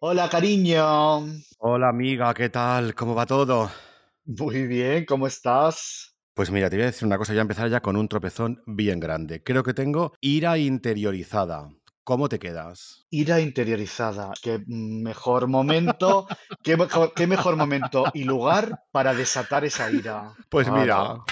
Hola, cariño. Hola amiga, ¿qué tal? ¿Cómo va todo? Muy bien, ¿cómo estás? Pues mira, te voy a decir una cosa, ya empezar ya con un tropezón bien grande. Creo que tengo ira interiorizada. ¿Cómo te quedas? Ira interiorizada. Qué mejor momento, qué mejor, qué mejor momento y lugar para desatar esa ira. Pues mira.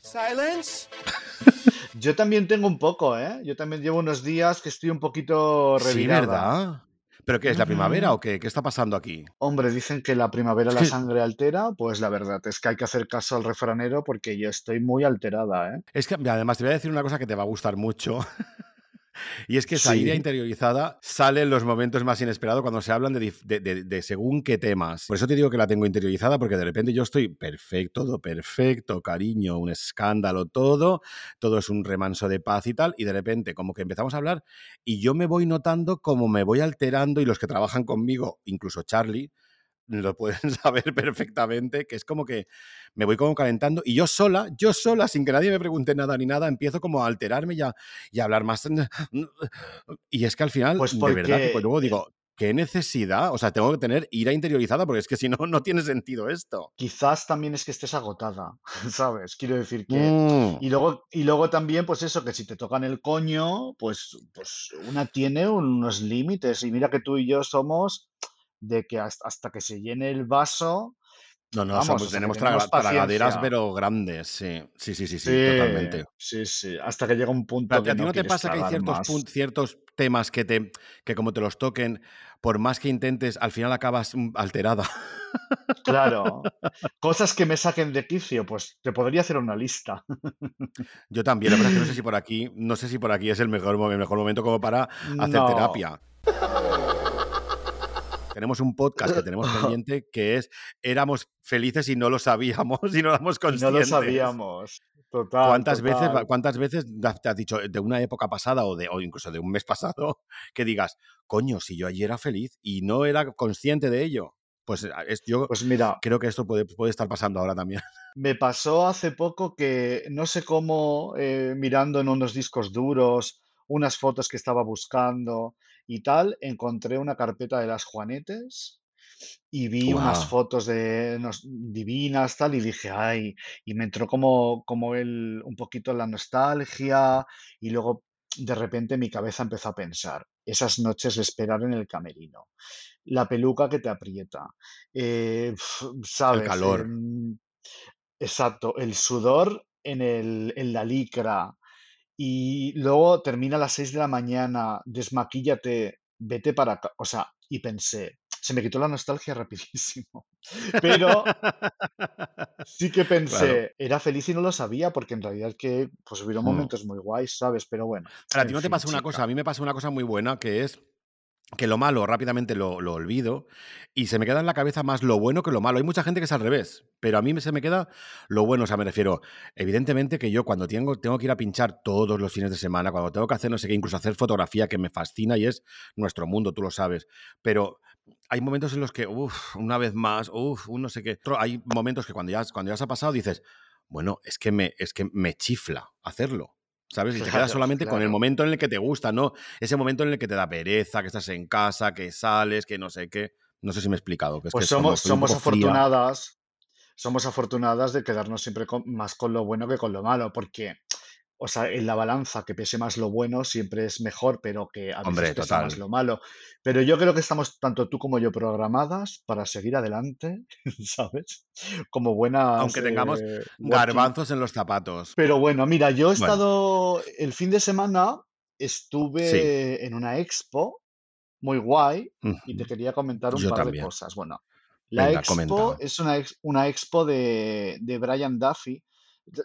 Silence. Yo también tengo un poco, ¿eh? Yo también llevo unos días que estoy un poquito Sí, revirada. ¿verdad? ¿Pero qué es la primavera o qué? ¿Qué está pasando aquí? Hombre, dicen que la primavera la sangre altera, pues la verdad es que hay que hacer caso al refranero porque yo estoy muy alterada, ¿eh? es que además te voy a decir una cosa que te va a gustar mucho. Y es que esa Sí, interiorizada sale en los momentos más inesperados cuando se hablan de, dif- de- de- de según qué temas. Por eso te digo que la tengo interiorizada, porque de repente yo estoy perfecto, todo perfecto, cariño, un escándalo, todo, todo es un remanso de paz y tal, y de repente como que empezamos a hablar y yo me voy notando como me voy alterando y los que trabajan conmigo, incluso Charlie, lo pueden saber perfectamente, que es como que me voy como calentando y yo sola, yo sola, sin que nadie me pregunte nada ni nada, empiezo como a alterarme y a, y a hablar más. Y es que al final, pues de verdad pues luego digo, ¿qué necesidad? O sea, tengo que tener ira interiorizada porque es que si no, no tiene sentido esto. Quizás también es que estés agotada, ¿sabes? Quiero decir que... Mm. Y luego, y luego también, pues eso, que si te tocan el coño, pues, pues una tiene unos límites. Y mira que tú y yo somos de que hasta, hasta que se llene el vaso, No, no, vamos, somos, que tenemos tenemos traga- tragaderas, pero grandes, sí. Sí, sí, sí, Sí, sí, totalmente. sí, sí, hasta que llega un Pero punto ¿A ti, que a ti no no te pasa que hay ciertos, ciertos temas que, te, que como te los toquen, por más que intentes, al final acabas mm, alterada? Claro, cosas que me saquen de quicio, pues te podría hacer una lista. Yo también, la verdad es que no sé si por aquí, no sé si por aquí es el mejor, el mejor momento como para hacer No. terapia. Tenemos un podcast que tenemos pendiente que es Éramos felices y no lo sabíamos y no éramos Y no lo conscientes. sabíamos. Total, ¿Cuántas veces. ¿Cuántas veces te has dicho de una época pasada o, de, o incluso de un mes pasado que digas, coño, si yo ayer era feliz y no era consciente de ello? Pues es, yo Pues mira, creo que esto puede, puede estar pasando ahora también. me pasó hace poco que no sé cómo, eh, mirando en unos discos duros, unas fotos que estaba buscando y tal, encontré una carpeta de las Juanetes y vi unas fotos de nos- divinas, tal, y dije, ay, y me entró como, como el, un poquito la nostalgia, y luego de repente mi cabeza empezó a pensar, esas noches de esperar en el camerino, la peluca que te aprieta, eh, El sabes, calor. Em, exacto, el sudor en el, en la licra, y luego termina a las 6 de la mañana, desmaquíllate, vete para acá. O sea, y pensé, se me quitó la nostalgia rapidísimo. Pero sí que Claro. pensé, era feliz y no lo sabía, porque en realidad que pues hubieron Hmm. momentos muy guays, ¿sabes? Pero bueno, Pero a ti no te pasa una cosa, a mí me pasa una cosa muy buena que es que lo malo rápidamente lo, lo olvido y se me queda en la cabeza más lo bueno que lo malo. Hay mucha gente que es al revés, pero a mí se me queda lo bueno. O sea, me refiero, evidentemente que yo cuando tengo, tengo que ir a pinchar todos los fines de semana, cuando tengo que hacer no sé qué, incluso hacer fotografía que me fascina y es nuestro mundo, tú lo sabes. Pero hay momentos en los que, uff, una vez más, uff, un no sé qué. Hay momentos que cuando ya, cuando ya se ha pasado dices, bueno, es que me, es que me chifla hacerlo. ¿Sabes? Y te quedas Claro, solamente con el momento en el que te gusta, ¿no? Ese momento en el que te da pereza, que estás en casa, que sales, que no sé qué. No sé si me he explicado, que es Pues que somos, somos fría. afortunadas, somos afortunadas de quedarnos siempre con- más con lo bueno que con lo malo, porque, o sea, en la balanza que pese más lo bueno siempre es mejor, pero que a veces Hombre, pesa más lo malo. Pero yo creo que estamos, tanto tú como yo, programadas para seguir adelante, ¿sabes? Como buenas Aunque tengamos eh, garbanzos en los zapatos. Pero bueno, mira, yo he Bueno, estado, el fin de semana sí. estuve en una expo muy guay y te quería comentar un Yo par de cosas. Bueno, la Venga, expo comenta. es una, ex- una expo de, de Brian Duffy.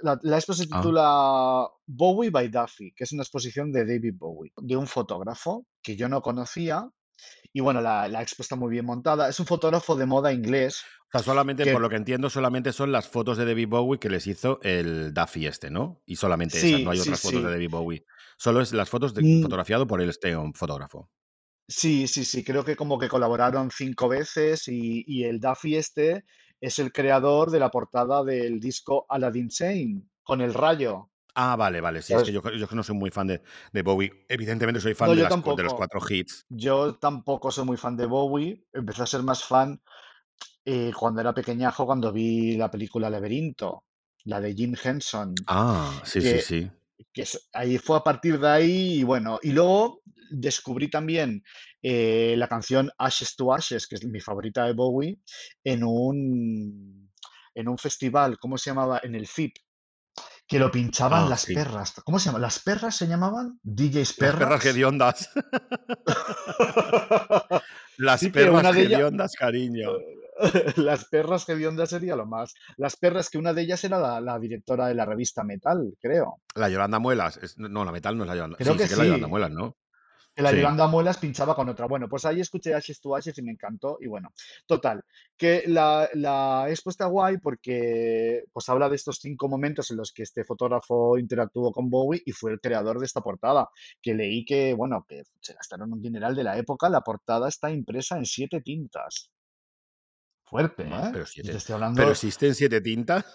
La, la expo se Ah, titula Bowie by Duffy, que es una exposición de David Bowie, de un fotógrafo que yo no conocía. Y bueno, la, la expo está muy bien montada. Es un fotógrafo de moda inglés o sea, solamente, por lo que entiendo, solamente son las fotos de David Bowie que les hizo el Duffy este, ¿no? Y solamente esas, no hay sí, otras fotos de. David Bowie. Solo es las fotos de, Mm, fotografiado por este un fotógrafo. Sí, sí, sí, creo que como que colaboraron cinco veces y, y el Duffy este es el creador de la portada del disco Aladdin Sane, con el rayo. Ah, vale, vale. Sí, es que yo, yo que no soy muy fan de, de Bowie. Evidentemente soy No, fan de, las, de los cuatro hits. Yo tampoco soy muy fan de Bowie. Empecé a ser más fan eh, cuando era pequeñajo, cuando vi la película Laberinto, la de Jim Henson, Ah, sí, sí, que, sí. que ahí fue a partir de ahí y bueno, y luego descubrí también eh, la canción Ashes to Ashes, que es mi favorita de Bowie, en un, en un festival, ¿cómo se llamaba? En el FIP, que lo pinchaban Ah, las sí. perras. ¿Cómo se llama? ¿Las perras se llamaban? ¿DJs Las perras perras? hediondas. Las Sí, perras ellas, hediondas, cariño. Las perras que hediondas sería lo más. Las perras que una de ellas era la, la directora de la revista Metal, creo. La Yolanda Muelas. es- no, la metal no es la Yolanda. Creo Sí, que sí que es la Yolanda. Muelas, ¿no? Que la Sí. Yolanda Muelas pinchaba con otra. Bueno, pues ahí escuché Ashes to Ashes y me encantó. Y bueno, total. Que la, la expo está guay porque pues habla de estos cinco momentos en los que este fotógrafo interactuó con Bowie y fue el creador de esta portada. Que leí que, bueno, que se gastaron un dineral de la época. La portada está impresa en siete tintas. Fuerte, ¿eh? Pero, siete, estoy pero hablando existen siete tintas.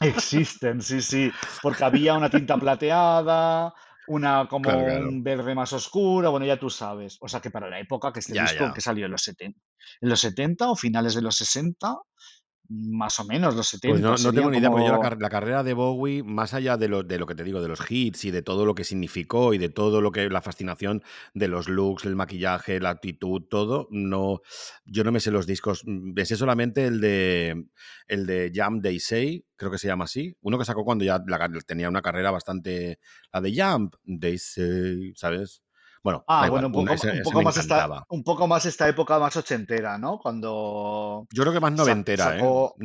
Existen, sí, sí, porque había una tinta plateada, una como Claro, claro. un verde más oscuro, bueno, ya tú sabes. O sea que para la época que este Ya, disco, ya. que salió en los 70, en los 70 o finales de los 60, más o menos los Pues 70, no, no tengo ni idea, porque yo la, como... la carrera de Bowie, más allá de lo, de lo que te digo, de los hits y de todo lo que significó y de todo lo que la fascinación de los looks, el maquillaje, la actitud, todo, no, yo no me sé los discos. mm, Me sé solamente el de el de Jump They Say, creo que se llama así, uno que sacó cuando ya la tenía una carrera bastante, la de Jump They Say, ¿sabes? Bueno, Ah, un un- poco, ese, un ese poco me más esta, encantaba. un poco más esta época más ochentera, ¿no? Cuando Yo creo que más noventera, ¿eh? sacó...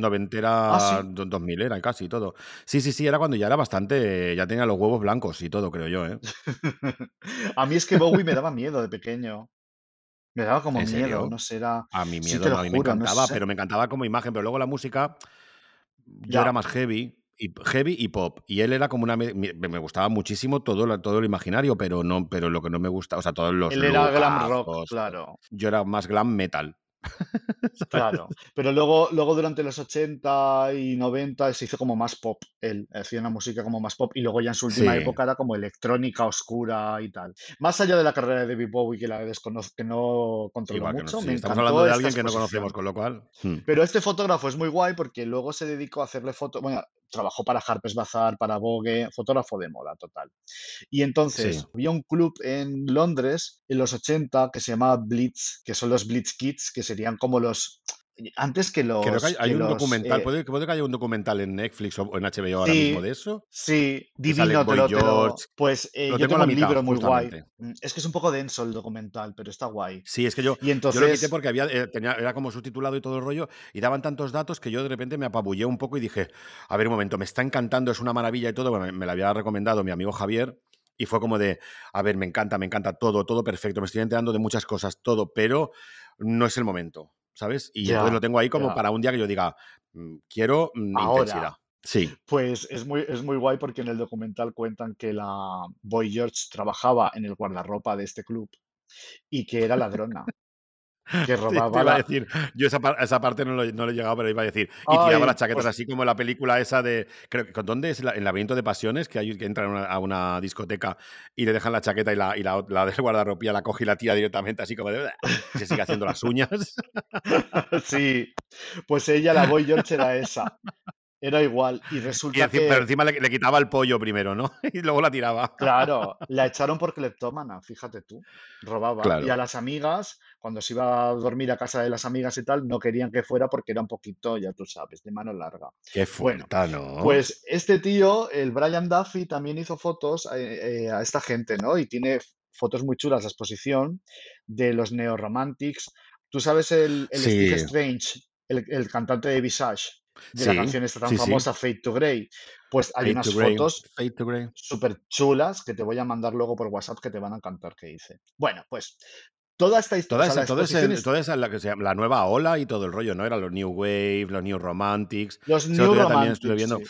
Ah, Noventera, sí. do- 2000 era casi todo. Sí, sí, sí, era cuando ya era bastante, ya tenía los huevos blancos y todo, creo yo, ¿eh? A mí es que Bowie me daba miedo de pequeño. Me daba como ¿En miedo, serio? no sé, era... A mí Sí, miedo, no, a mí me no encantaba, sé. pero me encantaba como imagen, pero luego la música, yo era Ya, más heavy, y, heavy y pop, y él era como una, me, gustaba muchísimo todo, la- todo el imaginario, pero no, pero lo que no me gusta, o sea, todos los él era glam rock, claro. yo era más glam metal. Claro, pero luego, luego durante los 80 y 90 se hizo como más pop, él hacía una música como más pop y luego ya en su última Sí, época era como electrónica oscura y tal. Más allá de la carrera de David Bowie que la desconozco, que no controlo igual que no, mucho, sí, me estamos hablando de alguien que no conocemos, con lo cual, hmm, Pero este fotógrafo es muy guay porque luego se dedicó a hacerle fotos, bueno, trabajó para Harper's Bazaar, para Vogue, fotógrafo de moda total. Y sí, entonces había un club en Londres en los 80 que se llamaba Blitz, que son los Blitz Kids, que serían como los, antes que Creo que hay, los, un los, documental, eh, puede, puede que haya un documental en Netflix o en HBO ahora mismo de sí, eso, sí, divino, te lo, te lo, pues eh, lo yo tengo tengo la un mitad, libro muy guay. justamente. Mm, Es que es un poco denso el documental, pero está guay. Sí, es que yo, Y yo lo quité entonces, porque había, eh, tenía, era como subtitulado y todo el rollo, y daban tantos datos que yo de repente me apabullé un poco y dije, a ver un momento, me está encantando, es una maravilla y todo, bueno, me, me lo había recomendado mi amigo Javier, y fue como de, a ver, me encanta, me encanta todo, todo perfecto, me estoy enterando de muchas cosas, todo, pero no es el momento, ¿sabes? Y entonces lo tengo ahí como ya. para un día que yo diga, "Mm, quiero intensidad. Sí, Pues es muy, es muy guay porque en el documental cuentan que la Boy George trabajaba en el guardarropa de este club y que era ladrona, que robaba te iba a decir, yo esa, esa parte no lo, no lo he llegado, pero iba a decir, y tiraba las Ay, chaquetas pues así como la película esa de, creo que, ¿con ¿dónde es? La- El laberinto de pasiones, que, hay, que entran a una, a una discoteca y le dejan la chaqueta y la, y la, la del guardarropía la coge y la tira directamente así como de, se sigue haciendo las uñas. sí, pues ella, la Boy George era esa, era igual y Y resulta enci- pero que, encima le, le quitaba el pollo primero, ¿no? Y luego la tiraba. claro, la echaron por cleptómana, fíjate tú, robaba. Y a las amigas, cuando se iba a dormir a casa de las amigas y tal, no querían que fuera porque era un poquito, ya tú sabes, de mano larga. Qué Bueno, fuerte, ¿no? Pues este tío, el Brian Duffy, también hizo fotos eh, eh, a esta gente, ¿no? Y tiene fotos muy chulas la exposición de los Neo-Romantics. ¿Tú sabes el, el Steve Strange, el, el cantante de Visage, de la canción esta tan sí, famosa Fade to Grey? Pues hay Fade unas fotos súper chulas que te voy a mandar luego por WhatsApp que te van a encantar que hice. Bueno, pues toda esta historia, Toda o sea, esa, todo ese- toda esa, la, que se llama, la nueva ola y todo el rollo, ¿no? Eran los New Wave, los New Romantics. los New día también estuve Romantics, viendo sí.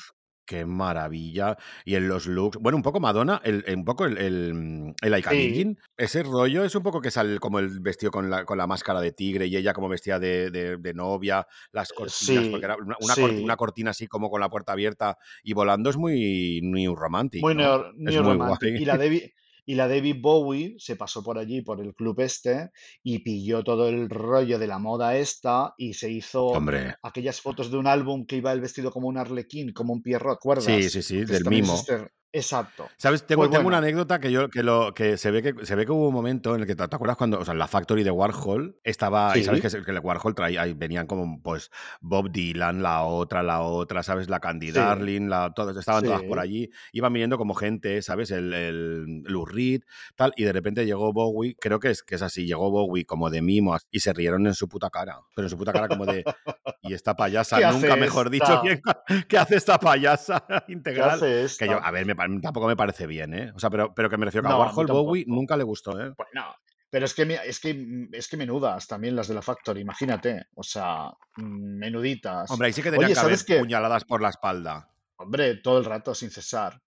Qué maravilla. Y en los looks. Bueno, un poco Madonna, el, un poco el, el, el Sí. Ese rollo es un poco que sale como el vestido con la, con la máscara de tigre y ella como vestida de, de- de novia, las cortinas, porque era una, una cortina así como con la puerta abierta y volando es muy New Romantic, Muy ¿no? New Romantic. Y la David, y la David Bowie se pasó por allí, por el club este, y pilló todo el rollo de la moda esta y se hizo Hombre. aquellas fotos de un álbum que iba el vestido como un arlequín, como un Pierrot, Sí, ¿recuerdas? sí, sí, Que del mimo. este... Exacto. ¿Sabes? Tengo, Pues tengo una anécdota que yo que lo que se ve que se ve que hubo un momento en el que te, te acuerdas cuando, o sea, en la factory de Warhol estaba, y sabes que, el Warhol traía, venían como pues Bob Dylan, la otra, la otra, ¿sabes? La Candy sí, Darling, la, todas, estaban todas por allí, iban viniendo como gente, ¿sabes? El, el Lou Reed, tal, y de repente llegó Bowie, creo que es, que es así, llegó Bowie como de mimo y se rieron en su puta cara, pero en su puta cara como de, y esta payasa, ¿Qué nunca mejor dicho, ¿qué hace esta payasa ¿Qué integral? Que yo, a ver, me pa- tampoco me parece bien, ¿eh? O sea, pero, pero que me refiero No, a Warhol Bowie nunca le gustó, ¿eh? Pues no. Pero es que, es que, es que menudas también las de la Factory, imagínate. O sea, mm, menuditas. Hombre, ahí sí que tenían Oye, que ¿sabes haber puñaladas por la espalda. Hombre, todo el rato, sin cesar.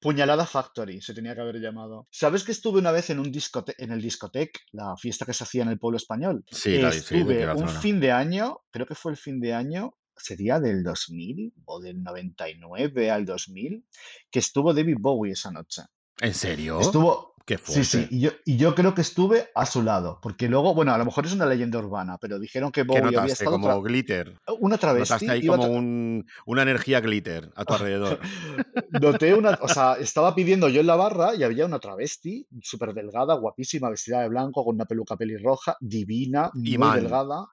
Puñalada Factory, se tenía que haber llamado. ¿Sabes que estuve una vez en un discote en el discotec, la fiesta que se hacía en el pueblo español? Sí, la, Estuve un fin de año, creo que fue el fin de año, sería del 2000 o del 99 al 2000, que estuvo David Bowie esa noche. ¿En serio? Estuvo, Qué sí, sí, fuerte. y yo, y yo creo que estuve a su lado, porque luego, bueno, a lo mejor es una leyenda urbana, pero dijeron que ¿Qué Bowie había notaste? estado Como tra- glitter. una Notaste travesti, ahí iba como un, una energía glitter a tu alrededor. Noté una, o sea, estaba pidiendo yo en la barra y había una travesti súper delgada, guapísima, vestida de blanco, con una peluca pelirroja, divina, muy delgada.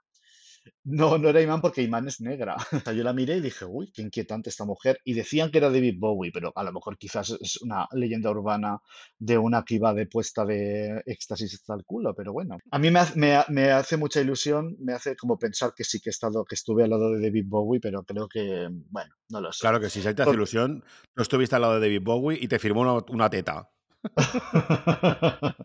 No, no era Imán porque Imán es negra. O sea, yo la miré y dije, uy, qué inquietante esta mujer. Y decían que era David Bowie, pero a lo mejor quizás es una leyenda urbana de una que iba de puesta de éxtasis hasta el culo, pero bueno. A mí me, hace- me me hace mucha ilusión, me hace como pensar que sí que he estado, que estuve al lado de David Bowie, pero creo que, bueno, no lo sé. Claro que sí, si te hace ilusión, tú estuviste al lado de David Bowie y te firmó una, una teta.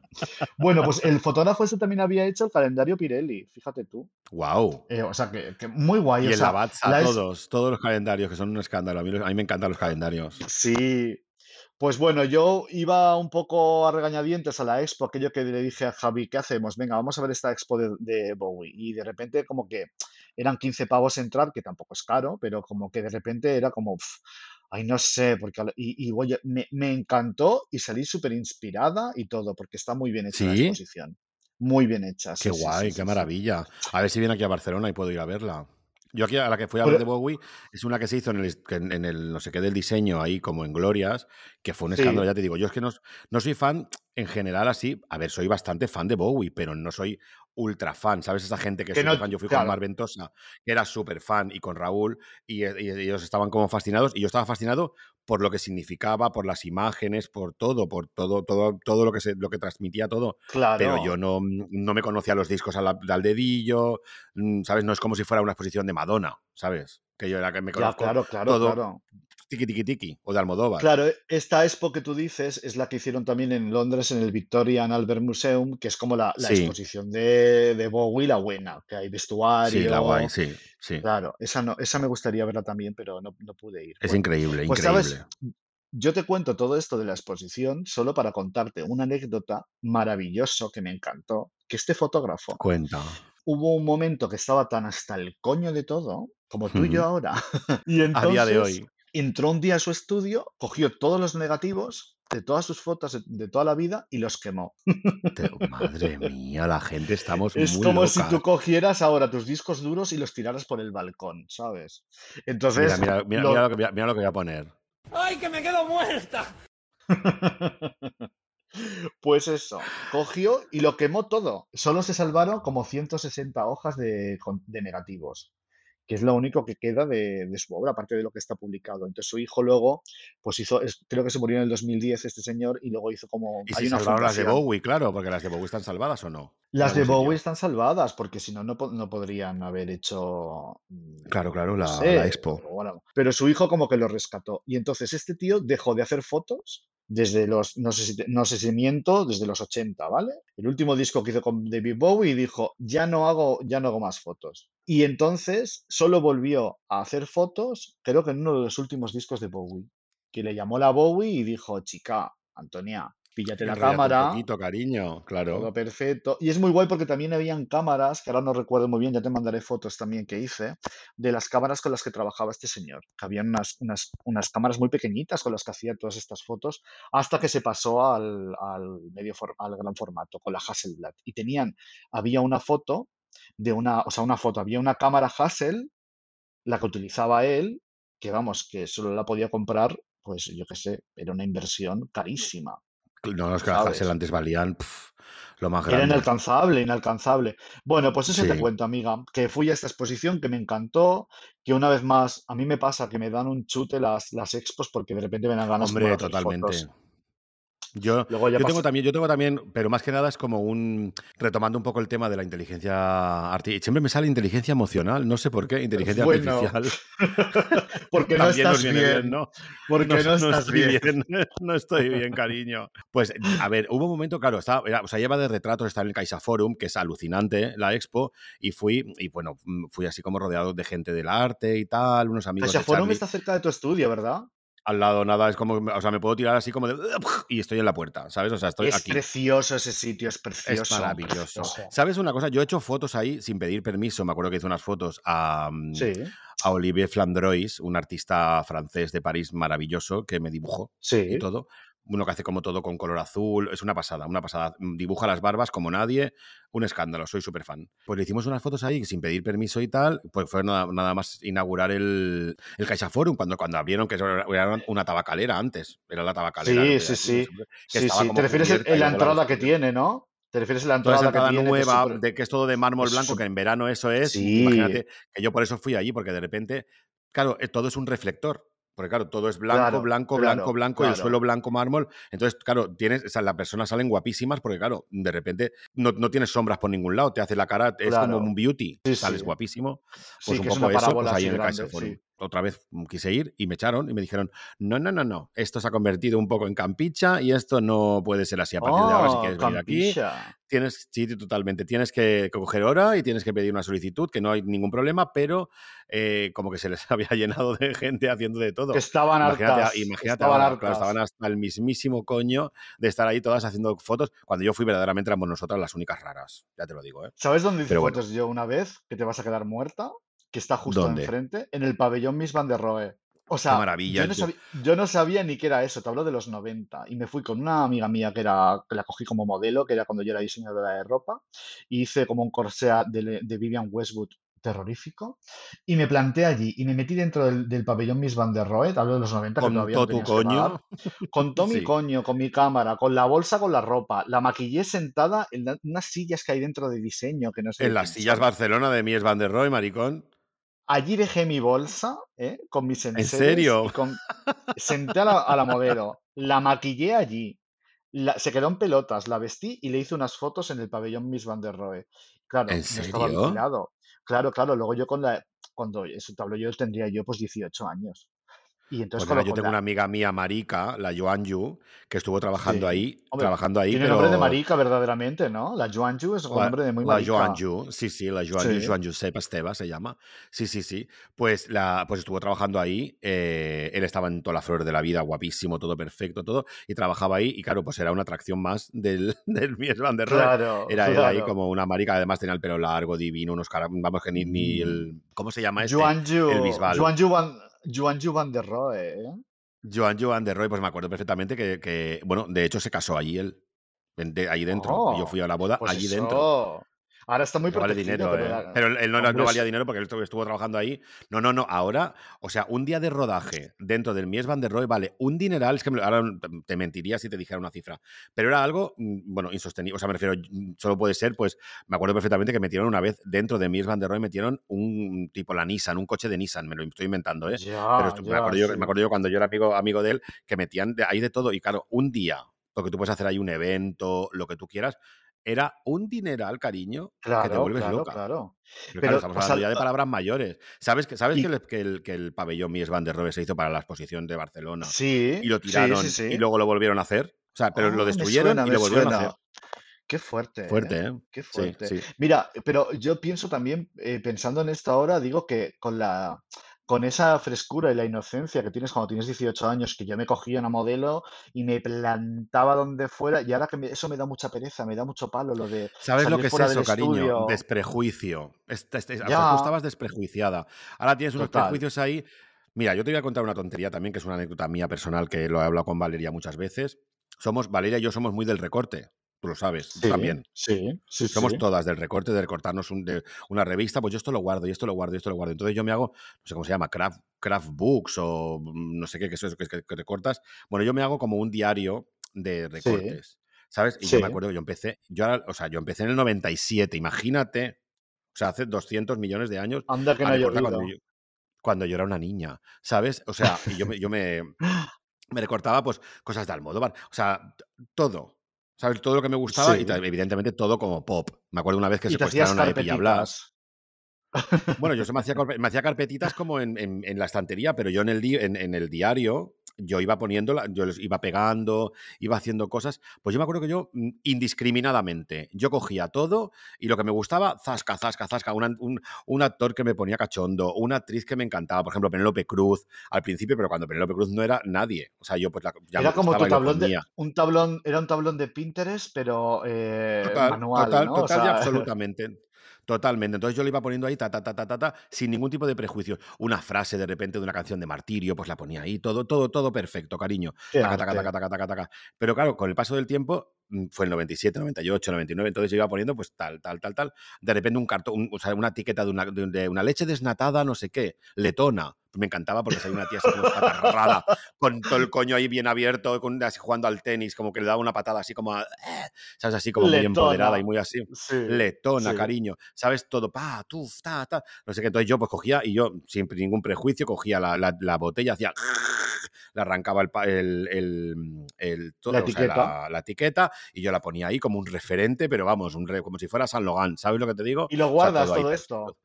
Bueno, pues el fotógrafo ese también había hecho el calendario Pirelli, fíjate tú. ¡Wow! Eh, o sea, que, que muy guay. Y o en la sea, Batsa, la es- todos, todos los calendarios, que son un escándalo. A mí, los- a mí me encantan los calendarios. Sí. Pues bueno, yo iba un poco a regañadientes a la expo, aquello que le dije a Javi, ¿qué hacemos? Venga, vamos a ver esta expo de, de Bowie. Y de repente como que eran 15 pavos entrar, que tampoco es caro, pero como que de repente era como, ay, no sé, porque... Y, y voy a- me, me encantó y salí súper inspirada y todo, porque está muy bien hecha la ¿Sí? exposición. Muy bien hecha, Qué sí, guay, sí, qué maravilla. A ver si viene aquí a Barcelona y puedo ir a verla. Yo aquí a la que fui a ver de Bowie es una que se hizo en el, en el no sé qué del diseño ahí como en Glorias, que fue un escándalo, Sí. ya te digo, yo es que no, no soy fan en general así, a ver, soy bastante fan de Bowie, pero no soy ultra fan, ¿sabes? Esa gente que es no- fan, yo fui con. Mar Ventosa, que era súper fan, y con Raúl, y, y ellos estaban como fascinados, y yo estaba fascinado por lo que significaba, por las imágenes, por todo, por todo, todo, todo lo que se, lo que transmitía todo, Claro. pero yo no, no me conocía los discos al, al dedillo, mm, ¿sabes? No es como si fuera una exposición de Madonna, ¿sabes? Que yo era que me Ya, conozco claro, claro, todo claro. Tiki tiki tiki o de Almodóvar. Claro, esta expo que tú dices es la que hicieron también en Londres en el Victoria and Albert Museum, que es como la, la Sí. exposición de, de Bowie, la buena, que hay vestuario. Sí, la guay, sí, sí. Claro, esa no, esa me gustaría verla también, pero no, no pude ir. Es Bueno, increíble, pues increíble. sabes, yo te cuento todo esto de la exposición solo para contarte una anécdota maravilloso que me encantó, que este fotógrafo Cuenta. hubo un momento que estaba tan hasta el coño de todo, como tú y yo ahora. Y A día de entonces hoy. Entró un día a su estudio, cogió todos los negativos de todas sus fotos de, toda la vida y los quemó. Te- madre mía, la gente estamos Es muy como si tú cogieras ahora tus discos duros y los tiraras por el balcón, ¿sabes? Entonces, mira, mira, lo- mira lo que, mira, mira lo que voy a poner. ¡Ay, que me quedo muerta! Pues eso, cogió y lo quemó todo. Solo se salvaron como 160 hojas de negativos, que es lo único que queda de, de su obra, aparte de lo que está publicado. Entonces su hijo luego, pues hizo, es- creo que se murió en el 2010 este señor y luego hizo como... Y hay si una salvaron las de. Bowie, claro, porque las de Bowie están salvadas o no. Las de. Bowie están salvadas, porque si no, no, po- no podrían haber hecho, mm, Claro, claro, no la, sé, la expo. pero bueno. Pero su hijo como que lo rescató. Y entonces este tío dejó de hacer fotos desde los, no sé si, no sé si miento, desde los 80, ¿vale? El último disco que hizo con David Bowie dijo, ya no hago, ya no hago más fotos. Y entonces solo volvió a hacer fotos, creo que en uno de los últimos discos de Bowie, que le llamó la Bowie y dijo, chica, Antonia, píllate la cámara. Un poquito, cariño, claro. Todo perfecto. Y es muy guay porque también habían cámaras, que ahora no recuerdo muy bien, ya te mandaré fotos también que hice, de las cámaras con las que trabajaba este señor. Que habían unas, unas, unas cámaras muy pequeñitas con las que hacía todas estas fotos, hasta que se pasó al, al medio al gran formato, con la Hasselblad. Y tenían, había una foto de una, o sea, una foto, había una cámara Hassel, la que utilizaba él, que vamos, que solo la podía comprar, pues yo qué sé, era una inversión carísima. No, los que las antes valían lo más grande. Era inalcanzable, inalcanzable. Bueno, pues eso te cuento, amiga, que fui a esta exposición, que me encantó, que una vez más, a mí me pasa que me dan un chute las, las expos porque de repente me dan ganas Hombre, totalmente. Yo, tengo también, yo tengo también, pero más que nada es como un. retomando un poco el tema de la inteligencia artificial. Siempre me sale inteligencia emocional, no sé por qué, inteligencia artificial. porque no estás bien. ¿no? Porque no, estás bien. no estoy bien, cariño. Pues, a ver, hubo un momento, claro, estaba, o sea, lleva de retratos, está en el Caixa Forum, que es alucinante la expo, y fui, y bueno, fui así como rodeado de gente del arte y tal, unos amigos. Caixa Forum está cerca de tu estudio, ¿verdad? Al lado nada, es como, o sea, me puedo tirar así como de, y estoy en la puerta, ¿sabes? O sea, estoy es precioso ese sitio, es precioso. Es maravilloso. ¿Sabes una cosa? Yo he hecho fotos ahí sin pedir permiso, me acuerdo que hice unas fotos a, mm, a Olivier Flandrois, un artista francés de París maravilloso que me dibujó y todo uno que hace como todo con color azul, es una pasada, una pasada. Mm, dibuja las barbas como nadie, un escándalo, soy súper fan. Pues le hicimos unas fotos ahí sin pedir permiso y tal, pues fue nada, más inaugurar el, el Caixa Forum cuando, cuando abrieron que era una tabacalera antes, era la tabacalera. Sí, sí, sí. sí, sí. Te refieres a la entrada que tiene, ¿no? ¿Te refieres a la entrada, que tiene, nueva, de que es todo de mármol blanco, que en verano eso es. Imagínate que yo por eso fui allí, porque de repente, claro, eh, todo es un reflector. Porque claro, todo es blanco, blanco, blanco, blanco y el suelo blanco mármol. Entonces, claro, tienes, o sea, las personas salen guapísimas porque, claro, de repente no, no, tienes sombras por ningún lado, te hace la cara, es como un beauty, sales guapísimo. Pues un poco eso, pues ahí en el otra vez quise ir y me echaron y me dijeron, no, no, no, no, esto se ha convertido un poco en campicha y esto no puede ser así a partir de ahora si quieres venir aquí. Tienes, sí, totalmente, tienes que coger hora y tienes que pedir una solicitud, que no hay ningún problema, pero eh, como que se les había llenado de gente haciendo de todo. estaban imagínate, Imagínate, estaban, hasta el mismísimo coño de estar ahí todas haciendo fotos. Cuando yo fui, verdaderamente éramos nosotras las únicas raras, ya te lo digo. ¿eh? ¿Sabes dónde hice fotos yo una vez? Que te vas a quedar muerta que está justo enfrente, en el pabellón Miss Van der Rohe. O sea, maravilla, yo, no sabía, ni qué era eso, te hablo de los 90. Y me fui con una amiga mía que, era, que la cogí como modelo, que era cuando yo era diseñadora de ropa, y hice como un corsé de, de Vivian Westwood terrorífico y me planté allí y me metí dentro del, pabellón Miss Van der Rohe, hablo de los 90 con todo tu coño con todo mi coño, con mi cámara, con la bolsa con la ropa, la maquillé sentada en unas sillas que hay dentro de diseño que no sé En las sillas Barcelona de Mies Van der Rohe, maricón. Allí dejé mi bolsa ¿eh? con mis ¿En serio? senté a la, modelo, la maquillé allí, se quedó en pelotas, la vestí y le hice unas fotos en el pabellón Miss Van der Rohe. Claro, ¿En serio? Claro, claro, luego yo con la, cuando eso te hablo yo tendría yo pues 18 años. Y entonces pues yo tengo una amiga mía, Marica, la Joan Yu, que estuvo trabajando ahí, trabajando ahí. Tiene nombre de Marica, verdaderamente, ¿no? La Joan Yu es un nombre de muy marica. La Joan Yu, sí, sí, la Joan Yu, Joan se llama. Sí, sí, sí. Pues, la, pues estuvo trabajando ahí, eh, él estaba en toda la flor de la vida, guapísimo, todo perfecto, todo, y trabajaba ahí, y claro, pues era una atracción más del, del Mies van der Rohe. Claro, era él ahí como una marica, además tenía el pelo largo, divino, unos caras, vamos que ni, ni, el... Mm. ¿Cómo se llama este? Joan Yu, el Bisbal. Joan Yu van, Joan Yu van der Rohe, ¿eh? Joan Joan de Roy, pues me acuerdo perfectamente que, bueno, de hecho se casó allí él, ahí dentro. yo fui a la boda pues allí dentro. Ahora está muy vale dinero, pero, ¿eh? él no, valía dinero porque él estuvo, trabajando ahí. No, no, no. Ahora, o sea, un día de rodaje dentro del Mies van der Rohe vale un dineral. Es que ahora te mentiría si te dijera una cifra. Pero era algo, mm, bueno, insostenible. O sea, me refiero, mm, solo puede ser, pues, me acuerdo perfectamente que metieron una vez dentro de Mies van der Rohe, metieron un tipo la Nissan, un coche de Nissan. Me lo estoy inventando, ¿eh? pero me, acuerdo yo, me, acuerdo yo, cuando yo era amigo, amigo de él que metían ahí de todo. Y claro, un día, porque tú puedes hacer ahí un evento, lo que tú quieras era un dineral, cariño, que te vuelves claro, loca. claro. Pero claro, estamos o sea, hablando ya de palabras mayores. ¿Sabes que, sabes que, el, que, el, que el pabellón Mies van der Rohe se hizo para la exposición de Barcelona sí, y lo sí, sí, tiraron y luego lo volvieron a hacer? O sea, pero lo Ah, destruyeron suena, y lo volvieron a hacer. Qué fuerte, ¿eh? Fuerte, ¿eh? Qué fuerte. sí. Mira, pero yo pienso también, eh, pensando en esto ahora, digo que con la, con esa frescura y la inocencia que tienes cuando tienes 18 años, que yo me cogía una modelo y me plantaba donde fuera, y ahora que me- eso me da mucha pereza, me da mucho palo lo de ¿Sabes lo que es eso, cariño? estudio. Desprejuicio. Este- este- o sea, tú estabas desprejuiciada. Ahora tienes unos total. prejuicios ahí. Mira, yo te voy a contar una tontería también, que es una anécdota mía personal que lo he hablado con Valeria muchas veces. Somos, Valeria y yo somos muy del recorte. Tú lo sabes, Sí, también. sí, sí, Somos sí. todas del recorte, de recortarnos un- de una revista, pues yo esto lo guardo, y esto lo guardo, y esto lo guardo. Entonces yo me hago, no sé cómo se llama, craft, craft books o mm, no sé qué, que es eso que, que, recortas. Bueno, yo me hago como un diario de Sí, recortes, ¿sabes? Y yo me acuerdo que yo empecé, yo, o sea, yo empecé en el 97, imagínate, o sea, hace 200 millones de años Anda que no cuando yo, cuando yo era una niña, ¿sabes? O sea, y yo me, yo me, me recortaba pues cosas de Almodóvar, o sea, todo, ¿sabes? Todo lo que me gustaba y Sí. ta- evidentemente todo como pop. Me acuerdo una vez que Y hacías secuestraron a Epi y a Blas. Bueno, yo se me hacía, carpe- me hacía carpetitas como en, en- en la estantería, pero yo en el, di- en, en el diario yo iba poniendo, yo les iba pegando, iba haciendo cosas. Pues yo me acuerdo que yo, mm, indiscriminadamente, yo cogía todo y lo que me gustaba, zasca, zasca, zasca, un, un, un actor que me ponía cachondo, una actriz que me encantaba, por ejemplo, Penélope Cruz, al principio, pero cuando Penélope Cruz no era nadie. O sea, yo pues la- ya me Era como tu tablón de, un tablón, era un tablón de Pinterest, pero eh, Total, manual, total, ¿no? O y absolutamente. Totalmente. Entonces yo le iba poniendo ahí, ta, ta, ta, ta, ta, ta, sin ningún tipo de prejuicio. Una frase de repente de una canción de martirio, pues la ponía ahí, todo, todo, todo perfecto, cariño. Taca, taca, taca, arte. taca, taca, taca. Pero claro, con el paso del tiempo, mm, fue el 97, 98, 99, entonces yo iba poniendo pues tal, tal, tal, tal. De repente un cartón, un- o sea, una etiqueta de una, de una leche desnatada, no sé qué, letona. Me encantaba porque salía una tía así como espatarrada, con todo el coño ahí bien abierto, con, así jugando al tenis, como que le daba una patada así como, a- ¿sabes? Así como muy empoderada y muy así. Sí, Letona, sí. cariño. ¿Sabes? Todo, pa, tuf, ta, ta. No sé qué. Entonces yo pues cogía y yo, sin ningún prejuicio, cogía la, la- la botella, hacía... Le arrancaba el, pa- el, el- el- to- La sea, etiqueta. la, la etiqueta y yo la ponía ahí como un referente, pero vamos, un re- como si fuera San Logan. ¿Sabes lo que te digo? ¿Y lo O sea, guardas todo ahí todo esto?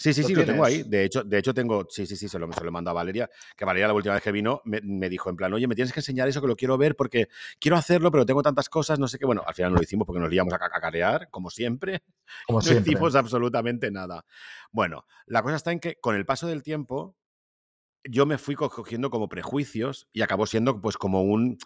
Sí, sí, ¿Lo sí, lo tengo ahí. De hecho, de hecho tengo, sí, sí, sí, se lo, se lo mando a Valeria, que Valeria la última vez que vino me, me dijo en plan, oye, me tienes que enseñar eso que lo quiero ver porque quiero hacerlo, pero tengo tantas cosas, no sé qué. Bueno, al final no lo hicimos porque nos liamos a cacarear, como siempre. Como No siempre. hicimos absolutamente nada. Bueno, la cosa está en que con el paso del tiempo yo me fui co- cogiendo como prejuicios y acabó siendo pues como un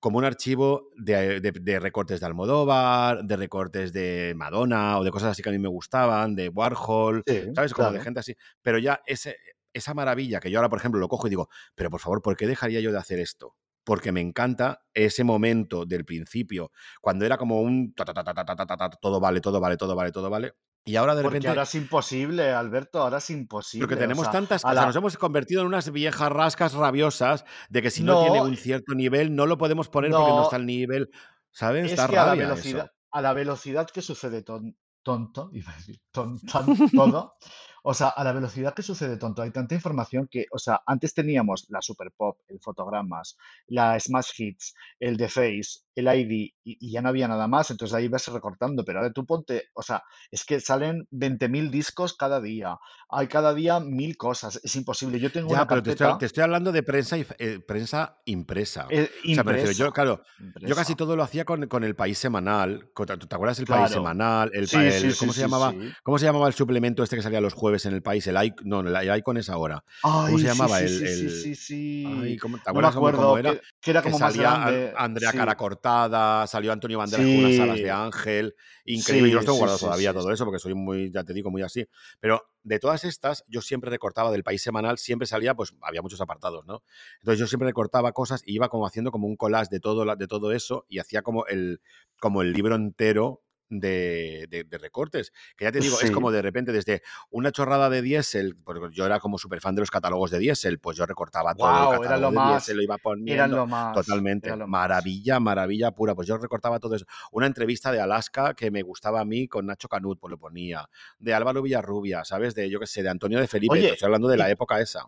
como un archivo de, recortes de Almodóvar, de recortes de Madonna o de cosas así que a mí me gustaban, de Warhol, ¿sabes? Como de gente así. Pero ya ese, esa maravilla que yo ahora, por ejemplo, lo cojo y digo, pero por favor, ¿por qué dejaría yo de hacer esto? Porque me encanta ese momento del principio, cuando era como un todo vale, todo vale, todo vale, todo vale, y ahora de Porque repente ahora es imposible, Alberto, ahora es porque imposible. O tenemos sea, tantas cosas, nos hemos convertido en unas viejas rascas rabiosas de que si no tiene un cierto nivel no lo podemos poner porque no está al nivel, ¿sabes? es Da que a la velocidad, eso. a la velocidad que sucede ton- tonto, iba a decir, ton- tan- todo, o sea, a la velocidad que sucede tonto, hay tanta información que, o sea, antes teníamos la Super Pop, el Fotogramas, la Smash Hits, el The Face, el ID, y, y ya no había nada más, entonces ahí vas recortando, pero ahora tú ponte, o sea, es que salen 20.000 discos cada día, hay cada día mil cosas, es imposible. Yo tengo Ya, una pero te estoy, carpeta te estoy hablando de prensa, y- eh, prensa impresa. eh, O sea, impresa, yo casi todo lo hacía con, con el País Semanal. con- ¿Te acuerdas del País. Semanal? El, Sí, sí, el- sí, ¿cómo se llamaba? ¿Cómo se llamaba el suplemento este que salía los jueves en el País? El Icon, no, el Icon es ahora. ¿Cómo Ay, se sí, llamaba? sí, El, sí, sí, el- sí, sí. Ay, ¿cómo- ¿te No me acuerdas cómo, cómo acuerdo, era? que, que era que como más salía An- grande. Andrea Sí, Cara Cortada, salió Antonio Banderas con unas alas de sí, ángel, increíble. Yo sí, tengo sí, guardados sí, todavía sí. todo eso porque soy muy, ya te digo, muy así. Pero de todas estas, yo siempre recortaba del país semanal, siempre salía, pues había muchos apartados, ¿no? Entonces yo siempre recortaba cosas y iba como haciendo como un collage de todo, la- de todo eso y hacía como el, como el libro entero. De, de- de recortes, que ya te digo, es como de repente desde una chorrada de diésel, porque yo era como súper fan de los catálogos de diésel, pues yo recortaba todo el era catálogo lo de diésel, lo iba poniendo, lo más, Totalmente. era lo más. Maravilla, maravilla pura. Pues yo recortaba todo eso. Una entrevista de Alaska que me gustaba a mí con Nacho Canut, pues lo ponía. De Álvaro Villarrubia, ¿sabes? De, yo qué sé, de Antonio de Felipe. Oye, estoy hablando de la época esa.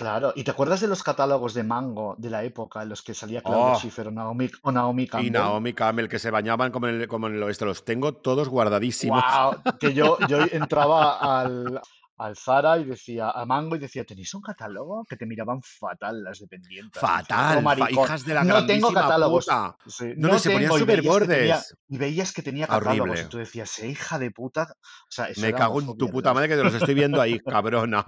Claro, ¿y te acuerdas de los catálogos de Mango de la época en los que salía Claudia Oh, Schiffer o Naomi, o Naomi y Campbell? Naomi Campbell, que se bañaban como en el, como en el oeste. Los tengo todos guardadísimos. ¡Wow! Que yo, yo entraba al, al Zara y decía, a Mango y decía, ¿tenéis un catálogo? Que te miraban fatal las decía, "Otro Fatal, fa- maricón". hijas de la No tengo catálogos. Sí, No, no no, se ponían y tenía, bordes. y veías que tenía catálogos y tú decías, "Eh, hija de puta. O sea, eso Me cago en tu puta madre que te los estoy viendo ahí, cabrona.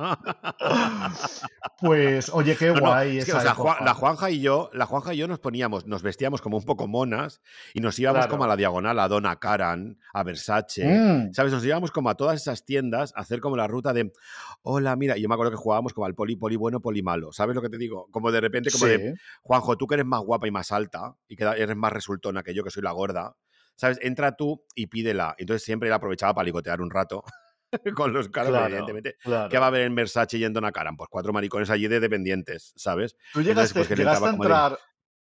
Pues, oye, qué no, guay es que, o esa sea, Juan- la. Juanja y yo, la Juanja y yo nos poníamos, nos vestíamos como un poco monas y nos íbamos como a la diagonal, a Donna Karan, a Versace, Mm, ¿sabes? Nos íbamos como a todas esas tiendas a hacer como la ruta de, hola, mira, y yo me acuerdo que jugábamos como al poli, poli bueno, poli malo, ¿sabes lo que te digo? Como de repente, como de, Juanjo, tú que eres más guapa y más alta y que eres más resultona que yo, que soy la gorda, ¿sabes? Entra tú y pídela. Entonces siempre él aprovechaba para ligotear un rato con los caras, pero claro, evidentemente, ¿qué va a haber en Versace y en Donna Karan? Pues cuatro maricones allí de dependientes, ¿sabes? ¿Tú Entonces, llegaste, pues llegaste a de... entrar,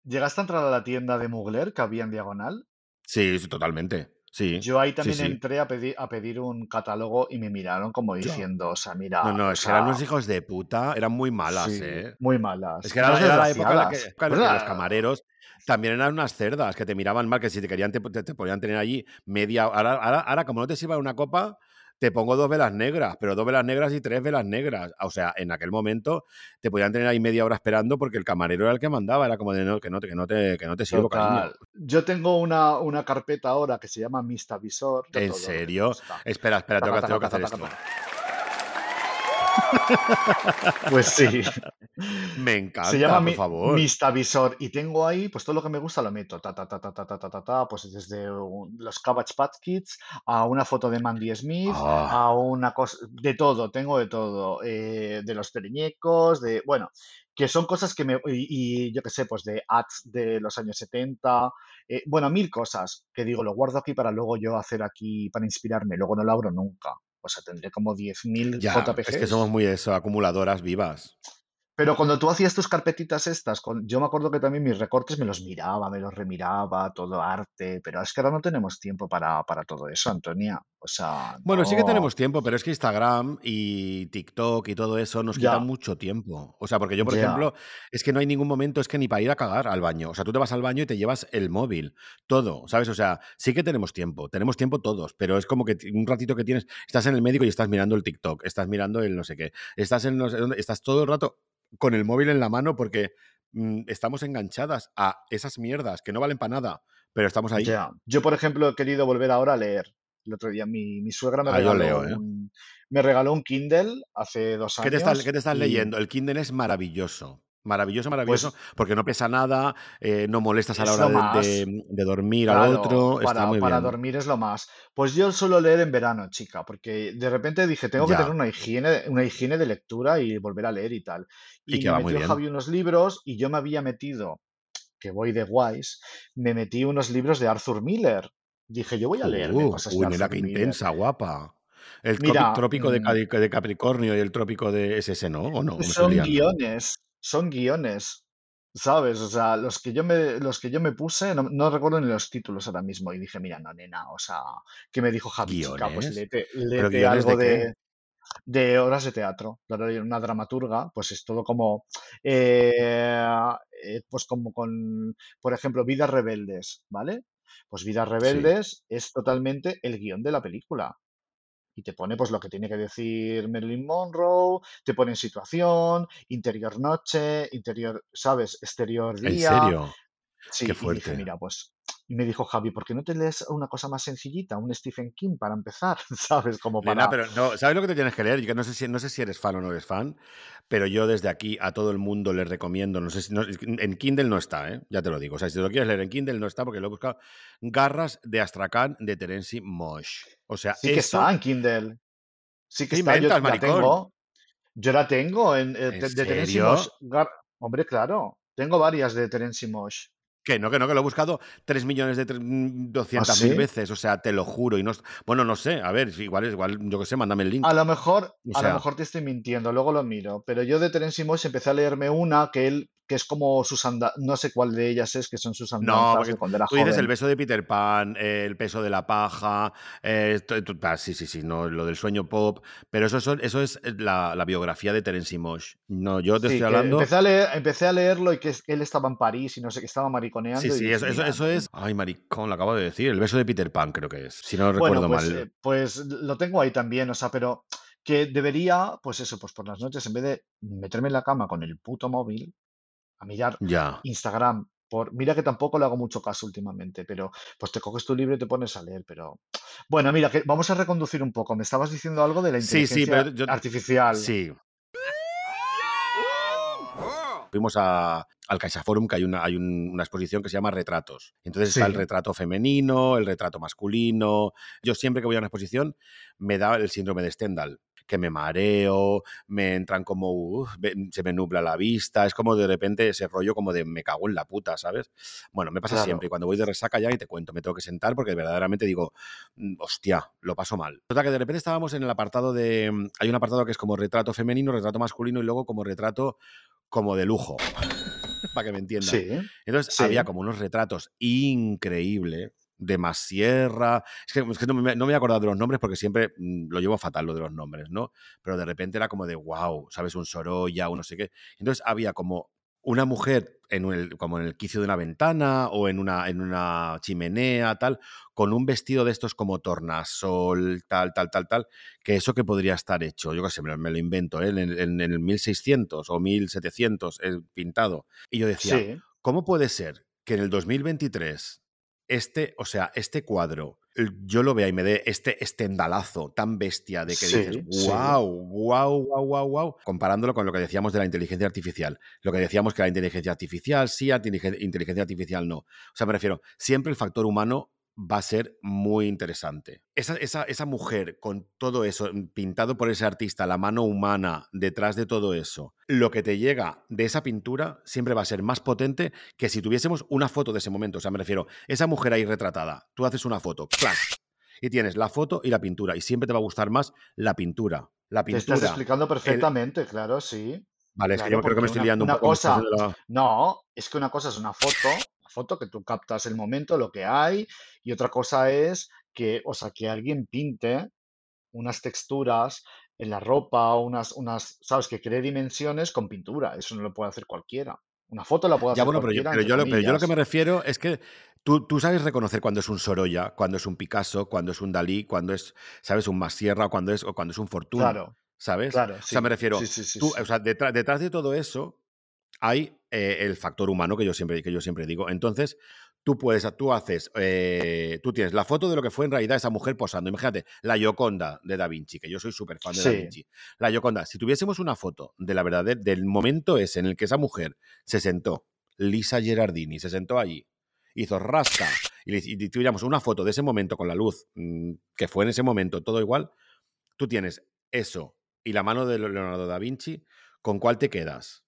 llegaste a entrar a la tienda de Mugler que había en Diagonal? Sí, sí, totalmente. Sí, Yo ahí también sí. entré a pedir, a pedir un catálogo y me miraron como diciendo, o sea, No, mira, no, o es que eran unos hijos de puta, eran muy malas, ¿eh? muy Es malas, que era, era la época en la que, desgraciadas. en la que los camareros también eran unas cerdas que te miraban mal, que si te querían te, te- te podían tener allí media... Ahora, ahora, ahora, como no te sirva una copa, te pongo dos velas negras, pero dos velas negras y tres velas negras. O sea, en aquel momento te podían tener ahí media hora esperando porque el camarero era el que mandaba, era como de no, que no, te- que no te, que no te sirvo, cariño. Yo tengo una, una carpeta ahora que se llama Mista Visor de ¿En todo serio? Espera, espera, tengo que, hacer esto. pues sí. Me encanta, Se llama mi, favor. Mistavisor y tengo ahí, pues todo lo que me gusta lo meto. Ta, ta, ta, ta, ta, ta, ta, ta pues desde los Cabbage Pat Kids a una foto de Mandy Smith, ah. a una cosa, de todo, tengo de todo. Eh, de los periñecos, de, bueno, que son cosas que me, y, yo qué sé, pues de ads de los años 70, eh, bueno, mil cosas que digo, lo guardo aquí para luego yo hacer aquí, para inspirarme, luego no lo abro nunca o sea, tendré como 10.000 ya, es que somos muy eso, acumuladoras vivas. Pero cuando tú hacías tus carpetitas estas, con- yo me acuerdo que también mis recortes me los miraba, me los remiraba, todo arte, pero es que ahora no tenemos tiempo para, para todo eso, Antonia. O sea, Bueno, sí que tenemos tiempo, pero es que Instagram y TikTok y todo eso nos quitan Ya, mucho tiempo. O sea, porque yo, por ya, ejemplo, es que no hay ningún momento, es que ni para ir a cagar al baño. O sea, tú te vas al baño y te llevas el móvil, todo, ¿sabes? O sea, sí que tenemos tiempo, tenemos tiempo todos, pero es como que un ratito que tienes, estás en el médico y estás mirando el TikTok, estás mirando el no sé qué, estás en no sé estás todo el rato con el móvil en la mano porque mm, estamos enganchadas a esas mierdas que no valen para nada, pero estamos ahí. Yo, por ejemplo, he querido volver ahora a leer. El otro día mi, mi suegra me Ah, regaló leo, ¿eh? un, me regaló un Kindle hace dos ¿Qué te estás, años qué te estás leyendo? El Kindle es maravilloso. Maravilloso, maravilloso, pues porque no pesa nada, eh, no molestas a la hora de, más. de- de dormir al Claro, otro, está para, muy para bien. dormir es lo más. Pues yo suelo leer en verano, chica, porque de repente dije, tengo que tener una higiene, una higiene de lectura y volver a leer y tal. y Y que me va muy metió bien. Javi unos libros y yo me había metido, que voy de guays, me metí unos libros de Arthur Miller. Ddije, yo voy a leerme Uh, cosas uy, mira qué intensa, guapa. El Mira, trópico de, mm, de Capricornio y el trópico de ese, ¿no? ¿O no? ¿O me estoy son guiones, son guiones, ¿sabes? O sea, los que yo me, los que yo me puse, no, no recuerdo ni los títulos ahora mismo, y dije, mira, no, nena, o sea, ¿qué me dijo Javi, chica? Pues ¿Guiones? léete, ¿Pero léete algo de de, de obras de teatro, una dramaturga, pues es todo como, eh, eh, pues como con, por ejemplo, Vidas Rebeldes, ¿vale? Pues Vidas Sí. Rebeldes es totalmente el guion de la película. Y te pone pues lo que tiene que decir Marilyn Monroe, te pone en situación, interior noche, interior, ¿sabes? Exterior ¿En día. serio? Sí, Qué y dije, fuerte. mira, pues, y me dijo Javi, ¿por qué no te lees una cosa más sencillita, un Stephen King para empezar? ¿Sabes? Como Nena, para... pero no, ¿sabes lo que te tienes que leer? Yo no sé si, no sé si eres fan o no eres fan, pero yo desde aquí a todo el mundo les recomiendo, no sé si no- en Kindle no está, ¿eh? ya te lo digo. O sea, si te lo quieres leer en Kindle no está porque lo he buscado. Garras de Astracán de Terence Mosh. O sea, Sí que está en Kindle. Sí que ¿Qué está, yo inventas, la maricón? tengo. Yo la tengo en, eh, ¿En de, de Terence Mosh. Gar- Hombre, claro. Tengo varias de Terence Mosh. Que no, que no, que lo he buscado 3 millones de 200 ¿Ah, mil veces, o sea, te lo juro. Y no, bueno, no sé, a ver, igual, igual, yo qué sé, mándame el link. A lo mejor, O a lo mejor te estoy mintiendo, luego lo miro. Pero yo de Terence Moix empecé a leerme una que él, que es como sus andanzas, no sé cuál de ellas es, que son sus no, andanzas porque de cuando era tú dices el beso de Peter Pan, eh, el peso de la paja, eh, ah, sí, sí, sí, no, lo del sueño pop, pero eso, son- eso es la, la biografía de Terence Moix. No, yo te Sí, estoy hablando. empecé a leer, empecé a leerlo y que él estaba en París y no sé, que estaba Sí, mariconeando sí, dije, eso, eso, mira, eso es. Ay, maricón, lo acabo de decir. El beso de Peter Pan, creo que es. Si no Bueno, recuerdo pues, mal. eh, pues lo tengo ahí también, o sea, pero que debería, pues eso, pues por las noches, en vez de meterme en la cama con el puto móvil, a mirar Ya. Instagram, por, mira que tampoco le hago mucho caso últimamente, pero pues te coges tu libro y te pones a leer, pero bueno, mira, que vamos a reconducir un poco. Me estabas diciendo algo de la Sí, sí, inteligencia pero yo. artificial. Sí. Fuimos a, al CaixaForum, que hay, una, hay un- una exposición que se llama Retratos. Entonces está el retrato femenino, el retrato masculino. Yo siempre que voy a una exposición me da el síndrome de Stendhal, que me mareo, me entran como, se me nubla la vista, es como de repente ese rollo como de me cago en la puta, ¿sabes? Bueno, me pasa siempre, y cuando voy de resaca ya y te cuento, me tengo que sentar porque verdaderamente digo, "Mm, hostia, lo paso mal. Resulta que de repente estábamos en el apartado de, mm, hay un apartado que es como retrato femenino, retrato masculino y luego como retrato como de lujo, para que me entiendan. Sí, Entonces había como unos retratos increíbles de Masierra. Es que, es que no, me, no me he acordado de los nombres porque siempre mm, lo llevo fatal lo de los nombres, ¿no? Pero de repente era como de wow, ¿sabes? Un Sorolla, un no sé qué. Entonces había como una mujer en el, como en el quicio de una ventana o en una, en una chimenea, tal, con un vestido de estos como tornasol, tal, tal, tal, tal, que eso que podría estar hecho, yo qué sé, me, lo invento, ¿eh? en, el- en el 1600 o 1700 eh, pintado. Y yo decía, sí, ¿cómo puede ser que en el 2023 este, o sea, este cuadro, yo lo vea y me dé este estendalazo tan bestia de que dices, sí, sí, wow, wow, wow, wow, wow, comparándolo con lo que decíamos de la inteligencia artificial. Lo que decíamos que la inteligencia artificial sí, inteligen- inteligencia artificial no. O sea, me refiero, siempre el factor humano va a ser muy interesante. Esa, esa, esa mujer con todo eso mm, pintado por ese artista, la mano humana detrás de todo eso, lo que te llega de esa pintura siempre va a ser más potente que si tuviésemos una foto de ese momento. O sea, me refiero, esa mujer ahí retratada, tú haces una foto, ¡clac! y tienes la foto y la pintura, y siempre te va a gustar más la pintura. La te estás pintura, explicando el... perfectamente, claro, sí. Vale, es que yo creo que me estoy una, liando un una poco, me estoy cosa, la... no, es que una cosa es una foto, una foto que tú captas el momento, lo que hay, y otra cosa es que, o sea, que alguien pinte unas texturas en la ropa, unas, unas, sabes, que cree dimensiones con pintura. Eso no lo puede hacer cualquiera. Una foto la puede Ya, hacer bueno, pero yo, pero yo, lo, pero yo lo que me refiero es que tú, tú sabes reconocer cuando es un Sorolla, cuando es un Picasso, cuando es un Dalí, cuando es, ¿sabes? Un Masierra, cuando es, o cuando es un Fortuny, Claro, ¿sabes? claro, O sea, me refiero, sí, sí, sí, tú, o sea, detrás, detrás de todo eso hay eh, el factor humano que yo siempre, que yo siempre digo. Entonces, tú puedes, tú haces, eh, tú tienes la foto de lo que fue en realidad esa mujer posando. Imagínate, la Gioconda de Da Vinci, que yo soy súper fan de Da Vinci. La Gioconda, si tuviésemos una foto de la verdad, del momento ese en el que esa mujer se sentó, Lisa Gerardini, se sentó allí, hizo rasca, y tuviéramos una foto de ese momento con la luz, mm, que fue en ese momento todo igual, tú tienes eso y la mano de Leonardo da Vinci, ¿con cuál te quedas?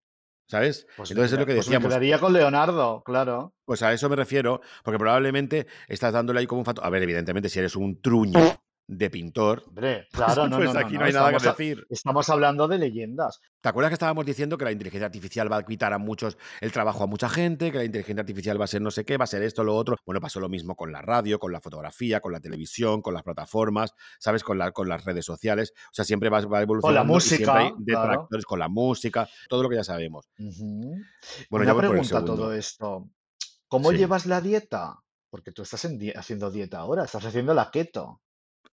¿Sabes? pues me, Entonces es lo que pues me decíamos. quedaría con Leonardo, claro. Pues a eso me refiero, porque probablemente estás dándole ahí como un factor. A ver, evidentemente, si eres un truño de pintor, Hombre, claro, no, pues no, no, aquí no no. hay nada que decir. estamos hablando de leyendas. ¿Te acuerdas que estábamos diciendo que la inteligencia artificial va a quitar a muchos el trabajo a mucha gente, que la inteligencia artificial va a ser no sé qué, va a ser esto, lo otro? Bueno, pasó lo mismo con la radio, con la fotografía, con la televisión, con las plataformas, ¿sabes? Con, la, con las redes sociales. O sea, siempre va, va Con la evolucionando siempre hay música, claro. con la música, todo lo que ya sabemos. Ujú. Bueno, Una ya pregunta todo esto. ¿Cómo Sí. llevas la dieta? Porque tú estás en di- haciendo dieta ahora, estás haciendo la keto.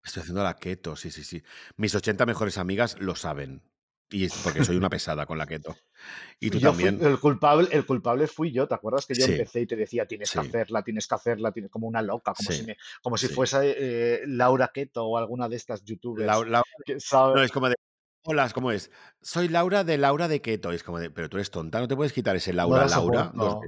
Estoy haciendo la keto, sí, sí, sí. Mis 80 mejores amigas lo saben. Y es porque soy una pesada con la keto. Y tú Yo fui también. el culpable, el culpable fui yo. ¿Te acuerdas que yo Sí, empecé y te decía, tienes que hacerla, tienes que hacerla, tienes como una loca, como si me, como si fuese eh, Laura Keto o alguna de estas youtubers Lau- que sabe. no, es como de. Hola, ¿cómo es? Soy Laura de Laura de Keto. Es como de, pero tú eres tonta, no te puedes quitar ese No Laura, la Laura, dos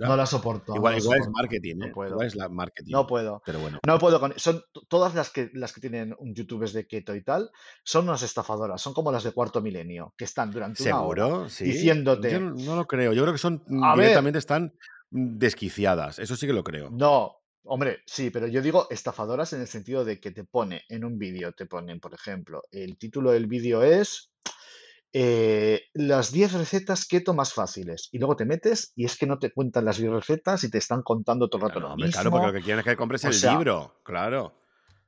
no la soporto, no Igual, la igual es marketing, No ¿eh? puedo, Igual es la marketing. no puedo. Pero bueno. No puedo con... Son todas las que, las que tienen un youtubers de keto y tal, son unas estafadoras, son como las de cuarto milenio, que están durante una hora ¿Seguro? Sí. Diciéndote, no, no lo creo. Yo creo que son a ver, directamente están desquiciadas. Eso sí que lo creo. No, hombre, sí, pero yo digo estafadoras en el sentido de que te pone en un vídeo, te ponen, por ejemplo, el título del vídeo es eh, las 10 recetas keto más fáciles. Y luego te metes y es que no te cuentan las 10 recetas y te están contando todo el rato Claro, lo hombre, mismo. claro, porque lo que quieren es que compres O el sea, libro, claro.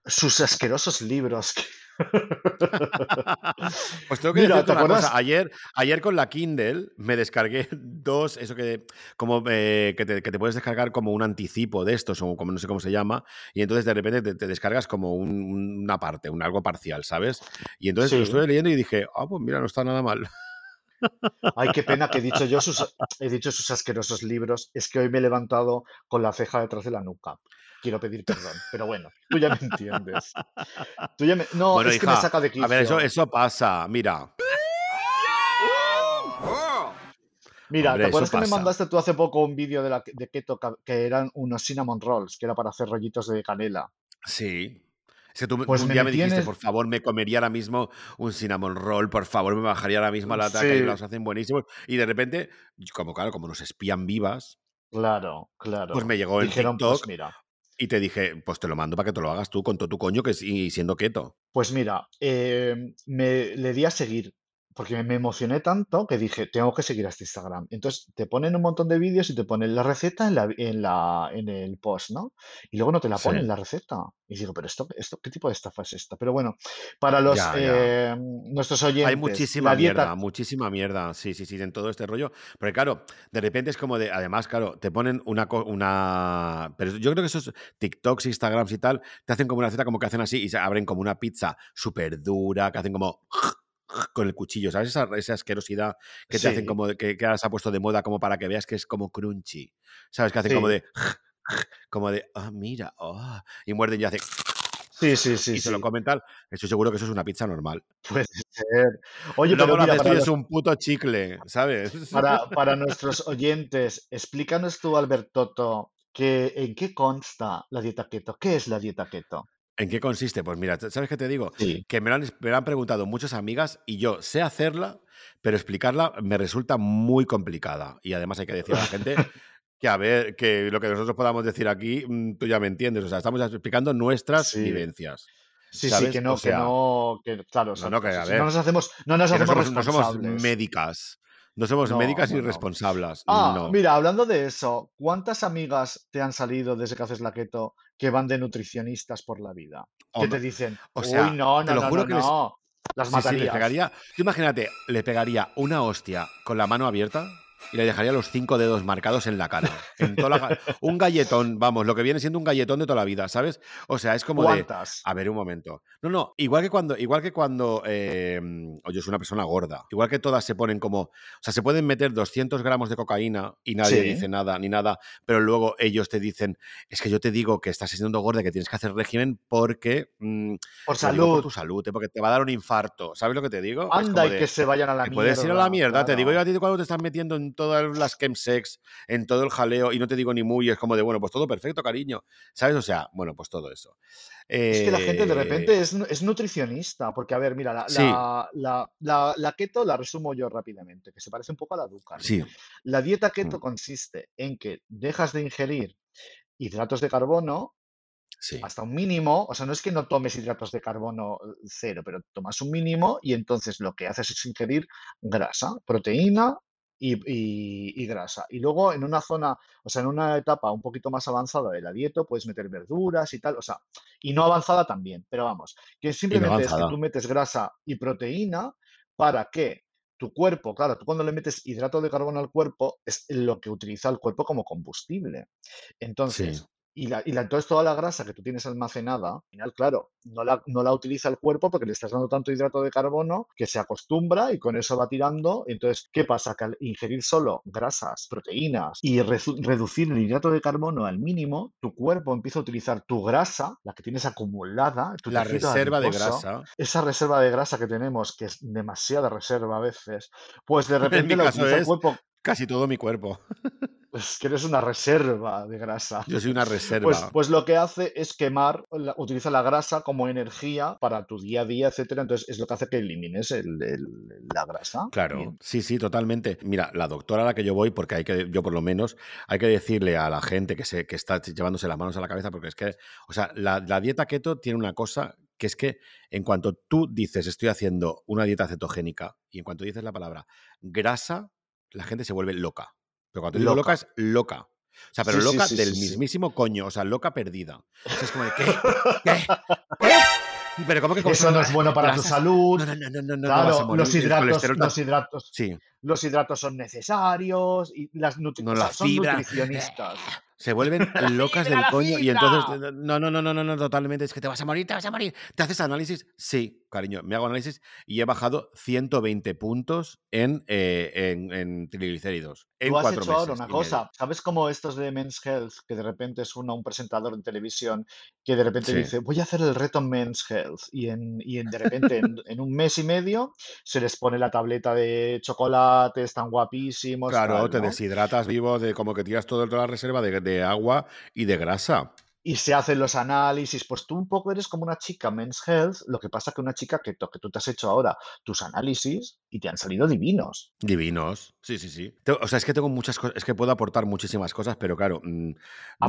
sus asquerosos libros. Pues tengo que Mira, decirte ¿te una acuerdas? cosa. Ayer, ayer con la Kindle me descargué dos, eso que como eh, que, te, que te puedes descargar como un anticipo de estos, o como no sé cómo se llama, y entonces de repente te, te descargas como un- una parte, un algo parcial, ¿sabes? Y entonces lo Sí. estuve leyendo y dije, ah, pues mira, no está nada mal. Ay, qué pena que he dicho yo sus, he dicho sus asquerosos libros. Es que hoy me he levantado con la ceja detrás de la nuca. Quiero pedir perdón, pero bueno, tú ya me entiendes. Tú ya me- No, bueno, es que me saca de a ver, eso, quicio. eso pasa. Mira, Mira, hombre, ¿te acuerdas que me mandaste tú hace poco un vídeo de, la, de keto que eran unos cinnamon rolls, que era para hacer rollitos de canela? Sí. Es que tú Pues un me día me dijiste, el- por favor, me comería ahora mismo un cinnamon roll, por favor, me bajaría ahora mismo a la taca y los hacen buenísimos. Y de repente, como claro, como nos espían vivas, Claro, pues claro. me llegó el Dijeron, pues TikTok mira, y te dije, pues te lo mando para que te lo hagas tú con todo tu coño que y siendo keto. pues mira, eh, me le di a seguir, porque me emocioné tanto que dije, tengo que seguir a este Instagram. Entonces te ponen un montón de vídeos y te ponen la receta en la, en la, en el post, ¿no? Y luego no te la Sí. ponen la receta. Y digo, pero esto, esto, ¿qué tipo de estafa es esta? Pero bueno, para los Ya, ya. eh, nuestros Hay oyentes, muchísima la dieta, mierda, muchísima mierda, sí, sí, sí, en todo este rollo. Porque claro, de repente es como de, además, claro, te ponen una, una, pero yo creo que esos TikToks, Instagrams y tal, te hacen como una receta como que hacen así y se abren como una pizza súper dura, que hacen como con el cuchillo, ¿sabes? Esa, esa asquerosidad que te hacen como, de- que, que ahora se ha puesto de moda como para que veas que es como crunchy, ¿sabes? Que hacen como de, como de, ah, mira, ah, y muerden y hacen, sí, sí, sí, y se lo sí, comen tal. Estoy seguro que eso es una pizza normal. puede ser. Oye, Luego pero lo mira, y es un puto chicle, ¿sabes? Para, para nuestros oyentes, explícanos tú, Albertoto, que, en qué consta la dieta keto. ¿Qué es la dieta keto? ¿En qué consiste? Pues mira, ¿sabes qué te digo? Sí. Que me lo, han, me lo han preguntado muchas amigas y yo sé hacerla, pero explicarla me resulta muy complicada. Y además hay que decir a la gente que a ver, que lo que nosotros podamos decir aquí, mm, tú ya me entiendes. O sea, estamos explicando nuestras Sí. vivencias. Sí, sí, que no, O sea, que no, que claro, no, no, que a no nos hacemos, no nos hacemos somos, no somos responsables. médicas. No somos No, médicas no, ni no. responsables. Ah, No. mira, hablando de eso, ¿cuántas amigas te han salido desde que haces la keto que van de nutricionistas por la vida? Que te dicen, o uy, sea, no, te no, lo no, juro no, que les, no, las Sí, sí, les matarías. pegaría. Tú imagínate, le pegaría una hostia con la mano abierta y le dejaría los cinco dedos marcados en la cara. En toda la un galletón, vamos, lo que viene siendo un galletón de toda la vida, ¿sabes? O sea, es como de. A ver, un momento. No, no, igual que cuando, igual que cuando eh, oye, es una persona gorda. Igual que todas se ponen como. O sea, se pueden meter 200 gramos de cocaína y nadie Sí. dice nada ni nada, pero luego ellos te dicen: Es que yo te digo que estás siendo gorda, que tienes que hacer régimen porque. mm, Por salud. tu salud, ¿eh? porque te va a dar un infarto. ¿Sabes lo que te digo? Anda y de, que se vayan a la te puedes ir a la mierda, mierda. Te digo yo a ti cuando te estás metiendo en todas las chemsex, en todo el jaleo, y no te digo ni muy, es como de, bueno, pues todo perfecto, cariño. ¿Sabes? O sea, bueno, pues todo eso. Es que la gente de Eh, repente es, nu- es nutricionista, porque a ver, mira, la, sí, la, la, la, la keto la resumo yo rápidamente, que se parece un poco a la Dukan. sí. La dieta mm, keto consiste en que dejas de ingerir hidratos de carbono Sí. hasta un mínimo, o sea, no es que no tomes hidratos de carbono eh, cero, pero tomas un mínimo y entonces lo que haces es ingerir grasa, proteína y, y- y grasa. Y luego en una zona, o sea, en una etapa un poquito más avanzada de la dieta, puedes meter verduras y tal, o sea, y no avanzada también, pero vamos, que Y no simplemente es que tú metes grasa y proteína para que tu cuerpo, claro, tú cuando le metes hidrato de carbono al cuerpo, es lo que utiliza el cuerpo como combustible. Entonces, Sí. Y, la, y la- entonces toda la grasa que tú tienes almacenada, al final, claro, no la, no la utiliza el cuerpo porque le estás dando tanto hidrato de carbono que se acostumbra y con eso va tirando. Entonces, ¿qué pasa? Que al ingerir solo grasas, proteínas y reducir el hidrato de carbono al mínimo, tu cuerpo empieza a utilizar tu grasa, la que tienes acumulada, tu La reserva de grasa. esa reserva de grasa que tenemos, que es demasiada reserva a veces, pues de En repente la utiliza el cuerpo Casi todo mi cuerpo. Es que eres una reserva de grasa. Yo soy una reserva. Pues, pues lo que hace es quemar, la- utiliza la grasa como energía para tu día a día, etcétera. Entonces es lo que hace que elimines el- el- la grasa. Claro, Bien. sí, sí, totalmente. Mira, la doctora a la que yo voy, porque hay que, yo por lo menos, hay que decirle a la gente que, se, que está llevándose las manos a la cabeza, porque es que, o sea, la, la dieta keto tiene una cosa que es que en cuanto tú dices estoy haciendo una dieta cetogénica y en cuanto dices la palabra grasa, la gente se vuelve loca. Pero cuando te digo loca es loca. O sea, pero Sí, loca sí, del sí, sí. mismísimo coño, o sea, loca perdida. O sea, es como de, ¿qué? ¿Qué? ¿Qué? Pero ¿cómo que Eso no es bueno para tu salud. No, no, no, no, no, no, vas a Claro, morir, los hidratos, los hidratos, Sí, los hidratos son necesarios y las nutri- No, o sea, la son fibra. nutricionistas. se vuelven locas del coño y entonces, no, no, no, no, no, no, totalmente, es que te vas a morir, te vas a morir. ¿Te haces análisis? Sí, cariño, me hago análisis y he bajado 120 puntos en, eh, en, en triglicéridos en Tú has cuatro hecho ahora una medio. cosa, ¿sabes cómo estos de Men's Health, que de repente es uno, un presentador en televisión, que de repente Sí. dice, voy a hacer el reto Men's Health, y, en, y de repente en, en un mes y medio se les pone la tableta de chocolate, están guapísimos, Claro, tal, te deshidratas vivo de como que tiras todo, toda la reserva de, de agua y de grasa. Y se hacen los análisis, pues tú un poco eres como una chica Men's Health, lo que pasa que una chica que, to- que tú te has hecho ahora tus análisis y te han salido divinos. Divinos, sí, sí, sí. O sea, es que tengo muchas cosas, es que puedo aportar muchísimas cosas, pero claro, mm,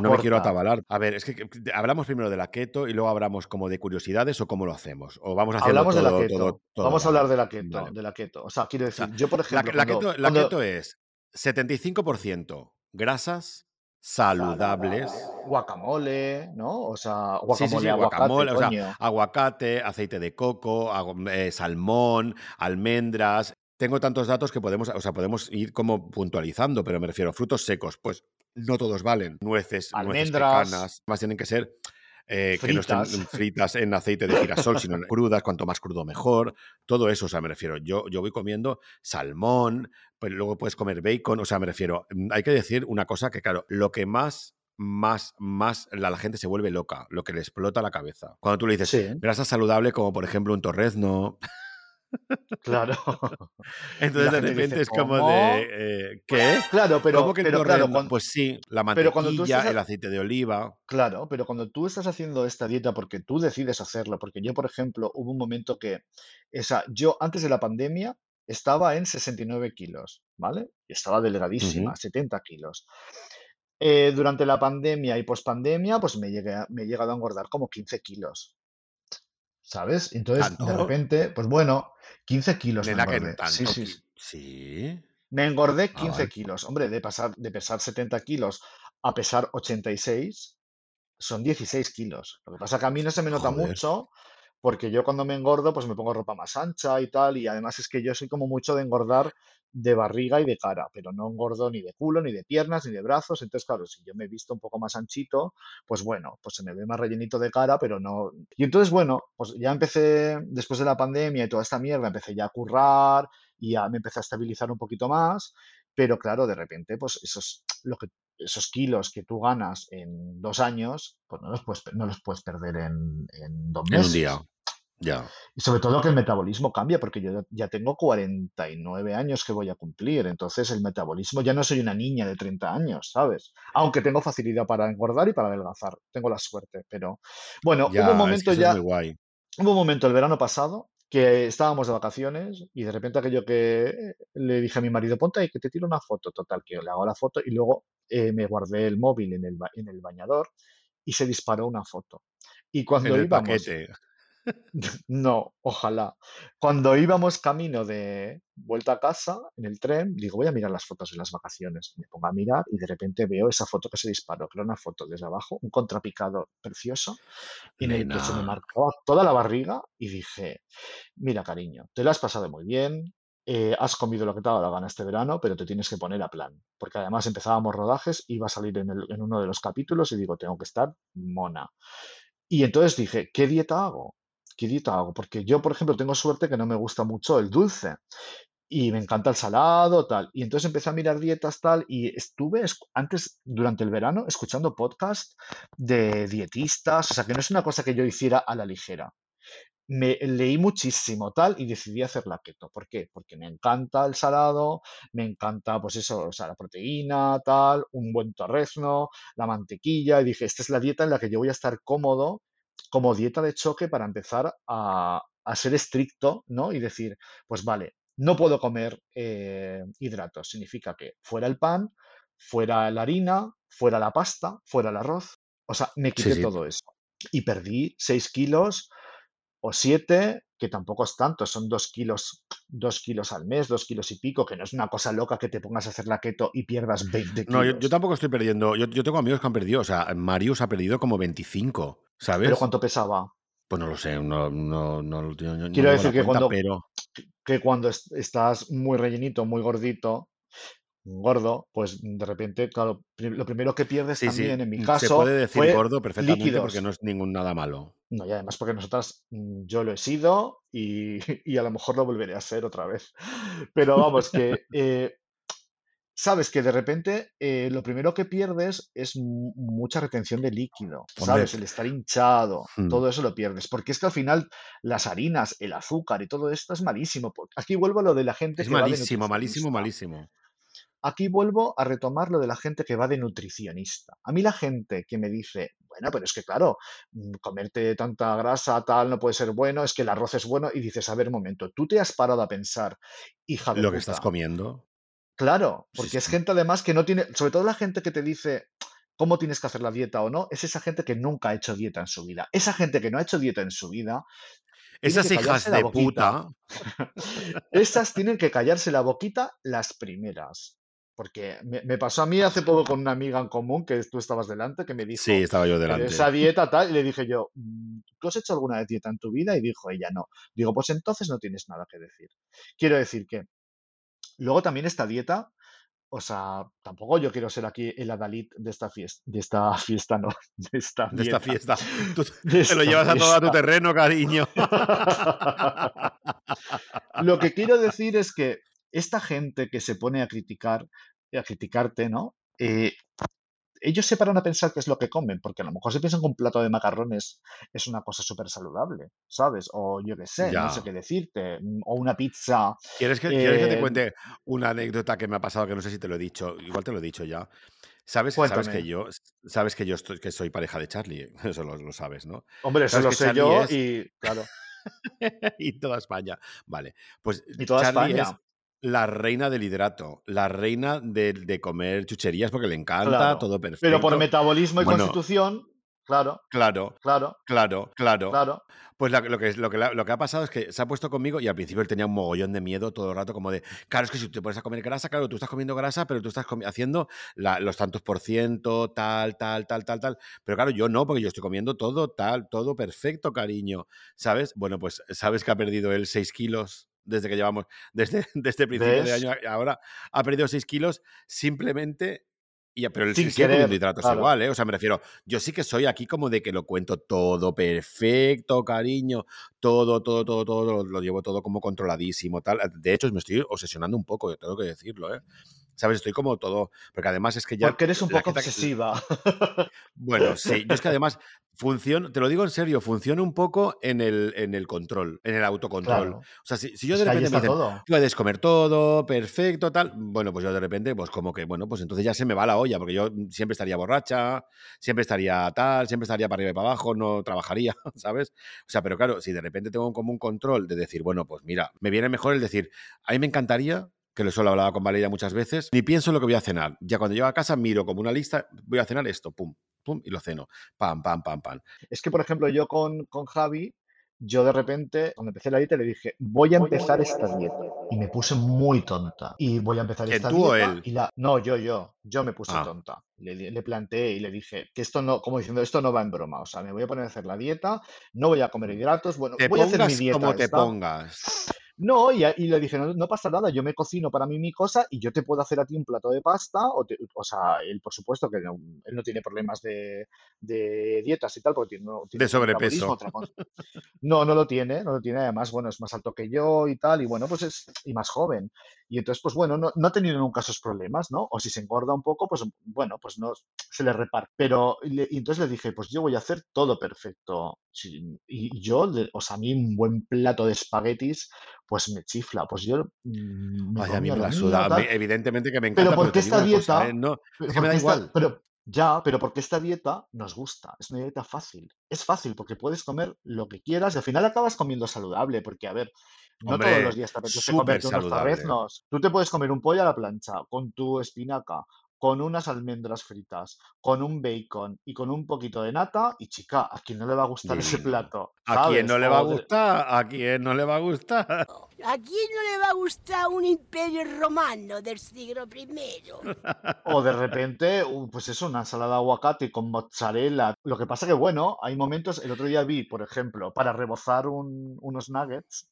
no me quiero atabalar. A ver, es que hablamos primero de la keto y luego hablamos como de curiosidades o cómo lo hacemos. O vamos haciendo Hablamos todo, de la keto. todo, todo Vamos a hablar de la keto, vale. de la keto. O sea, quiero O sea, decir, yo por La, ejemplo, la cuando, keto, la cuando- keto es 75% grasas saludables. guacamole, ¿no? O sea, guacamole, sí, sí, aguacate, guacamole, o sea, aguacate, aceite de coco, eh, salmón, almendras. Tengo tantos datos que podemos, o sea, podemos ir como puntualizando, pero me refiero a frutos secos, pues no todos valen. Nueces, nueces Almendras. pecanas, más tienen que ser eh, que no estén fritas en aceite de girasol, sino crudas, cuanto más crudo mejor. Todo eso, o sea, me refiero, yo, yo voy comiendo salmón, pues luego puedes comer bacon, o sea, me refiero, mm, hay que decir una cosa que, claro, lo que más más, más la, la gente se vuelve loca, lo que le explota la cabeza. Cuando tú le dices Sí, grasa saludable, como por ejemplo un torrezno, claro. entonces de repente dice, es como "¿Cómo?". de ¿eh, ¿qué? Claro, pero, ¿Cómo que pero claro, torrezno? cuan- Pues sí, la pero cuando tú mantequilla, estás el aceite de oliva. claro, pero cuando tú estás haciendo esta dieta porque tú decides hacerlo, porque yo, por ejemplo, hubo un momento que, esa, yo antes de la pandemia estaba en 69 kilos, ¿vale? Y estaba delgadísima, Ujú. 70 kilos. Eh, durante la pandemia y pospandemia, pues me llegué me he llegado a engordar como 15 kilos, ¿sabes? Entonces, de repente, pues bueno, 15 kilos me engordé. Sí, tanto. sí, qui- Sí. Me engordé Ah, 15 vale. kilos. Hombre, de pasar, de pesar 70 kilos a pesar 86, son 16 kilos. Lo que pasa que a mí no se me nota Joder. mucho, porque yo cuando me engordo, pues me pongo ropa más ancha y tal, y además es que yo soy como mucho de engordar de barriga y de cara, pero no engordo ni de culo, ni de piernas, ni de brazos. Entonces, claro, si yo me he visto un poco más anchito, pues bueno, pues se me ve más rellenito de cara, pero no. Y entonces, bueno, pues ya empecé, después de la pandemia y toda esta mierda, empecé ya a currar y ya me empecé a estabilizar un poquito más, pero claro, de repente, pues esos, lo que, esos kilos que tú ganas en dos años, pues no los puedes, no los puedes perder en, en dos En un meses. día. Ya. Y sobre todo que el metabolismo cambia, porque yo ya tengo 49 años que voy a cumplir, entonces el metabolismo ya no soy una niña de 30 años, ¿sabes? Aunque tengo facilidad para engordar y para adelgazar, tengo la suerte, pero bueno, hubo un es que momento ya, hubo un momento el verano pasado que estábamos de vacaciones y de repente aquello que le dije a mi marido, ponte ahí que te tiro una foto, total, que le hago la foto y luego eh, me guardé el móvil en el, en el bañador y se disparó una foto. Y cuando íbamos. no, ojalá. Cuando íbamos camino de vuelta a casa en el tren, digo, voy a mirar las fotos de las vacaciones. Me pongo a mirar y de repente veo esa foto que se disparó, que era una foto desde abajo, un contrapicado precioso, en el que se me marcaba toda la barriga y dije, mira, cariño, te lo has pasado muy bien, eh, has comido lo que te ha dado la gana este verano, pero te tienes que poner a plan. Porque además empezábamos rodajes, iba a salir en, el- en uno de los capítulos y digo, tengo que estar mona. Y entonces dije, ¿qué dieta hago? Porque yo, por ejemplo, tengo suerte que no me gusta mucho el dulce y me encanta el salado, tal. Y entonces empecé a mirar dietas, tal, y estuve antes, durante el verano, escuchando podcast de dietistas, o sea, que no es una cosa que yo hiciera a la ligera. me leí muchísimo tal y decidí hacer la keto. ¿Por qué? Porque me encanta el salado, me encanta pues eso, o sea, la proteína, tal, un buen torrezno, la mantequilla y dije, esta es la dieta en la que yo voy a estar cómodo como dieta de choque para empezar a, a ser estricto, ¿no? Y decir, pues vale, no puedo comer eh, hidratos. Significa que fuera el pan, fuera la harina, fuera la pasta, fuera el arroz. O sea, me quité sí. todo eso. Y perdí 6 kilos o 7, que tampoco es tanto, son 2 kilos, 2 kilos al mes, 2 kilos y pico, que no es una cosa loca que te pongas a hacer la keto y pierdas 20 No, yo, yo kilos. tampoco estoy perdiendo. Yo, yo tengo amigos que han perdido. O sea, Marius ha perdido como 25, ¿Pero ¿sabes? cuánto pesaba? Pues no lo sé, no, no, no, no- Quiero decir la que cuando, pero que cuando est- estás muy rellenito, muy gordito, gordo, pues de repente, claro, lo primero que pierdes sí, sí, también, en mi se caso, puede decir fue gordo perfectamente porque no es ningún nada malo. No, y además porque nosotras, mm, yo lo he sido y, y a lo mejor lo volveré a ser otra vez. Pero vamos, que eh, sabes que de repente eh, lo primero que pierdes es mu- mucha retención de líquido, ¿sabes? El estar hinchado, hmm, todo eso lo pierdes. Porque es que al final las harinas, el azúcar y todo esto es malísimo. Aquí vuelvo a lo de la gente es que va de malísimo, malísimo, malísimo. Aquí vuelvo a retomar lo de la gente que va de nutricionista. A mí la gente que me dice, bueno, pero es que claro, mm, comerte tanta grasa, tal, no puede ser bueno, es que el arroz es bueno, y dices, a ver, un momento, tú te has parado a pensar, hija de Lo que estás comiendo. Claro, Sí, porque es sí. gente además que no tiene, sobre todo la gente que te dice cómo tienes que hacer la dieta o no, es esa gente que nunca ha hecho dieta en su vida. Esa gente que no ha hecho dieta en su vida Esas hijas de puta. Esas tienen que callarse la boquita las primeras. Porque me, me pasó a mí hace poco con una amiga en común, que tú estabas delante, que me Sí, dijo, estaba yo delante. esa dieta tal, y le dije yo, "Mm, ¿tú has hecho alguna dieta en tu vida? Y dijo ella, no. Digo, pues entonces no tienes nada que decir. Quiero decir que luego también esta dieta, o sea, tampoco yo quiero ser aquí el adalid de esta fiesta, de esta fiesta, no, de esta De esta dieta, fiesta. Tú de te lo llevas a todo a tu terreno, cariño. Lo que quiero decir es que esta gente que se pone a criticar, a criticarte, ¿no? Eh, ellos se paran a pensar qué es lo que comen, porque a lo mejor se piensan que un plato de macarrones es una cosa súper saludable, ¿sabes? O yo qué sé, no sé qué decirte, mm, o una pizza. ¿Quieres que, ¿Quieres que te eh, cuente una anécdota que me ha pasado que no sé si te lo he dicho? Igual te lo he dicho ya. Sabes, sabes que yo, sabes que yo estoy, que soy pareja de Charlie, eso lo, lo sabes, ¿no? Hombre, eso lo sé Charlie yo es y, claro, y toda España. Vale, pues y toda Charlie es España, la reina del hidrato, la reina de, de comer chucherías porque le encanta, claro. todo Pero por perfecto. metabolismo y Bueno, constitución, claro, claro, claro, claro, claro. claro. Pues la- lo, que, lo, que, lo que ha pasado es que se ha puesto conmigo y al principio él tenía un mogollón de miedo todo el rato, como de, claro, es que si te pones a comer grasa, claro, tú estás comiendo grasa, pero tú estás haciendo la- los tantos por ciento, tal, tal, tal, tal, tal. Pero claro, yo no, porque yo estoy comiendo todo, tal, todo perfecto, cariño. ¿Sabes? Bueno, pues sabes que ha perdido él 6 kilos desde que llevamos, desde, desde principio de ¿Ves? año a- ahora, ha perdido 6 kilos simplemente... Y, pero él Sin querer, hidratos claro. igual, ¿eh? O sea, me refiero, yo sí que soy aquí como de que lo cuento todo perfecto, cariño, todo, todo, todo, todo, lo, lo llevo todo como controladísimo, tal. De hecho, me estoy obsesionando un poco, tengo que decirlo, ¿eh? ¿Sabes? Estoy como todo, porque además es que ya Porque eres un poco que- obsesiva. Bueno, sí, yo es que además funciona, te lo digo en serio, funciona un poco en el, en el control, en el autocontrol. Claro. O sea, si, si yo de repente me dicen, todo. puedes comer todo, perfecto, tal. Bueno, pues yo de repente, pues como que, bueno, pues entonces ya se me va la olla, porque yo siempre estaría borracha, siempre estaría tal, siempre estaría para arriba y para abajo, no trabajaría, ¿sabes? O sea, pero claro, si de repente tengo como un control de decir, bueno, pues mira, me viene mejor el decir, a mí me encantaría que lo suelo hablaba con Valeria muchas veces, ni pienso en lo que voy a cenar. Ya cuando llego a casa miro como una lista, voy a cenar esto, pum, pum, y lo ceno. Pam, pam, pam, pam. Es que, por ejemplo, yo con, con Javi, yo de repente, cuando empecé la dieta, le dije, voy a empezar esta dieta. Y me puse muy tonta. Y voy a empezar ¿Quién, esta tú o dieta. él? Y la... No, yo, yo. Yo me puse Ah. tonta. Le, le planteé y le dije que esto no, como diciendo, esto no va en broma. O sea, me voy a poner a hacer la dieta, no voy a comer hidratos. Bueno, Te voy a hacer mi dieta como te pongas. No, y, le dije, no, no pasa nada, yo me cocino para mí mi cosa y yo te puedo hacer a ti un plato de pasta, o, te- o sea, él por supuesto que no, él no tiene problemas de, de dietas y tal, porque tiene, no, tiene De sobrepeso. otra cosa. No, no lo tiene, no lo tiene, además, bueno, es más alto que yo y tal, y bueno, pues es, y más joven. Y entonces, pues bueno, no, no ha tenido nunca esos problemas, ¿no? O si se engorda un poco, pues bueno, pues no se le repara. Pero, y, le- y entonces le dije, pues yo voy a hacer todo perfecto. Sí, y yo, de- o sea, a mí un buen plato de espaguetis, pues me chifla. Pues yo mm, me Ay, a mí me la suda. tal. Evidentemente que me encanta, ¿por pero digo esta una cosa, dieta? ¿eh? No, Pero es que me ¿por da qué esta- igual. pero ya, pero porque esta dieta nos gusta, es una dieta fácil. Es fácil porque puedes comer lo que quieras y al final acabas comiendo saludable, porque a ver, no todos los días te apetece comerte unos torreznos. Tú te puedes comer un pollo a la plancha con tu espinaca, con unas almendras fritas, con un bacon y con un poquito de nata y chica, ¿a quién no le va a gustar ese plato? ¿A quién no le va a gustar? ¿A quién no le va a gustar? ¿A quién no le va a gustar un imperio romano del siglo I? O de repente, pues eso, una ensalada de aguacate con mozzarella. Lo que pasa que, bueno, hay momentos, el otro día vi, por ejemplo, para rebozar un- unos nuggets,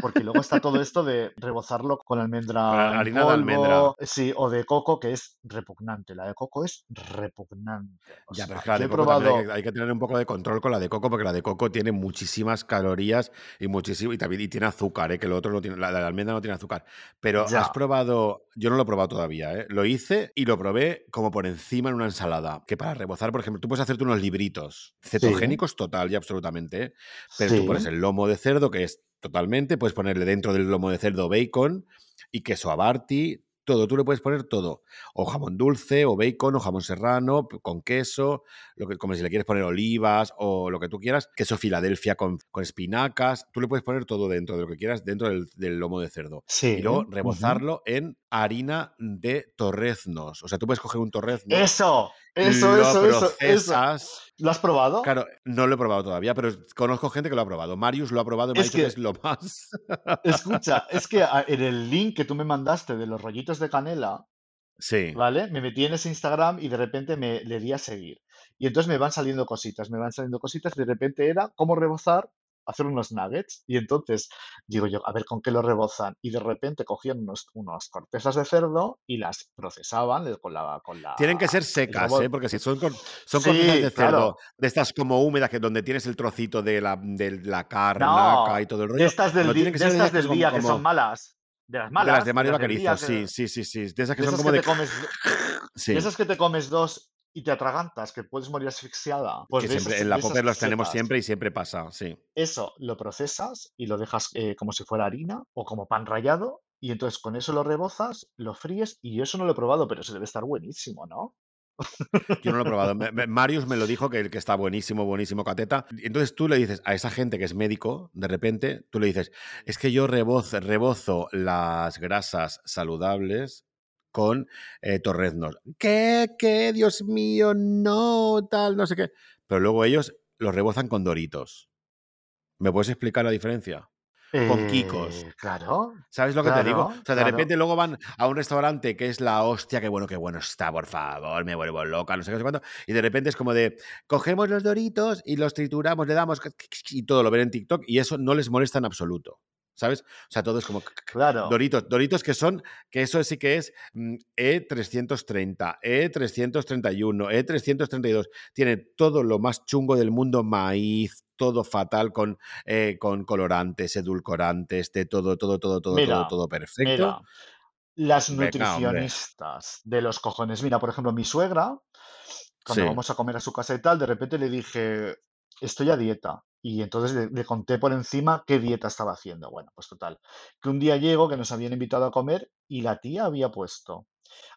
porque luego está todo esto de rebozarlo con almendra harina de almendra. sí, o de coco, que es repugnante. La de coco es repugnante. O Ya, pero sea, es que la yo de he coco también hay probado, que, hay que tener un poco de control con la de coco, porque la de coco tiene muchísimas calorías y muchísimo, y también y tiene azúcar, ¿eh? que lo otro no tiene, la de la almendra no tiene azúcar. Pero has probado, yo no lo he probado todavía, ¿eh? lo hice y lo probé como por encima en una ensalada, que para rebozar, por ejemplo, tú puedes hacerte unos libritos sí, cetogénicos total y absolutamente, ¿eh? pero tú pones el lomo de cerdo, que es totalmente, puedes ponerle dentro del lomo de cerdo bacon y queso abarti, todo, tú le puedes poner todo, o jamón dulce, o bacon, o jamón serrano, con queso, lo que, como si le quieres poner olivas, o lo que tú quieras, queso Filadelfia con, con espinacas, tú le puedes poner todo dentro de lo que quieras, dentro del, del lomo de cerdo. Y luego rebozarlo en harina de torreznos. O sea, tú puedes coger un torrezno, Eso, eso, lo eso, eso, eso. ¿Lo has probado? Claro, no lo he probado todavía, pero conozco gente que lo ha probado. Marius lo ha probado y me ha Es dicho que es lo más. escucha, es que en el link que tú me mandaste de los rollitos de canela, Sí. ¿vale? Me metí en ese Instagram y de repente me le di a seguir. Y entonces me van saliendo cositas, me van saliendo cositas, y de repente era cómo rebozar, hacer unos nuggets. Y entonces digo yo, a ver con qué lo rebozan. Y de repente cogían unos, unas cortezas de cerdo y las procesaban con la, con Tienen que ser la, secas. ¿eh? Porque si son, son cortezas de claro. cerdo, de estas como húmedas, que donde tienes el trocito de la, de la No, y todo el de rollo, estas del, no de de estas del día que son malas. De las De las malas, de de Mario las del día Vaquerizo, que, sí, sí, sí, sí. De esas que de son esas como que de. te comes, de esas que te comes dos y te atragantas, que puedes morir asfixiada. Pues Que siempre, esas, en la Popper los tenemos siempre y siempre pasa, sí. Eso lo procesas y lo dejas eh, como si fuera harina o como pan rallado. Y entonces con eso lo rebozas, lo fríes y yo eso no lo he probado, pero se debe estar buenísimo, ¿no? Yo no lo he probado. Marius me lo dijo que, que está buenísimo, buenísimo, cateta. Entonces tú le dices a esa gente que es médico, de repente, tú le dices, es que yo rebozo, rebozo las grasas saludables con eh, torreznos. ¿Qué? ¿Qué? Dios mío, no, tal, no sé qué. Pero luego ellos los rebozan con doritos. ¿Me puedes explicar la diferencia? Con Kikos. Eh, claro, ¿Sabes lo que te digo? O sea, de claro. repente luego van a un restaurante que es la hostia, que bueno, que bueno está, por favor, me vuelvo loca, no sé qué, no sé cuánto. Y de repente es como de, cogemos los doritos y los trituramos, le damos, y todo lo ven en TikTok y eso no les molesta en absoluto. ¿Sabes? O sea, todo es como Claro. Doritos, Doritos que son, que eso sí que es mm, E E330, E331, E332. Tiene todo lo más chungo del mundo, maíz, todo fatal con, eh, con colorantes, edulcorantes, de todo, todo, todo, todo, todo, Mira, todo perfecto. mira, las Venga, nutricionistas de los cojones. Mira, por ejemplo, mi suegra, cuando Sí. vamos a comer a su casa y tal, de repente le dije, estoy a dieta. Y entonces le, le conté por encima qué dieta estaba haciendo. Bueno, pues total. Que un día llego, que nos habían invitado a comer y la tía había puesto,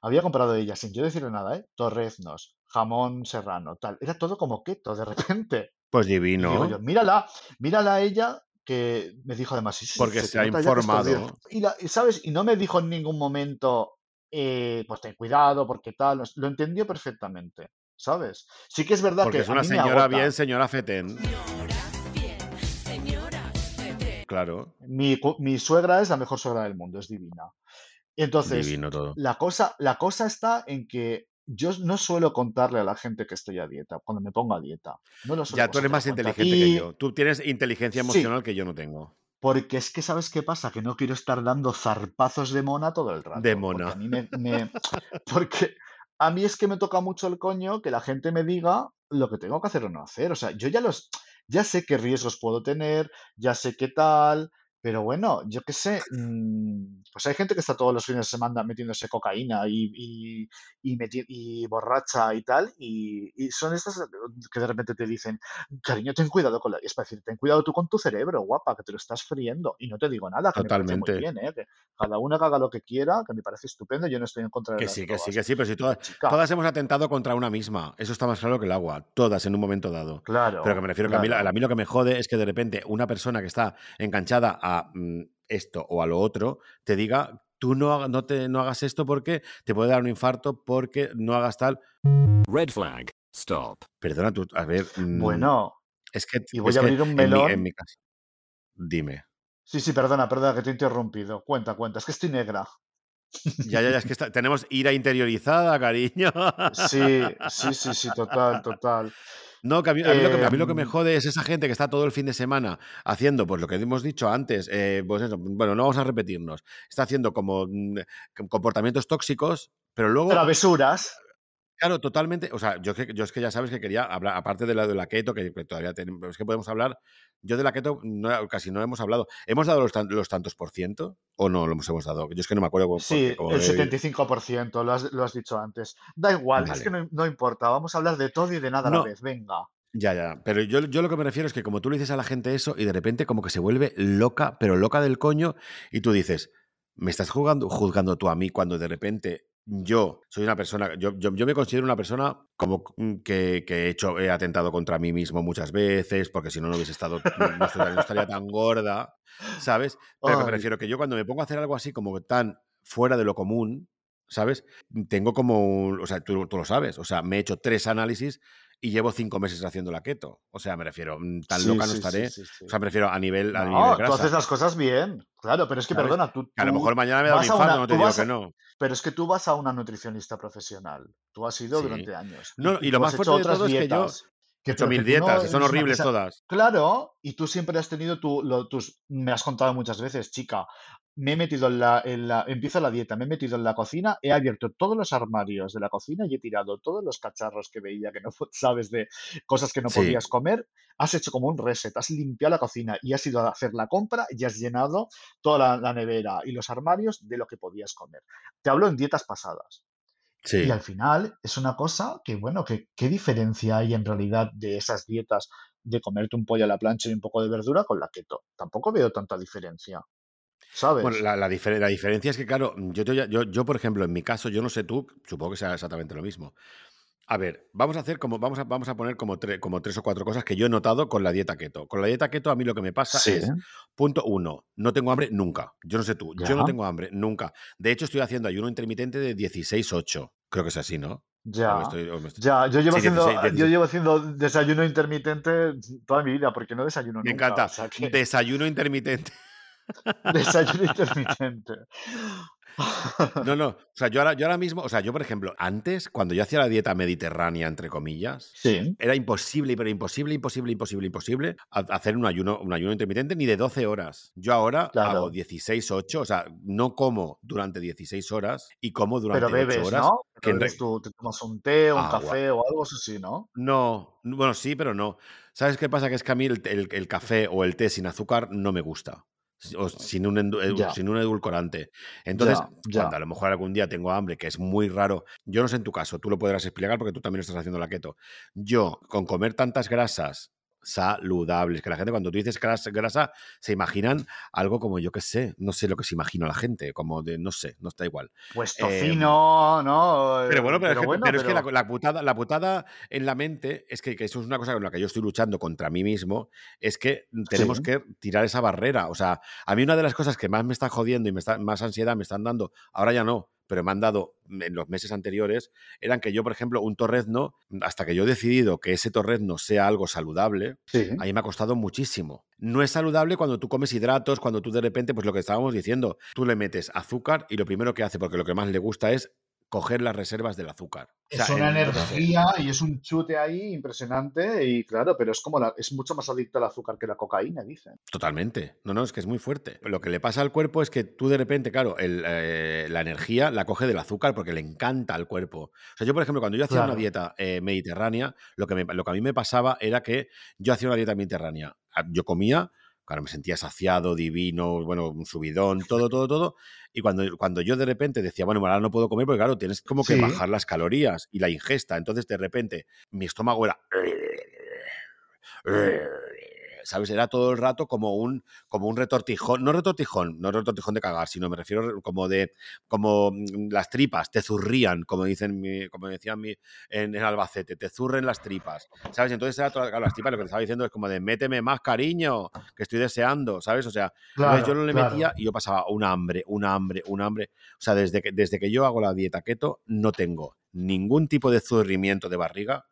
había comprado ella, sin yo decirle nada, ¿eh? Torreznos, jamón serrano, tal. Era todo como keto de repente. Pues Y digo yo, divino, mírala, mírala a ella que me dijo además, sí, porque se ha nota ya que estás bien". informado. Y, la- ¿sabes? Y no me dijo en ningún momento, eh, pues ten cuidado, porque tal, lo entendió perfectamente, ¿sabes? Sí que es verdad Porque que es a una mí me señora agota. bien, señora Feten. Claro, Mi, mi suegra es la mejor suegra del mundo, es divina. Entonces, divino todo. la cosa, la cosa está en que yo no suelo contarle a la gente que estoy a dieta, cuando me pongo a dieta. No lo suelo Ya, tú eres más a inteligente que yo. Tú tienes inteligencia Sí, emocional que yo no tengo. Porque es que, ¿sabes qué pasa? Que no quiero estar dando zarpazos de mona todo el De rato. Porque a mona. mí me, me- Porque a mí es que me toca mucho el coño que la gente me diga lo que tengo que hacer o no hacer. O sea, yo ya los... Ya sé qué riesgos puedo tener, ya sé qué tal, Pero bueno, yo qué sé, mm, pues hay gente que está todos los fines de semana metiéndose cocaína y, y, y, meti- y borracha y tal, y, y son estas que de repente te dicen, cariño, ten cuidado con la... Es para decir, ten cuidado tú con tu cerebro, guapa, que te lo estás friendo. Y no te digo nada, que me muy Totalmente. bien, ¿eh? Que cada uno que haga lo que quiera, que me parece estupendo, yo no estoy en contra de Que las sí, que sí, que sí, pero si todas, todas hemos atentado contra una misma. Eso está más claro que el agua. Todas en un momento dado. Pero que claro, me refiero que a mí, a claro. mí lo que me jode es que de repente una persona que está enganchada a mm, esto o a lo otro te diga, tú no, no, te, no hagas esto porque te puede dar un infarto, porque no hagas tal. Red flag. Stop. Perdona, tú, a ver, mm, Bueno, es que, y voy es a abrir un en mi, en melón. mi caso, dime. Sí, sí, perdona, perdona que te he interrumpido. Cuenta, cuenta, es que estoy negra. Ya, ya, ya, es que está- tenemos ira interiorizada, cariño. Sí, sí, sí, sí, total, total. No, que a mí, a mí lo que, me- a mí lo que me Em, jode es esa gente que está todo el fin de semana haciendo, pues lo que hemos dicho antes, eh, pues eso, bueno, no vamos a repetirnos, está haciendo como mm, com- comportamientos tóxicos, pero luego, travesuras. Claro, totalmente, o sea, yo, es que- yo es que ya sabes que quería hablar, aparte de la de la keto, que, que todavía tenemos, es que podemos hablar, yo de la keto no- casi no hemos hablado, ¿hemos dado los, tan- los tantos por ciento o no lo hemos, hemos dado? Yo es que no me acuerdo Sí, el he- 75%, lo has, lo has dicho antes. Da igual, es que Vale. no, no importa, vamos a hablar de todo y de nada a la vez, venga. Ya, ya, pero yo, yo lo que me refiero es que como tú le dices a la gente eso y de repente como que se vuelve loca, pero loca del coño, y tú dices, me estás juzgando, juzgando tú a mí cuando de repente yo soy una persona, yo, yo, yo me considero una persona como que, que he hecho, he atentado contra mí mismo muchas veces, porque si no, no hubiese estado, no estaría, no estaría tan gorda, ¿sabes? Pero me refiero que yo cuando me pongo a hacer algo así como tan fuera de lo común, ¿sabes? Tengo como, o sea, tú, tú lo sabes, o sea, me he hecho tres análisis y llevo cinco meses haciendo la keto. O sea, me refiero, mm, tan sí, loca no sí, estaré. sí. O sea, me refiero a nivel, a nivel No, tú grasa, haces las cosas bien, claro, pero es que ¿sabes? perdona, tú, Que a lo tú mejor mañana me da un infarto, una, no te tú digo que no. pero es que tú vas a una nutricionista profesional, tú has ido durante años No, y, lo tú más fuerte de otras todo es que yo que, hecho pero que mil tú no dietas y son horribles todas. claro, y tú siempre has tenido tu, lo- tus, me has contado muchas veces, chica, me he metido en la, en la, empiezo la dieta, me he metido en la cocina, he abierto todos los armarios de la cocina y he tirado todos los cacharros que veía que no sabes de cosas que no Sí, podías comer, has hecho como un reset, has limpiado la cocina y has ido a hacer la compra y has llenado toda la, la nevera y los armarios de lo que podías comer. Te hablo en dietas pasadas. Y al final es una cosa que, bueno, que qué diferencia hay en realidad de esas dietas de comerte un pollo a la plancha y un poco de verdura con la keto. Tampoco veo tanta diferencia, Bueno, ¿sabes? la, la difer- la diferencia es que, claro, yo, te- yo, yo, por ejemplo, en mi caso, yo no sé tú, supongo que sea exactamente lo mismo. A ver, vamos a hacer como, vamos a, vamos a poner como, tre- como tres o cuatro cosas que yo he notado con la dieta keto. Con la dieta keto, a mí lo que me pasa Sí, es, punto uno, no tengo hambre nunca. Yo no sé tú, yo no tengo hambre nunca. De hecho, estoy haciendo ayuno intermitente de 16-8. Creo que es así, ¿no? Me ya, estoy- o me estoy- ya. Yo llevo Sí, 16, haciendo, yo 16. llevo haciendo desayuno intermitente toda mi vida, porque no desayuno Me nunca. O encanta. sea que Desayuno intermitente. desayuno intermitente. No, no. O sea, yo ahora, yo ahora mismo, o sea, yo, por ejemplo, antes, cuando yo hacía la dieta mediterránea, entre comillas, Sí, era imposible, pero imposible, imposible, imposible, imposible ha- hacer un ayuno, un ayuno intermitente ni de 12 horas. Yo ahora hago claro. 16-8, o sea, no como durante 16 horas y como Pero durante 8 bebes, horas, ¿no? que Pero bebes tú, te tomas un té, un agua. café o algo así, ¿no? No, bueno, sí, pero no. ¿Sabes qué pasa? Que es que a mí el, el- el café o el té sin azúcar no me gusta. O sin un, eh, sin un edulcorante. Entonces, cuando a lo mejor algún día tengo hambre, que es muy raro, yo no sé en tu caso, tú lo podrás explicar porque tú también estás haciendo la keto. Yo, con comer tantas grasas saludables, que la gente cuando tú dices grasa, grasa se imaginan algo como yo qué sé, no sé lo que se imagina la gente, como de, no sé, no está igual. Pues Em, tocino, ¿no? pero Eh, bueno, pero, es que, bueno, pero es que la, putada, la putada en la mente es que, que eso es una cosa con la que yo estoy luchando contra mí mismo, es que tenemos sí, que tirar esa barrera. O sea, a mí una de las cosas que más me está jodiendo y me está, más ansiedad me están dando, ahora ya no, pero me han dado en los meses anteriores, eran que yo, por ejemplo, un torrezno, hasta que yo he decidido que ese torrezno sea algo saludable, sí, a mí me ha costado muchísimo. No es saludable cuando tú comes hidratos, cuando tú de repente, pues lo que estábamos diciendo, tú le metes azúcar y lo primero que hace, porque lo que más le gusta es coger las reservas del azúcar. O es sea, una energía y es un chute ahí impresionante y claro, pero es como la, es mucho más adicto al azúcar que la cocaína, dicen. Totalmente. No, no, es que es muy fuerte. Lo que le pasa al cuerpo es que tú de repente, claro, el, eh, la energía la coge del azúcar porque le encanta al cuerpo. O sea, yo, por ejemplo, cuando yo hacía una dieta eh, mediterránea, lo que, me- lo que a mí me pasaba era que yo hacía una dieta mediterránea. Ah, Yo comía Claro, me sentía saciado, divino, bueno, un subidón, todo, todo, todo. Y cuando, cuando yo de repente decía, bueno, ahora no puedo comer, porque claro, tienes como que Sí. bajar las calorías y la ingesta. Entonces, de repente, mi estómago era. ¿Sabes? Era todo el rato como un, como un retortijón, no retortijón, no retortijón de cagar, sino me refiero como de, como mm, las tripas te zurrían, como dicen, mi- como decían mi, en, en Albacete, te zurren las tripas, ¿sabes? Entonces era todas claro, las tripas, lo que estaba diciendo es como de méteme más cariño, que estoy deseando, ¿sabes? O sea, entonces yo no le claro. metía y yo pasaba un hambre, un hambre, un hambre. O sea, desde que, desde que yo hago la dieta keto, no tengo ningún tipo de zurrimiento de barriga.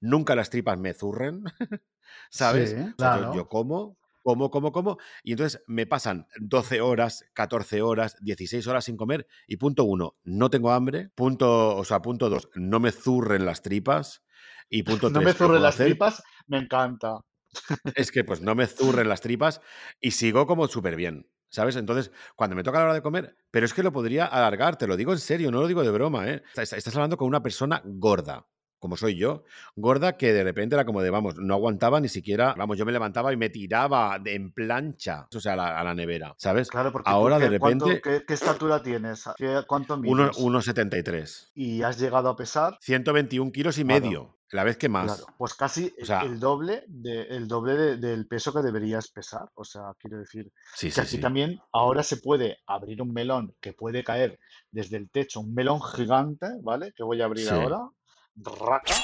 Nunca las tripas me zurren, ¿sabes? Sí, yo- como, como, como, como. Y entonces me pasan 12 horas, 14 horas, 16 horas sin comer. Y punto uno, no tengo hambre. Punto, o sea, punto dos, no me zurren las tripas. Y punto No tres, me lo zurren las hacer tripas, me encanta. es que pues no me zurren las tripas y sigo como súper bien, ¿sabes? Entonces, cuando me toca la hora de comer, pero es que lo podría alargar, te lo digo en serio, no lo digo de broma, ¿eh? Estás hablando con una persona gorda, como soy yo, gorda que de repente era como de, vamos, no aguantaba ni siquiera, vamos, yo me levantaba y me tiraba de- en plancha, o sea, a la, a la nevera, ¿sabes? Claro, porque tú, Ahora de ¿qué, cuánto- repente, qué, qué estatura tienes? ¿Qué- ¿Cuánto mides? 1,73, ¿Y has llegado a pesar? 121 kilos y Claro. medio, la vez que más. Claro, pues casi O sea- el doble, de, el doble de- del peso que deberías pesar. O sea, quiero decir Sí, que sí, aquí sí. también ahora se puede abrir un melón que puede caer desde el techo, un melón gigante, ¿vale? Que voy a abrir ahora, raca,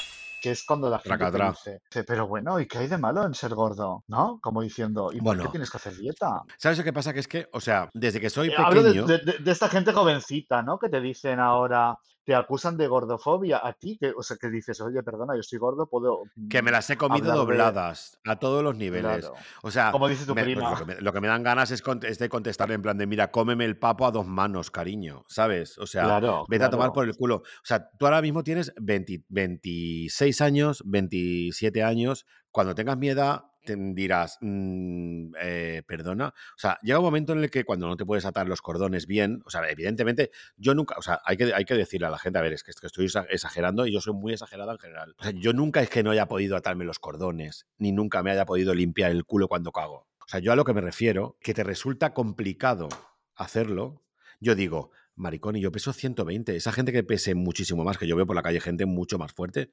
que es cuando la gente te dice, dice, pero bueno, ¿y qué hay de malo en ser gordo? ¿No? Como diciendo, ¿y por qué tienes que hacer dieta? ¿Sabes lo que pasa? Que es que, o sea, desde que soy Eh, Hablo pequeño... de- de- de esta gente jovencita, ¿no? Que te dicen ahora, te acusan de gordofobia a ti, que, o sea, que dices, oye, perdona, yo soy gordo, puedo... Que me mm, las he comido de- dobladas a todos los niveles. Claro. O sea, Como dice tu me- pues prima. lo, que me, lo que me dan ganas es, de contestarle en plan de, mira, cómeme el papo a dos manos, cariño, ¿sabes? O sea, Claro, vete a tomar por el culo. O sea, tú ahora mismo tienes 20 26 años, 27 años. Cuando tengas mi edad, te dirás, "Mm, eh, perdona. O sea, llega un momento en el que cuando no te puedes atar los cordones bien, o sea, evidentemente, yo nunca, o sea, hay que, hay que decirle a la gente, a ver, es que, es que estoy exa- exagerando y yo soy muy exagerada en general. O sea, yo nunca es que no haya podido atarme los cordones, ni nunca me haya podido limpiar el culo cuando cago. O sea, yo a lo que me refiero, que te resulta complicado hacerlo, yo digo, maricón, y yo peso 120. Esa gente que pese muchísimo más, que yo veo por la calle gente mucho más fuerte,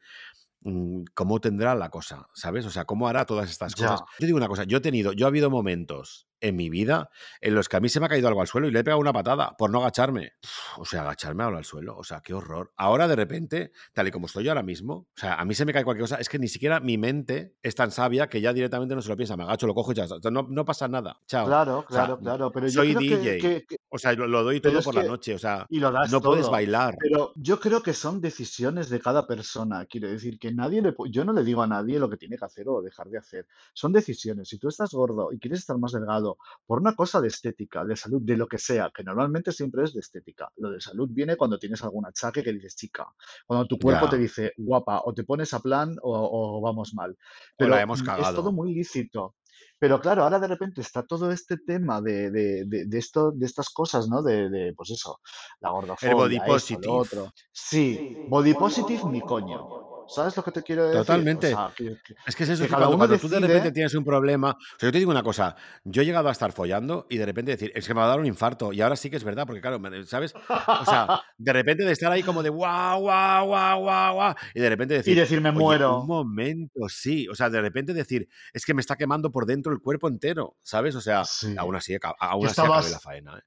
¿cómo tendrá la cosa? ¿Sabes? O sea, ¿cómo hará todas estas Ya. cosas? Yo digo una cosa, yo he tenido, yo ha habido momentos en mi vida en los que a mí se me ha caído algo al suelo y le he pegado una patada por no agacharme. Uf, O sea, agacharme ahora al suelo, o sea, qué horror. Ahora de repente, tal y como estoy yo ahora mismo, o sea, a mí se me cae cualquier cosa, es que ni siquiera mi mente es tan sabia que ya directamente no se lo piensa, me agacho, lo cojo y ya, no, no pasa nada. Chao. Claro, O sea, claro, claro. Pero yo soy creo DJ. que, que- O sea, lo, lo doy todo por la noche, o sea, y lo das no puedes bailar. Pero yo creo que son decisiones de cada persona. Quiero decir que nadie le, yo no le digo a nadie lo que tiene que hacer o dejar de hacer. Son decisiones. Si tú estás gordo y quieres estar más delgado por una cosa de estética, de salud, de lo que sea, que normalmente siempre es de estética. Lo de salud viene cuando tienes algún achaque que dices chica, cuando tu cuerpo te dice guapa, o te pones a plan o, o vamos mal. O Pero la hemos mm, es cagado. todo muy lícito. Pero claro, ahora de repente está todo este tema de, de, de, de esto, de estas cosas, ¿no? De, pues eso, la gordofobia, body esto, positive. lo otro. Sí, body positive ni coño. ¿Sabes lo que te quiero decir? Totalmente. O sea, que- que- Es que es eso, que cuando, cuando tú de repente decide- tienes un problema. O sea, yo te digo una cosa, yo he llegado a estar follando y de repente decir, es que me va a dar un infarto. Y ahora sí que es verdad, porque claro, ¿sabes? O sea, de repente de estar ahí como de guau, guau, guau, guau, guau. Y de repente decir. y decir me "Oye, muero. Un momento, sí. O sea, de repente decir, es que me está quemando por dentro el cuerpo entero, ¿sabes? O sea, Sí. aún así, aún así acabé estabas- la faena. ¿eh?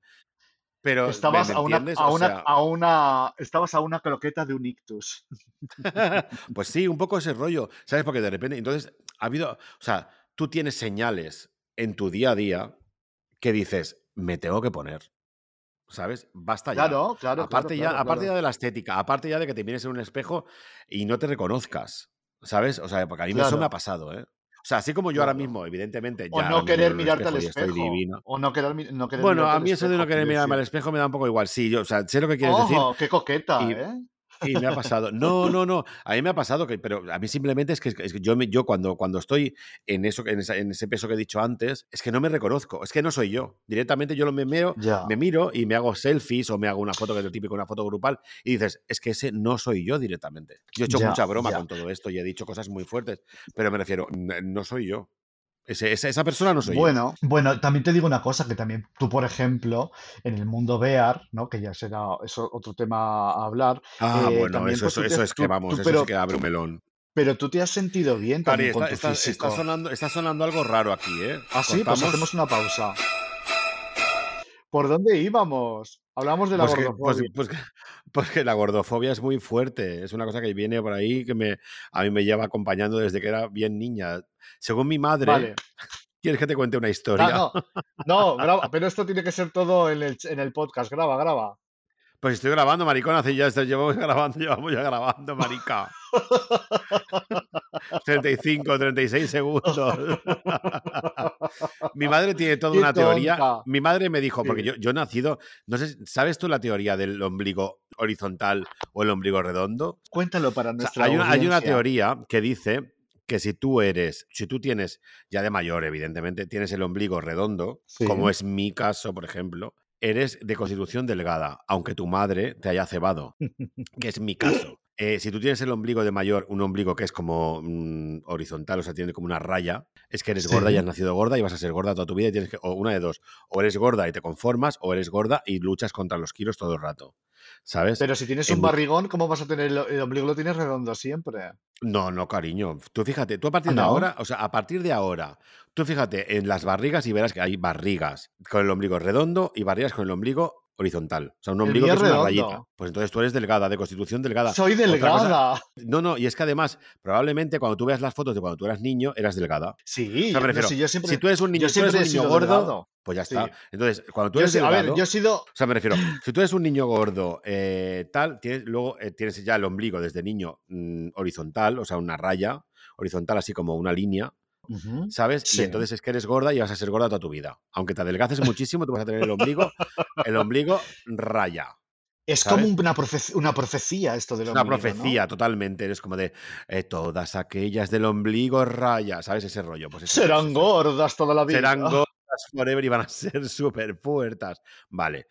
Pero, ¿me- Estabas a una, a, O una, sea, a una, estabas a una croqueta de un ictus. pues sí, un poco ese rollo, ¿sabes? Porque de repente, entonces, ha habido, o sea, tú tienes señales en tu día a día que dices, me tengo que poner, ¿sabes? Basta ya. Claro, claro, aparte, claro, ya, claro, aparte claro. ya de la estética, aparte ya de que te mires en un espejo y no te reconozcas, ¿sabes? O sea, porque a mí eso me ha pasado, ¿eh? O sea, así como yo ahora mismo, evidentemente, O ya no me miro querer mirarte al espejo. O no querer, no querer Bueno, a mí eso de no querer mirarme al decir. espejo me da un poco igual. Sí, yo, o sea, sé lo que quieres decir. Ojo, qué coqueta, Y- ¿eh? Y me ha pasado. No, no, no. A mí me ha pasado que, pero a mí simplemente es que, es que yo, yo cuando, cuando estoy en eso, en, esa- en ese peso que he dicho antes, es que no me reconozco. Es que no soy yo. Directamente yo lo me miro, me miro y me hago selfies o me hago una foto que es lo típico, una foto grupal y dices, es que ese no soy yo directamente. Yo he hecho mucha broma con todo esto y he dicho cosas muy fuertes, pero me refiero, no soy yo. Ese- esa, esa persona no soy yo. Bueno, bueno, también te digo una cosa, que también tú, por ejemplo, en el mundo VR, ¿no? Que ya será eso otro tema a hablar, Ah, eh, bueno, también eso, pues eso, eso es que vamos, tú- eso pero, sí que abre un melón. pero tú te has sentido bien Cari, también con está, tu está- físico. está sonando, está sonando algo raro aquí, ¿eh? Ah, sí, pues Cortamos. hacemos una pausa. ¿Por dónde íbamos? Hablamos de la Pues que, pues, gordofobia. pues que- pues que la gordofobia es muy fuerte. Es una cosa que viene por ahí que me, a mí me lleva acompañando desde que era bien niña. Según mi madre, Vale. ¿quieres que te cuente una Ah, historia? no, no, graba, pero esto tiene que ser todo en el, en el podcast. Graba, graba. Pues estoy grabando, maricón, hace ya esto, llevamos grabando, llevamos ya grabando, marica. 35, 36 segundos. mi madre tiene toda una teoría. Mi madre me dijo, porque yo, yo he nacido, no sé, ¿sabes tú la teoría del ombligo horizontal o el ombligo redondo? Cuéntalo para O sea, nuestra hay, una, hay una teoría que dice que si tú eres, si tú tienes, ya de mayor, evidentemente, tienes el ombligo redondo, Sí. como es mi caso, por ejemplo, eres de constitución delgada, aunque tu madre te haya cebado, que es mi caso. Eh, si tú tienes el ombligo de mayor, un ombligo que es como mm, horizontal, o sea, tiene como una raya, es que eres gorda y has nacido gorda y vas a ser gorda toda tu vida y tienes que, o una de dos, o eres gorda y te conformas, o eres gorda y luchas contra los kilos todo el rato. ¿Sabes? Pero si tienes En un barrigón, ¿cómo vas a tener el, el ombligo? Lo tienes redondo siempre. No, no, cariño. Tú fíjate, tú a partir de ahora, o sea, a partir de ahora, tú fíjate en las barrigas y verás que hay barrigas con el ombligo redondo y barrigas con el ombligo horizontal. O sea, un ombligo que es una rayita. Pues entonces tú eres delgada, de constitución delgada. Soy delgada. No, no, y es que además, probablemente cuando tú veas las fotos de cuando tú eras niño, eras delgada. Sí, O sea, me no, refiero, si yo siempre, si tú eres un niño, yo si tú eres siempre un he niño sido gordo, delgado. pues ya Sí. está. Entonces, cuando tú Yo eres a delgado, ver, yo he sido. o sea, me refiero, si tú eres un niño gordo, eh, tal, tienes, luego eh, tienes ya el ombligo desde niño mm, horizontal, o sea, una raya horizontal, así como una línea, ¿sabes? Sí. Y entonces es que eres gorda y vas a ser gorda toda tu vida. Aunque te adelgaces muchísimo, tú vas a tener el ombligo, el ombligo raya. Es ¿sabes? como una, profe- una profecía esto del Es una ombligo, ¿no? profecía totalmente. Eres como de eh, todas aquellas del ombligo raya, ¿sabes? Ese rollo. Pues ese- Serán gordas toda la vida. serán gordas forever y van a ser súper puertas. Vale.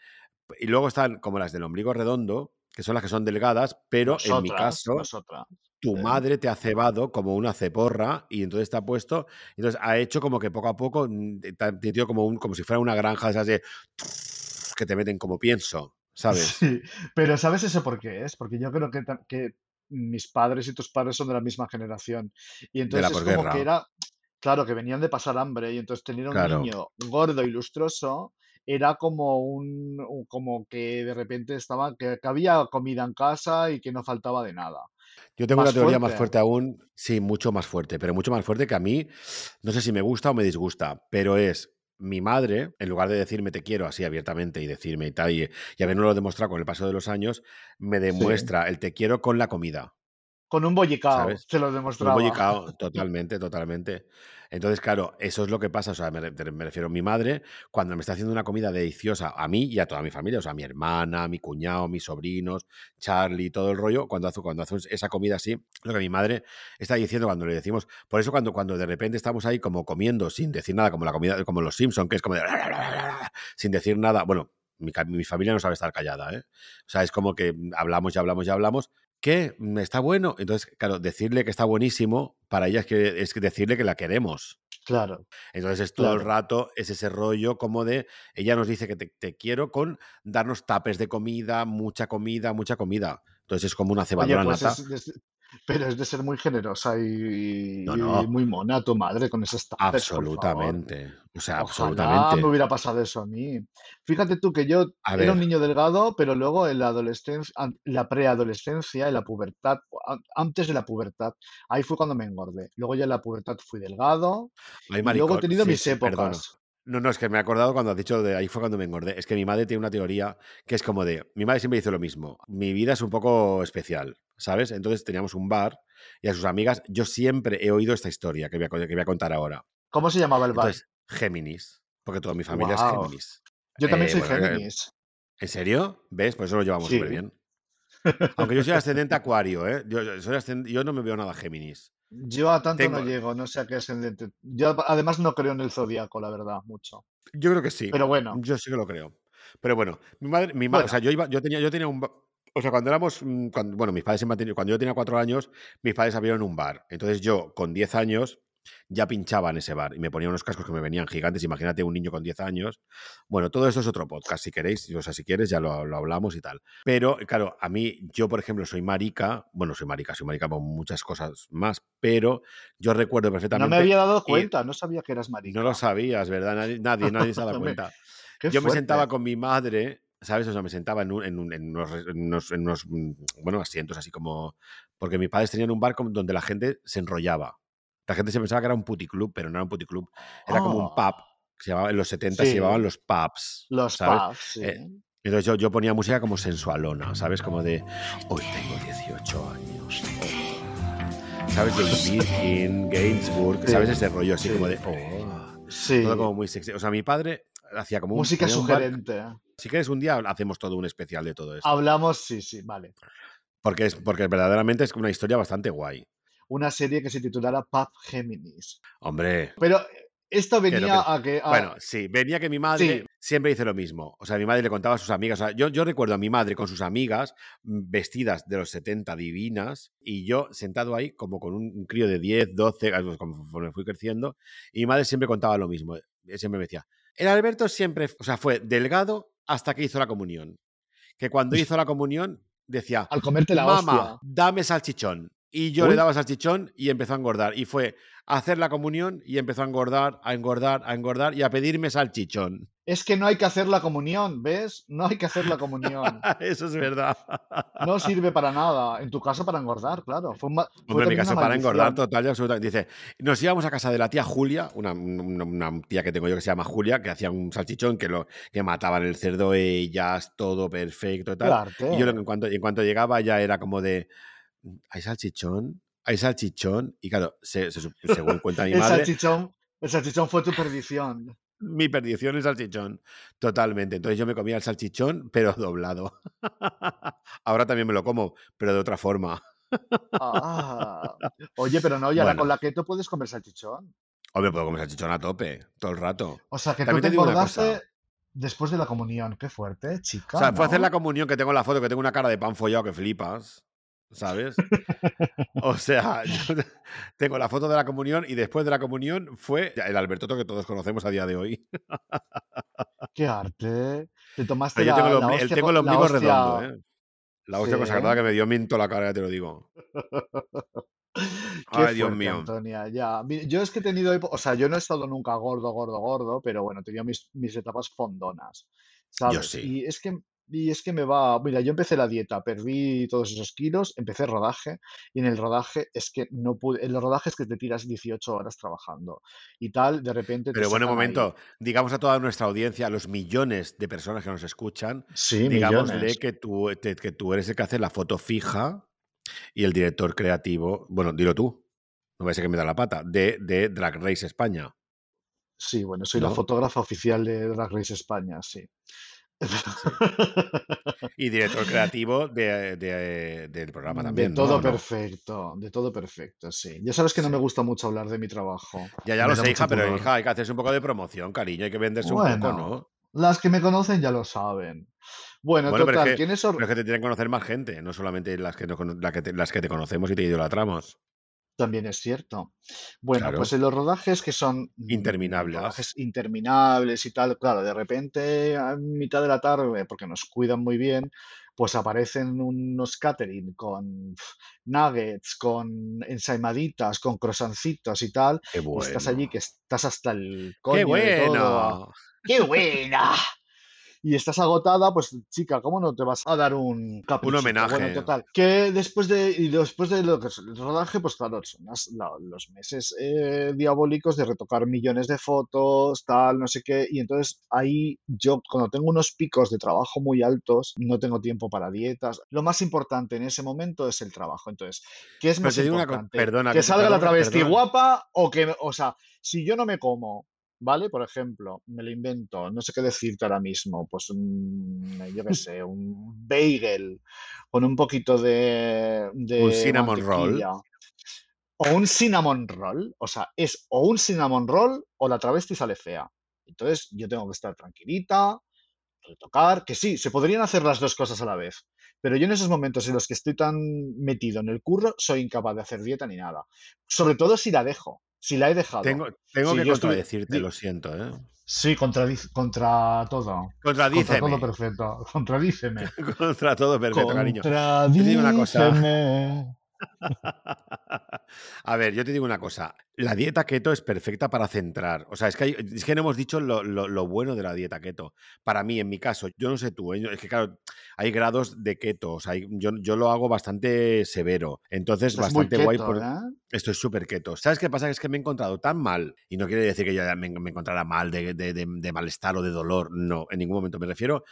Y luego están como las del ombligo redondo, que son las que son delgadas, pero en mi caso, nosotras. Tu madre te ha cebado como una ceporra y entonces te ha puesto, entonces ha hecho como que poco a poco mm, te ha metido como, un, como si fuera una granja de esas de que te meten como pienso, ¿sabes? Sí, pero ¿sabes eso por qué es? Porque yo creo que, que mis padres y tus padres son de la misma generación. Y entonces es como que era, claro, que venían de pasar hambre y entonces tener un Claro. niño gordo y lustroso era como un, un- como que de repente estaba, que, que había comida en casa y que no faltaba de nada. Yo tengo una teoría más fuerte. aún, sí, mucho más fuerte, pero mucho más fuerte que a mí, no sé si me gusta o me disgusta, pero es mi madre, en lugar de decirme te quiero así abiertamente y decirme y tal, y, y habernoslo lo demostrado con el paso de los años, me demuestra el te quiero con la comida. Con un bollicao, ¿Sabes? se lo Con un demostraba. bollicao, totalmente, totalmente. Entonces, claro, eso es lo que pasa. O sea, me, me refiero a mi madre, cuando me está haciendo una comida deliciosa a mí y a toda mi familia, o sea, a mi hermana, a mi cuñado, mis sobrinos, Charlie, todo el rollo, cuando hace, cuando hace esa comida así, lo que mi madre está diciendo cuando le decimos, por eso cuando, cuando de repente estamos ahí como comiendo sin decir nada, como la comida, como los Simpson, que es como de sin decir nada, bueno, mi, mi familia no sabe estar callada, ¿eh? O sea, es como que hablamos y hablamos y hablamos, que está bueno. Entonces, claro, decirle que está buenísimo para ella es, que, es decirle que la queremos. Claro, Entonces es todo el rato, es ese rollo como de, ella nos dice que te, te quiero con darnos tapes de comida, mucha comida, mucha comida. Entonces es como una Oye, cebadora pues nata. es, es- pero es de ser muy generosa y, No, y no. muy mona tu madre con por favor. Absolutamente. O sea, absolutamente. me hubiera pasado eso a mí. Fíjate tú que yo A era un niño delgado, pero luego en la adolescencia, la preadolescencia, en la pubertad, an- antes de la pubertad, ahí fue cuando me engordé. Luego ya en la pubertad fui delgado Ay, y luego he tenido Sí, mis épocas. No, no, es que me he acordado cuando has dicho de ahí fue cuando me engordé. Es que mi madre tiene una teoría que es como de, mi madre siempre dice lo mismo, mi vida es un poco especial, ¿sabes? Entonces teníamos un bar y a sus amigas, yo siempre he oído esta historia que voy a, que voy a contar ahora. ¿Cómo se llamaba el bar? Entonces, Géminis, porque toda mi familia es. Géminis. Yo también Eh, soy bueno, eh, Géminis. ¿En serio? ¿Ves? Pues eso lo llevamos Sí. súper bien. Aunque yo soy ascendente acuario, ¿eh? Yo, soy no me veo nada Géminis. Yo a tanto no llego, no sé a qué ascendente. Yo además no creo en el zodiaco, la verdad, mucho. Yo creo que sí. Pero bueno, Yo sí que lo creo. Pero bueno, mi madre, mi madre, o sea, yo iba, yo tenía, yo tenía un o sea, cuando éramos, mm, cuando, bueno, mis padres siempre cuando yo tenía cuatro años, mis padres abrieron un bar. Entonces yo, con 10 años, ya pinchaba en ese bar y me ponía unos cascos que me venían gigantes. Imagínate un niño con 10 años. Bueno, todo esto es otro podcast, si queréis, o sea, si quieres ya lo, lo hablamos y tal. Pero, claro, a mí, yo, por ejemplo, soy marica, bueno, soy marica, soy marica por muchas cosas más, pero yo recuerdo No perfectamente... me había dado cuenta, no sabía que eras marica. No lo sabías, ¿verdad? Nadie, nadie, nadie se ha dado cuenta. Qué Yo me sentaba con mi madre, ¿sabes? O sea, me sentaba en, un- en un- en unos, unos- en unos, mm, bueno, asientos así como... Porque mis padres tenían un bar donde la gente se enrollaba. La gente se pensaba que era un puticlub, pero no era un puticlub. Era como un Oh, pub. que Se llamaba, en los 70 se Sí. llamaban los pubs, Los ¿sabes? pubs, sí. Eh, Entonces yo, yo ponía música como sensualona, ¿sabes? Como de, hoy tengo 18 años. oh". ¿Sabes? De Birkin, Gainsbourg, Sí, ¿sabes? Ese rollo así sí. como de, oh. Sí. Todo como muy sexy. O sea, mi padre hacía como. Música un sugerente. si quieres, un día hacemos todo un especial de todo esto. Hablamos, sí, sí, vale. Porque, es, porque verdaderamente es una historia bastante guay. Una serie que se titulara Pub Géminis. Hombre. Pero esto que no, venía a que. a- Bueno, sí, venía que mi madre Sí. siempre dice lo mismo. O sea, mi madre le contaba a sus amigas. o sea, yo, yo recuerdo a mi madre con sus amigas mm, vestidas de los 70 divinas y yo sentado ahí como con un crío de 10, 12, ah, pues, conforme fui creciendo. Y mi madre siempre contaba lo mismo. eh, Siempre me decía, el Alberto siempre, o sea, fue delgado hasta que hizo la comunión. Que cuando hizo la comunión decía, al comerte la hostia. dame salchichón. Y yo Uy. le daba salchichón y empezó a engordar. Y fue a hacer la comunión y empezó a engordar, a engordar, a engordar y a pedirme salchichón. Es que no hay que hacer la comunión, ¿ves? No hay que hacer la comunión. Eso es verdad. No sirve para nada. En tu caso, para engordar, claro. Fue, ma- fue Hombre, en mi caso, para engordar total y absolutamente. Dice, nos íbamos a casa de la tía Julia, una, una- una tía que tengo yo que se llama Julia, que hacía un salchichón que lo que mataban el cerdo ellas, todo perfecto y tal. Claro, Y yo en cuanto, en cuanto llegaba ya era como de, ¿hay salchichón? ¿Hay salchichón? Y claro, se- se- según cuenta mi el madre, salchichón, el salchichón fue tu perdición. mi perdición es salchichón. Totalmente. Entonces yo me comía el salchichón, pero doblado. Ahora también me lo como, pero de otra forma. Ah. Oye, pero no, y ahora Bueno. con la keto puedes comer salchichón. Hombre, puedo comer salchichón a tope, todo el rato. O sea, que También tú te te engordaste después de la comunión. Qué fuerte, chica. O sea, fue hacer la comunión que tengo en la foto, que tengo una cara de pan follado que flipas. ¿Sabes? O sea, yo tengo la foto de la comunión y después de la comunión fue el Albertoto que todos conocemos a día de hoy. Qué arte. Te tomaste Pero yo la, tengo, la el, hostia tengo el la ombligo hostia- redondo, ¿eh? La hostia Sí. consagrada que me dio minto la cara, ya te lo digo. Qué Ay, Dios fuerte, mío. Antonia, ya. Yo es que he tenido, o sea, yo no he estado nunca gordo, gordo, gordo, pero bueno, he tenido mis, mis etapas fondonas, ¿sabes? sí. Y es que, y es que me va, mira, yo empecé la dieta, perdí todos esos kilos, empecé rodaje, y en el rodaje es que no pude, en el rodaje es que te tiras 18 horas trabajando y tal, de repente te Pero bueno, un ahí. momento, digamos a toda nuestra audiencia, a los millones de personas que nos escuchan, Sí, digámosle que tú, te- que tú eres el que hace la foto fija y el director creativo, bueno, dilo tú, no vaya a ser que me da la pata, de, de Drag Race España. Sí, bueno, soy la fotógrafa oficial de Drag Race España, sí. Y director creativo de, de- del programa también. De todo perfecto, de todo perfecto, sí. Ya sabes que no me gusta mucho hablar de mi trabajo. Ya, ya Me lo sé, hija, pero hija, hay que hacerse un poco de promoción, cariño, hay que venderse un Bueno, poco, ¿no? Las que me conocen ya lo saben. Bueno, Bueno, pero total, es que, ¿quién es Or- pero es que te tienen que conocer más gente, no solamente las que, no cono- la que te, las que te conocemos y te idolatramos. También es cierto. Bueno, Claro. pues en los rodajes que son mm, Interminables. rodajes interminables y tal, claro, de repente a mitad de la tarde, porque nos cuidan muy bien, pues aparecen unos catering con nuggets, con ensaimaditas, con croissancitos y tal, Qué y bueno. estás allí que estás hasta el ¡Qué coño de todo, a- bueno! ¡Qué buena! Y estás agotada, pues chica, ¿cómo no te vas a dar un caprichito? homenaje. Bueno, total. Que después de, y después de lo que es el rodaje, pues claro, son las- la- los meses eh, diabólicos de retocar millones de fotos, tal, no sé qué. Y entonces ahí yo, cuando tengo unos picos de trabajo muy altos, no tengo tiempo para dietas. Lo más importante en ese momento es el trabajo. Entonces, ¿qué es más una importante? perdona, que que- salga la travesti perdona. guapa o que, o sea, si yo no me como ¿Vale? Por ejemplo, me lo invento, no sé qué decirte ahora mismo, pues un, yo qué sé, un bagel con un poquito de, de Un cinnamon roll. O un cinnamon roll, o sea, es o un cinnamon roll o la travesti sale fea. Entonces yo tengo que estar tranquilita, retocar, que sí, se podrían hacer las dos cosas a la vez, pero yo en esos momentos en los que estoy tan metido en el curro soy incapaz de hacer dieta ni nada. Sobre todo si la dejo. Si la he dejado. Tengo, tengo Si que contradecirte, lo siento, ¿eh? Sí, contra, contra todo. Contra Contradíceme. todo perfecto. Contradíceme. Contra todo perfecto, cariño. digo una cosa. A ver, yo te digo una cosa. La dieta keto es perfecta para centrar. O sea, es que, hay- es que no hemos dicho lo, lo- lo bueno de la dieta keto. Para mí, en mi caso, yo no sé tú, ¿eh? es que claro, hay grados de keto. O sea, hay- yo, yo lo hago bastante severo. Entonces, bastante guay. por- ¿eh? Estoy súper keto. ¿Sabes qué pasa? Es que me he encontrado tan mal, y no quiere decir que yo me, me encontrara mal de, de- de- de malestar o de dolor, no, en ningún momento. Me refiero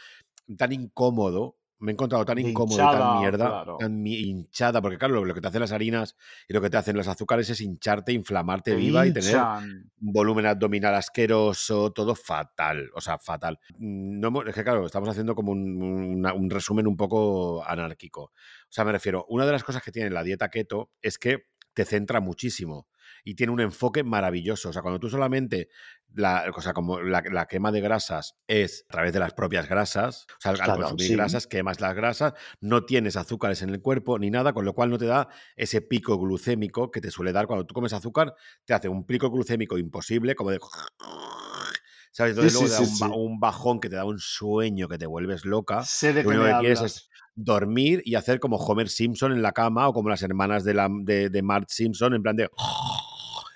tan incómodo, me he encontrado tan incómodo y hinchada, tan mierda, claro. tan hinchada, porque claro, lo, que te hacen las harinas y lo que te hacen los azúcares es hincharte, inflamarte Te viva y tener un volumen abdominal asqueroso, todo fatal, o sea, fatal. No, es que claro, estamos haciendo como un, una- un resumen un poco anárquico. O sea, me refiero, una de las cosas que tiene la dieta keto es que te centra muchísimo y tiene un enfoque maravilloso. O sea, cuando tú solamente, la, o sea, como la, la quema de grasas es a través de las propias grasas, o sea, al, Claro, consumir sí. grasas, quemas las grasas, no tienes azúcares en el cuerpo ni nada, con lo cual no te da ese pico glucémico que te suele dar cuando tú comes azúcar, te hace un pico glucémico imposible, como de... ¿Sabes? Entonces Sí, luego sí, te da un, bajón que te da un sueño que te vuelves loca. Sé de Lo único que quieres es dormir y hacer como Homer Simpson en la cama o como las hermanas de, la, de, de Marge Simpson, en plan de...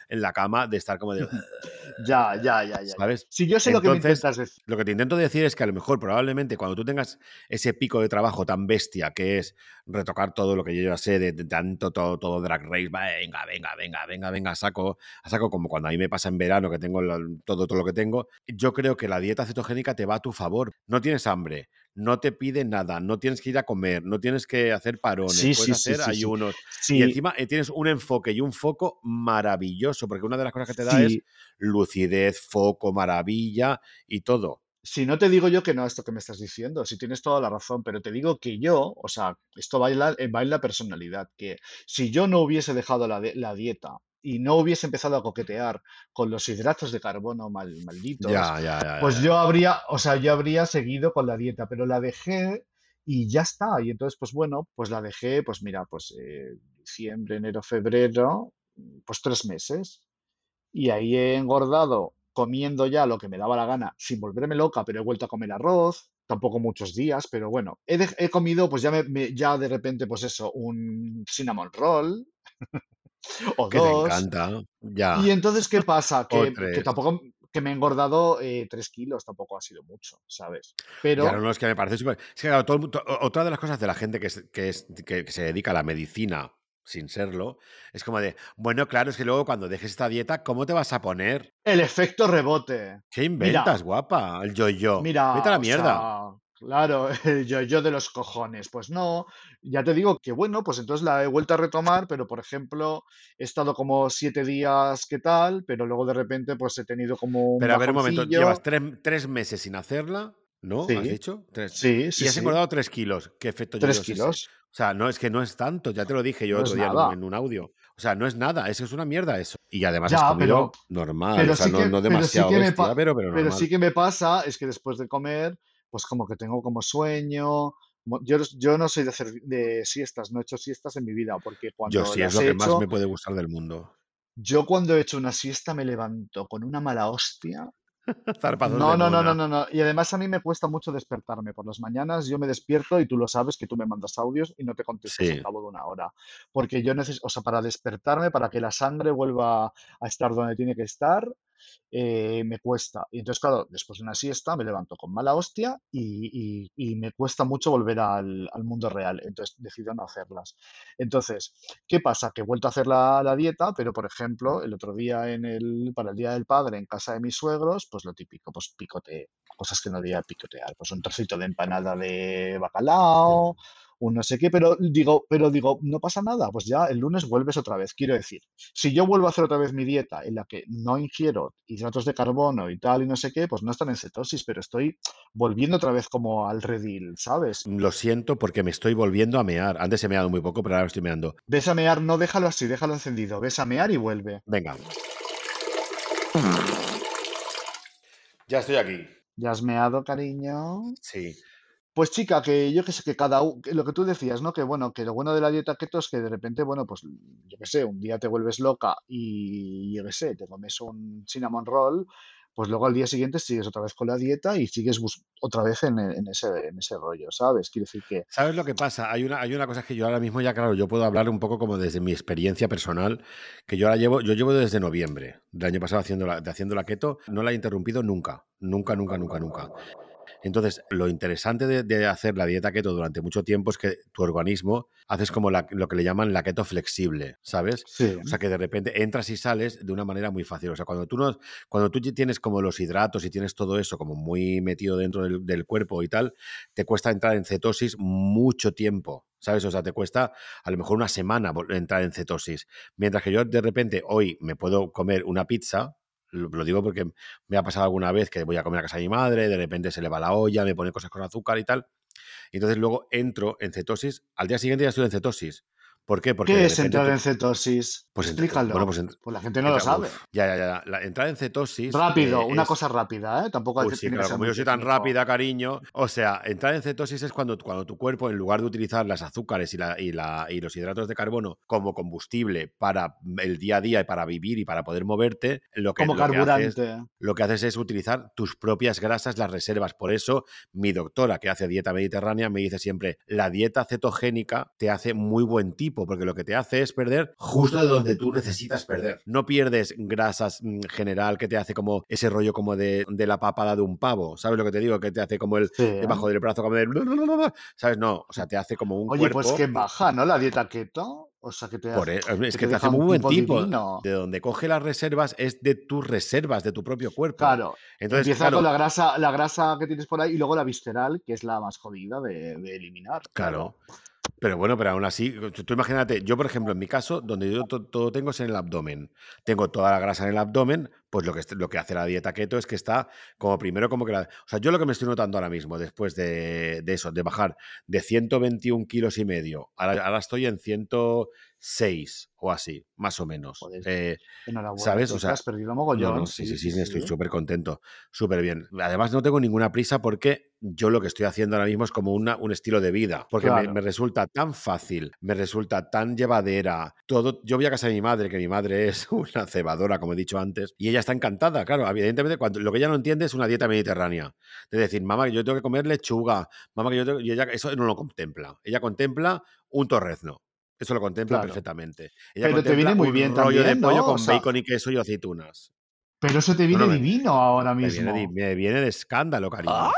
en la cama, de estar como de... Ya, ya, ya, ya. ¿Sabes? Si yo sé lo que me intentas decir. Lo que te intento decir es que a lo mejor probablemente cuando tú tengas ese pico de trabajo tan bestia que es retocar todo lo que yo ya sé de, de tanto todo, todo drag race, venga, venga, venga, venga, venga, saco, a saco como cuando a mí me pasa en verano que tengo todo, todo lo que tengo, yo creo que la dieta cetogénica te va a tu favor. No tienes hambre, no te pide nada, no tienes que ir a comer, no tienes que hacer parones, Sí, puedes sí, hacer sí, ayunos. Y encima eh, tienes un enfoque y un foco maravilloso, porque una de las cosas que te da es lucidez, foco, maravilla y todo. Si no te digo yo que no esto que me estás diciendo, si tienes toda la razón, pero te digo que yo, o sea, esto va en la, va en la personalidad, que si yo no hubiese dejado la, la dieta y no hubiese empezado a coquetear con los hidratos de carbono mal, malditos, Ya, ya, ya. pues yo habría, o sea, yo habría seguido con la dieta, pero la dejé y ya está. Y entonces, pues bueno, pues la dejé, pues mira, pues eh, diciembre, enero, febrero, pues tres meses. Y ahí he engordado comiendo ya lo que me daba la gana, sin volverme loca, pero he vuelto a comer arroz, tampoco muchos días, pero bueno, he, he comido, pues ya, me, me- ya de repente, pues eso, un cinnamon roll o Que te dos. encanta. Ya. Y entonces, ¿qué pasa? Que, tampoco, que me he engordado eh, tres kilos, tampoco ha sido mucho, ¿sabes? Pero, no, no, es que me parece súper. Es que, claro, todo otra de las cosas de la gente que, es- que, es- que- que se dedica a la medicina sin serlo, es como de, bueno, claro, es que luego cuando dejes esta dieta, ¿cómo te vas a poner? el efecto rebote. ¿Qué Mira, inventas, guapa? El yo-yo. Vete Mira, a la mierda. sea, claro, el yo-yo de los cojones. Pues no, ya te digo que bueno, pues entonces la he vuelto a retomar, pero por ejemplo, he estado como siete días, ¿qué tal? Pero luego de repente, pues he tenido como un Pero a ver, un momento, llevas tres, tres meses sin hacerla, ¿no? ¿Has Sí, dicho? Tres. sí, Y sí, has sí. engordado tres kilos. ¿Qué efecto Tres es ese? kilos. O sea, no, es que no es tanto, ya te lo dije yo No otro es día en un, nada. en un audio. O sea, no es nada, eso es una mierda eso. Y además has Ya, comido pero, normal, pero o sea, sí no, que, no pero sí demasiado que bestia, pero, pero pero normal. sí que me pasa es que después de comer, pues como que tengo como sueño. Yo, yo no soy de hacer de siestas, no he hecho siestas en mi vida, porque Yo cuando sí, es lo he que más me puede gustar del mundo. yo cuando he hecho una siesta me levanto con una mala hostia. No, no, no, no, no, no. Y además a mí me cuesta mucho despertarme por las mañanas. Yo me despierto y tú lo sabes que tú me mandas audios y no te contesto al Sí, cabo de una hora. Porque yo necesito, o sea, para despertarme, para que la sangre vuelva a estar donde tiene que estar, eh, me cuesta. Y entonces, claro, después de una siesta me levanto con mala hostia y, y- me cuesta mucho volver al, mundo real. Entonces decido no hacerlas. Entonces, ¿qué pasa? Que he vuelto a hacer la, dieta, pero por ejemplo, el otro día en el, para el Día del Padre en casa de mis suegros, pues lo típico, pues picote, cosas que no debía picotear, pues un trocito de empanada de bacalao, un no sé qué, pero digo, pero digo, no pasa nada, pues ya el lunes vuelves otra vez. Quiero decir, si yo vuelvo a hacer otra vez mi dieta en la que no ingiero hidratos de carbono y tal y no sé qué, pues no estaré en cetosis, pero estoy volviendo otra vez como al redil, ¿sabes? lo siento porque me estoy volviendo a mear. Antes he meado muy poco, pero ahora estoy meando. Ves a mear, no déjalo así, déjalo encendido, ves a mear y vuelve. Venga. Ya estoy aquí. ¿Ya has meado, cariño? Sí. Pues chica, que yo que sé, que cada u- que lo que tú decías, ¿no? Que bueno, que lo bueno de la dieta keto es que de repente, bueno, pues yo que sé, un día te vuelves loca y yo que sé, te comes un cinnamon roll, pues luego al día siguiente sigues otra vez con la dieta y sigues otra vez en, en ese, en ese rollo, ¿sabes? Quiero decir que, ¿Sabes lo que pasa? Hay una, hay una cosa que yo ahora mismo ya, claro, yo puedo hablar un poco como desde mi experiencia personal, que yo ahora llevo, yo llevo desde noviembre del año pasado haciendo la, de haciendo la keto, no la he interrumpido nunca, nunca, nunca, nunca, nunca. Entonces, lo interesante de, de hacer la dieta keto durante mucho tiempo es que tu organismo haces como la- lo que le llaman la keto flexible, ¿sabes? sí, O sea, que de repente entras y sales de una manera muy fácil. O sea, cuando tú, no, cuando tú tienes como los hidratos y tienes todo eso como muy metido dentro del, del cuerpo y tal, te cuesta entrar en cetosis mucho tiempo, ¿sabes? O sea, te cuesta a lo mejor una semana entrar en cetosis. Mientras que yo de repente hoy me puedo comer una pizza. Lo digo porque me ha pasado alguna vez que voy a comer a casa de mi madre, de repente se le va la olla, me pone cosas con azúcar y tal. Y entonces luego entro en cetosis. Al día siguiente ya estoy en cetosis. ¿Por qué? Porque ¿Qué es entrar tú- en cetosis? pues Explícalo. bueno, pues ent- Pues la gente no lo sabe. uf, ya, ya, ya. La entrada en cetosis. Rápido, eh, una es- cosa rápida, ¿eh? Tampoco hay que- sí, claro, como yo soy tan rápida, cariño. O sea, entrar en cetosis es cuando, cuando tu cuerpo, en lugar de utilizar las azúcares y, la, y, la, y los hidratos de carbono como combustible para el día a día y para vivir y para poder moverte, lo que, Como lo que haces, carburante. lo que haces es utilizar tus propias grasas, las reservas. Por eso, mi doctora, que hace dieta mediterránea, me dice siempre: la dieta cetogénica te hace muy buen tipo, porque lo que te hace es perder justo de donde tú necesitas perder. No pierdes grasas mm, general que te hace como ese rollo como de, de la papada de un pavo. ¿Sabes lo que te digo? Que te hace como el Sí. debajo del brazo, como de. ¿Sabes? No, o sea, te hace como un Oye, cuerpo. pues que baja, ¿no? La dieta keto. O sea, que te Por hace, e- es que que te te hace muy buen tipo divino. De donde coge las reservas es de tus reservas, de tu propio cuerpo. Claro. Entonces, Empieza claro, con la grasa, la grasa que tienes por ahí y luego la visceral, que es la más jodida de, de eliminar. Claro. Pero bueno, pero aún así, tú, imagínate, yo por ejemplo, en mi caso, donde yo to- todo tengo es en el abdomen. Tengo toda la grasa en el abdomen, pues lo que, lo que hace la dieta keto es que está como primero como que la... O sea, yo lo que me estoy notando ahora mismo, después de, de eso, de bajar de 121 kilos y medio, ahora, ahora estoy en 106 o así, más o menos. Joder, Eh, Enhorabuena, ¿Sabes? O sea, has perdido mogollón. no, sí, sí, sí, estoy súper contento, súper bien. Además, no tengo ninguna prisa porque yo lo que estoy haciendo ahora mismo es como una, un estilo de vida, porque me, resulta tan fácil, me resulta tan llevadera. Todo, yo voy a casa de mi madre, que mi madre es una cebadora, como he dicho antes, y ella está encantada, claro, evidentemente, cuando, lo que ella no entiende es una dieta mediterránea. De decir, mamá, que yo tengo que comer lechuga, mamá, que yo tengo... Y ella eso no lo contempla. Ella contempla un torrezno. Eso lo contempla Claro. perfectamente. Ella Pero te viene muy un bien rollo también, de pollo ¿no? con O sea, bacon y queso y aceitunas. Pero eso te viene no, me- divino ahora Me mismo. viene, de- me viene de escándalo, cariño.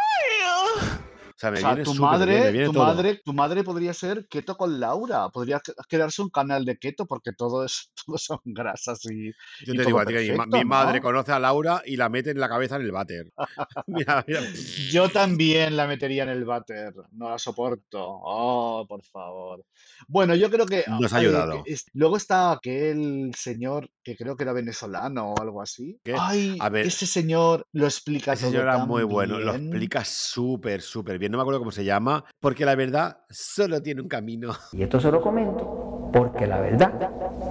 O sea, me O sea, viene tu me madre, viene tu todo. madre, tu madre podría ser keto con Laura. Podría crearse un canal de keto porque todo es, todo son grasas y, Yo te digo mi, madre ¿no? conoce a Laura y la mete en la cabeza en el váter. mira, mira. Yo también la metería en el váter. No la soporto. Oh, por favor. Bueno, yo creo que Nos ha eh, ayudado. luego está aquel señor que creo que era venezolano o algo así. ¿Qué? Ay, A ver, ese señor lo explica ese todo señor era muy bueno, lo explica súper, súper bien. No me acuerdo cómo se llama, porque la verdad solo tiene un camino Y esto se lo comento porque la verdad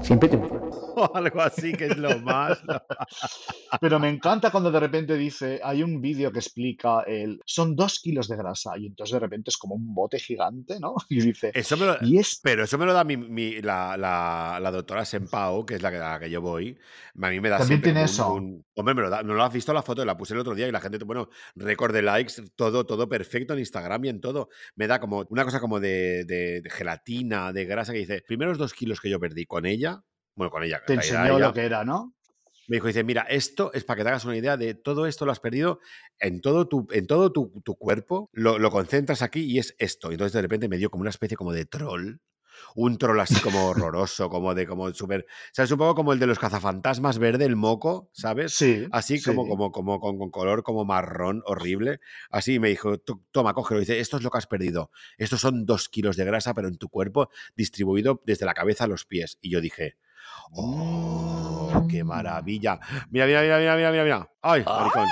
siempre triunfa. O algo así, que es lo más. Pero me encanta cuando de repente dice, hay un vídeo que explica el, son dos kilos de grasa y entonces de repente es como un bote gigante, ¿no? Y dice, Eso me lo, y es, pero eso me lo da mi, mi- la, la, la doctora Sempao, que es la que, a la que yo voy. A mí me da también tiene un, eso. un- Hombre, me lo da, no lo has visto la foto, la puse el otro día y la gente, bueno, récord de likes, todo, todo perfecto en Instagram y en todo. Me da como una cosa como de, de- de gelatina, de grasa, que dice, primeros dos kilos que yo perdí con ella, bueno, con ella, Te enseñó ella, lo que era, ¿no? me dijo, dice, mira, esto es para que te hagas una idea de todo esto lo has perdido en todo tu, en todo tu, tu cuerpo, lo, lo concentras aquí y es esto. Y entonces de repente me dio como una especie como de troll. Un troll así como horroroso, como de como súper. ¿Sabes? Un poco como el de los cazafantasmas verde, el moco, ¿sabes? Sí, Así como, sí. como, como con, con color como marrón, horrible. Así me dijo, "Tú- toma, cógelo. Dice, esto es lo que has perdido. Estos son dos kilos de grasa, pero en tu cuerpo, distribuido desde la cabeza a los pies. Y yo dije, ¡Oh, qué Mm. maravilla! Mira, mira, mira, mira, mira, mira, mira. ¡Ay, maricón!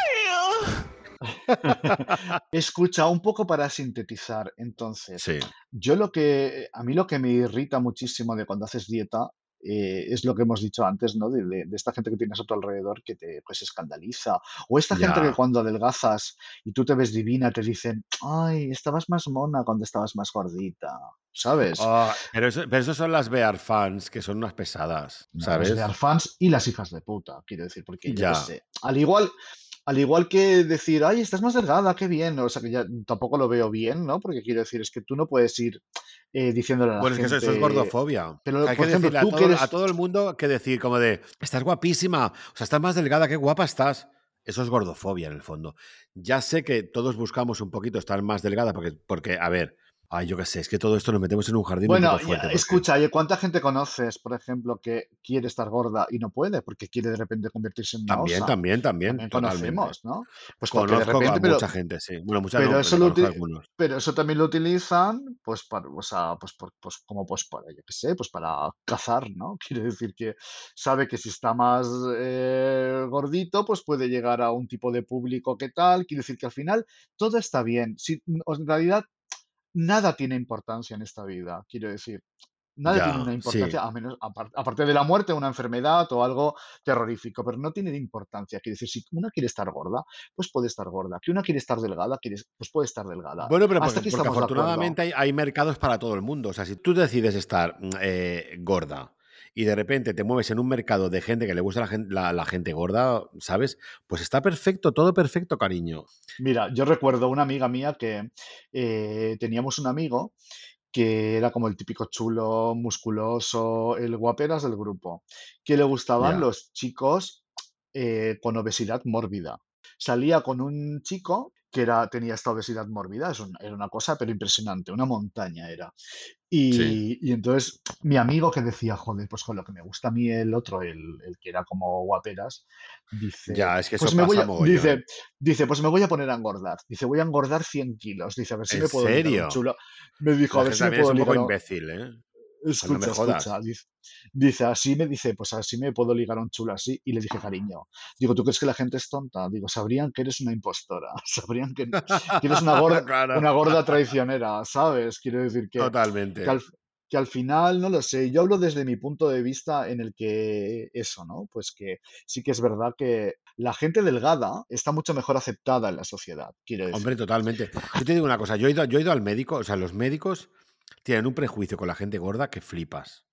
Escucha, un poco para sintetizar, entonces, Sí, yo lo que, a mí lo que me irrita muchísimo de cuando haces dieta eh, es lo que hemos dicho antes, ¿no? De, de- de esta gente que tienes a tu alrededor que te pues, escandaliza. O esta gente que cuando adelgazas y tú te ves divina te dicen, ay, estabas más mona cuando estabas más gordita, ¿sabes? Ah, pero, eso, pero eso son las Bear fans, que son unas pesadas, No, ¿sabes? Los Bear fans y las hijas de puta, quiero decir, porque yo Ya. sé. Al igual, al igual que decir, ay, estás más delgada, qué bien. O sea, que ya tampoco lo veo bien, ¿no? Porque quiero decir, es que tú no puedes ir eh, diciéndole a la Bueno, es que eso, es gente. gordofobia. Pero, Hay por que ejemplo, decirle a tú todo, que eres. a todo el mundo que decir como de, estás guapísima, o sea, estás más delgada, qué guapa estás. Eso es gordofobia en el fondo. Ya sé que todos buscamos un poquito estar más delgada porque, porque a ver, ay, yo qué sé, es que todo esto nos metemos en un jardín un Bueno, poco ya, fuerte. porque- escucha, ¿y cuánta gente conoces, por ejemplo, que quiere estar gorda y no puede porque quiere de repente convertirse en una También, osa? también, también, También conocemos, ¿no? Pues porque de Conozco repente, a pero, mucha gente, sí. Bueno, mucha pero no, eso pero lo conozco pero eso también lo utilizan, pues para, o sea, pues, por- pues como pues para, yo qué sé, pues para cazar, ¿no? Quiere decir que sabe que si está más eh, gordito, pues puede llegar a un tipo de público que tal. Quiere decir que al final todo está bien. Si, en realidad nada tiene importancia en esta vida, quiero decir. Nada tiene una sí. importancia, a menos, apar- aparte de la muerte, una enfermedad o algo terrorífico, pero no tiene importancia. Quiere decir, si una quiere estar gorda, pues puede estar gorda. Que una quiere estar delgada, pues puede estar delgada. Bueno, pero Hasta porque, afortunadamente hay, hay mercados para todo el mundo. O sea, si tú decides estar mm, eh, gorda y de repente te mueves en un mercado de gente que le gusta la gente, la, la gente gorda, ¿sabes? Pues está perfecto, todo perfecto, cariño. Mira, yo recuerdo una amiga mía que eh, teníamos un amigo que era como el típico chulo, musculoso, el guaperas del grupo, que le gustaban los chicos eh, con obesidad mórbida. Salía con un chico que era, tenía esta obesidad mórbida, es un- era una cosa pero impresionante, una montaña era. Sí. Y, y entonces mi amigo que decía, joder, pues con lo que me gusta a mí el otro, el, el que era como guaperas, dice, Ya, es que eso pues me voy a, dice, dice, pues me voy a poner a engordar. Dice, voy a engordar 100 kilos. Dice, a ver si ¿En me puedo serio? chulo. Me dijo, a La ver si me también es puedo un poco imbécil, ¿eh? No me Escucha, escucha. Dice, dice, así me dice, pues así me puedo ligar a un chulo así. Y le dije, cariño, digo, ¿tú crees que la gente es tonta? Digo, sabrían que eres una impostora. Sabrían que, que eres una gorda, una gorda traicionera, ¿sabes? Quiero decir que, que totalmente. al, que al final, no lo sé, yo hablo desde mi punto de vista en el que eso, ¿no? Pues que sí que es verdad que la gente delgada está mucho mejor aceptada en la sociedad, quiero decir. Hombre, totalmente. Yo te digo una cosa, yo he ido, yo he ido al médico, o sea, los médicos tienen un prejuicio con la gente gorda que flipas.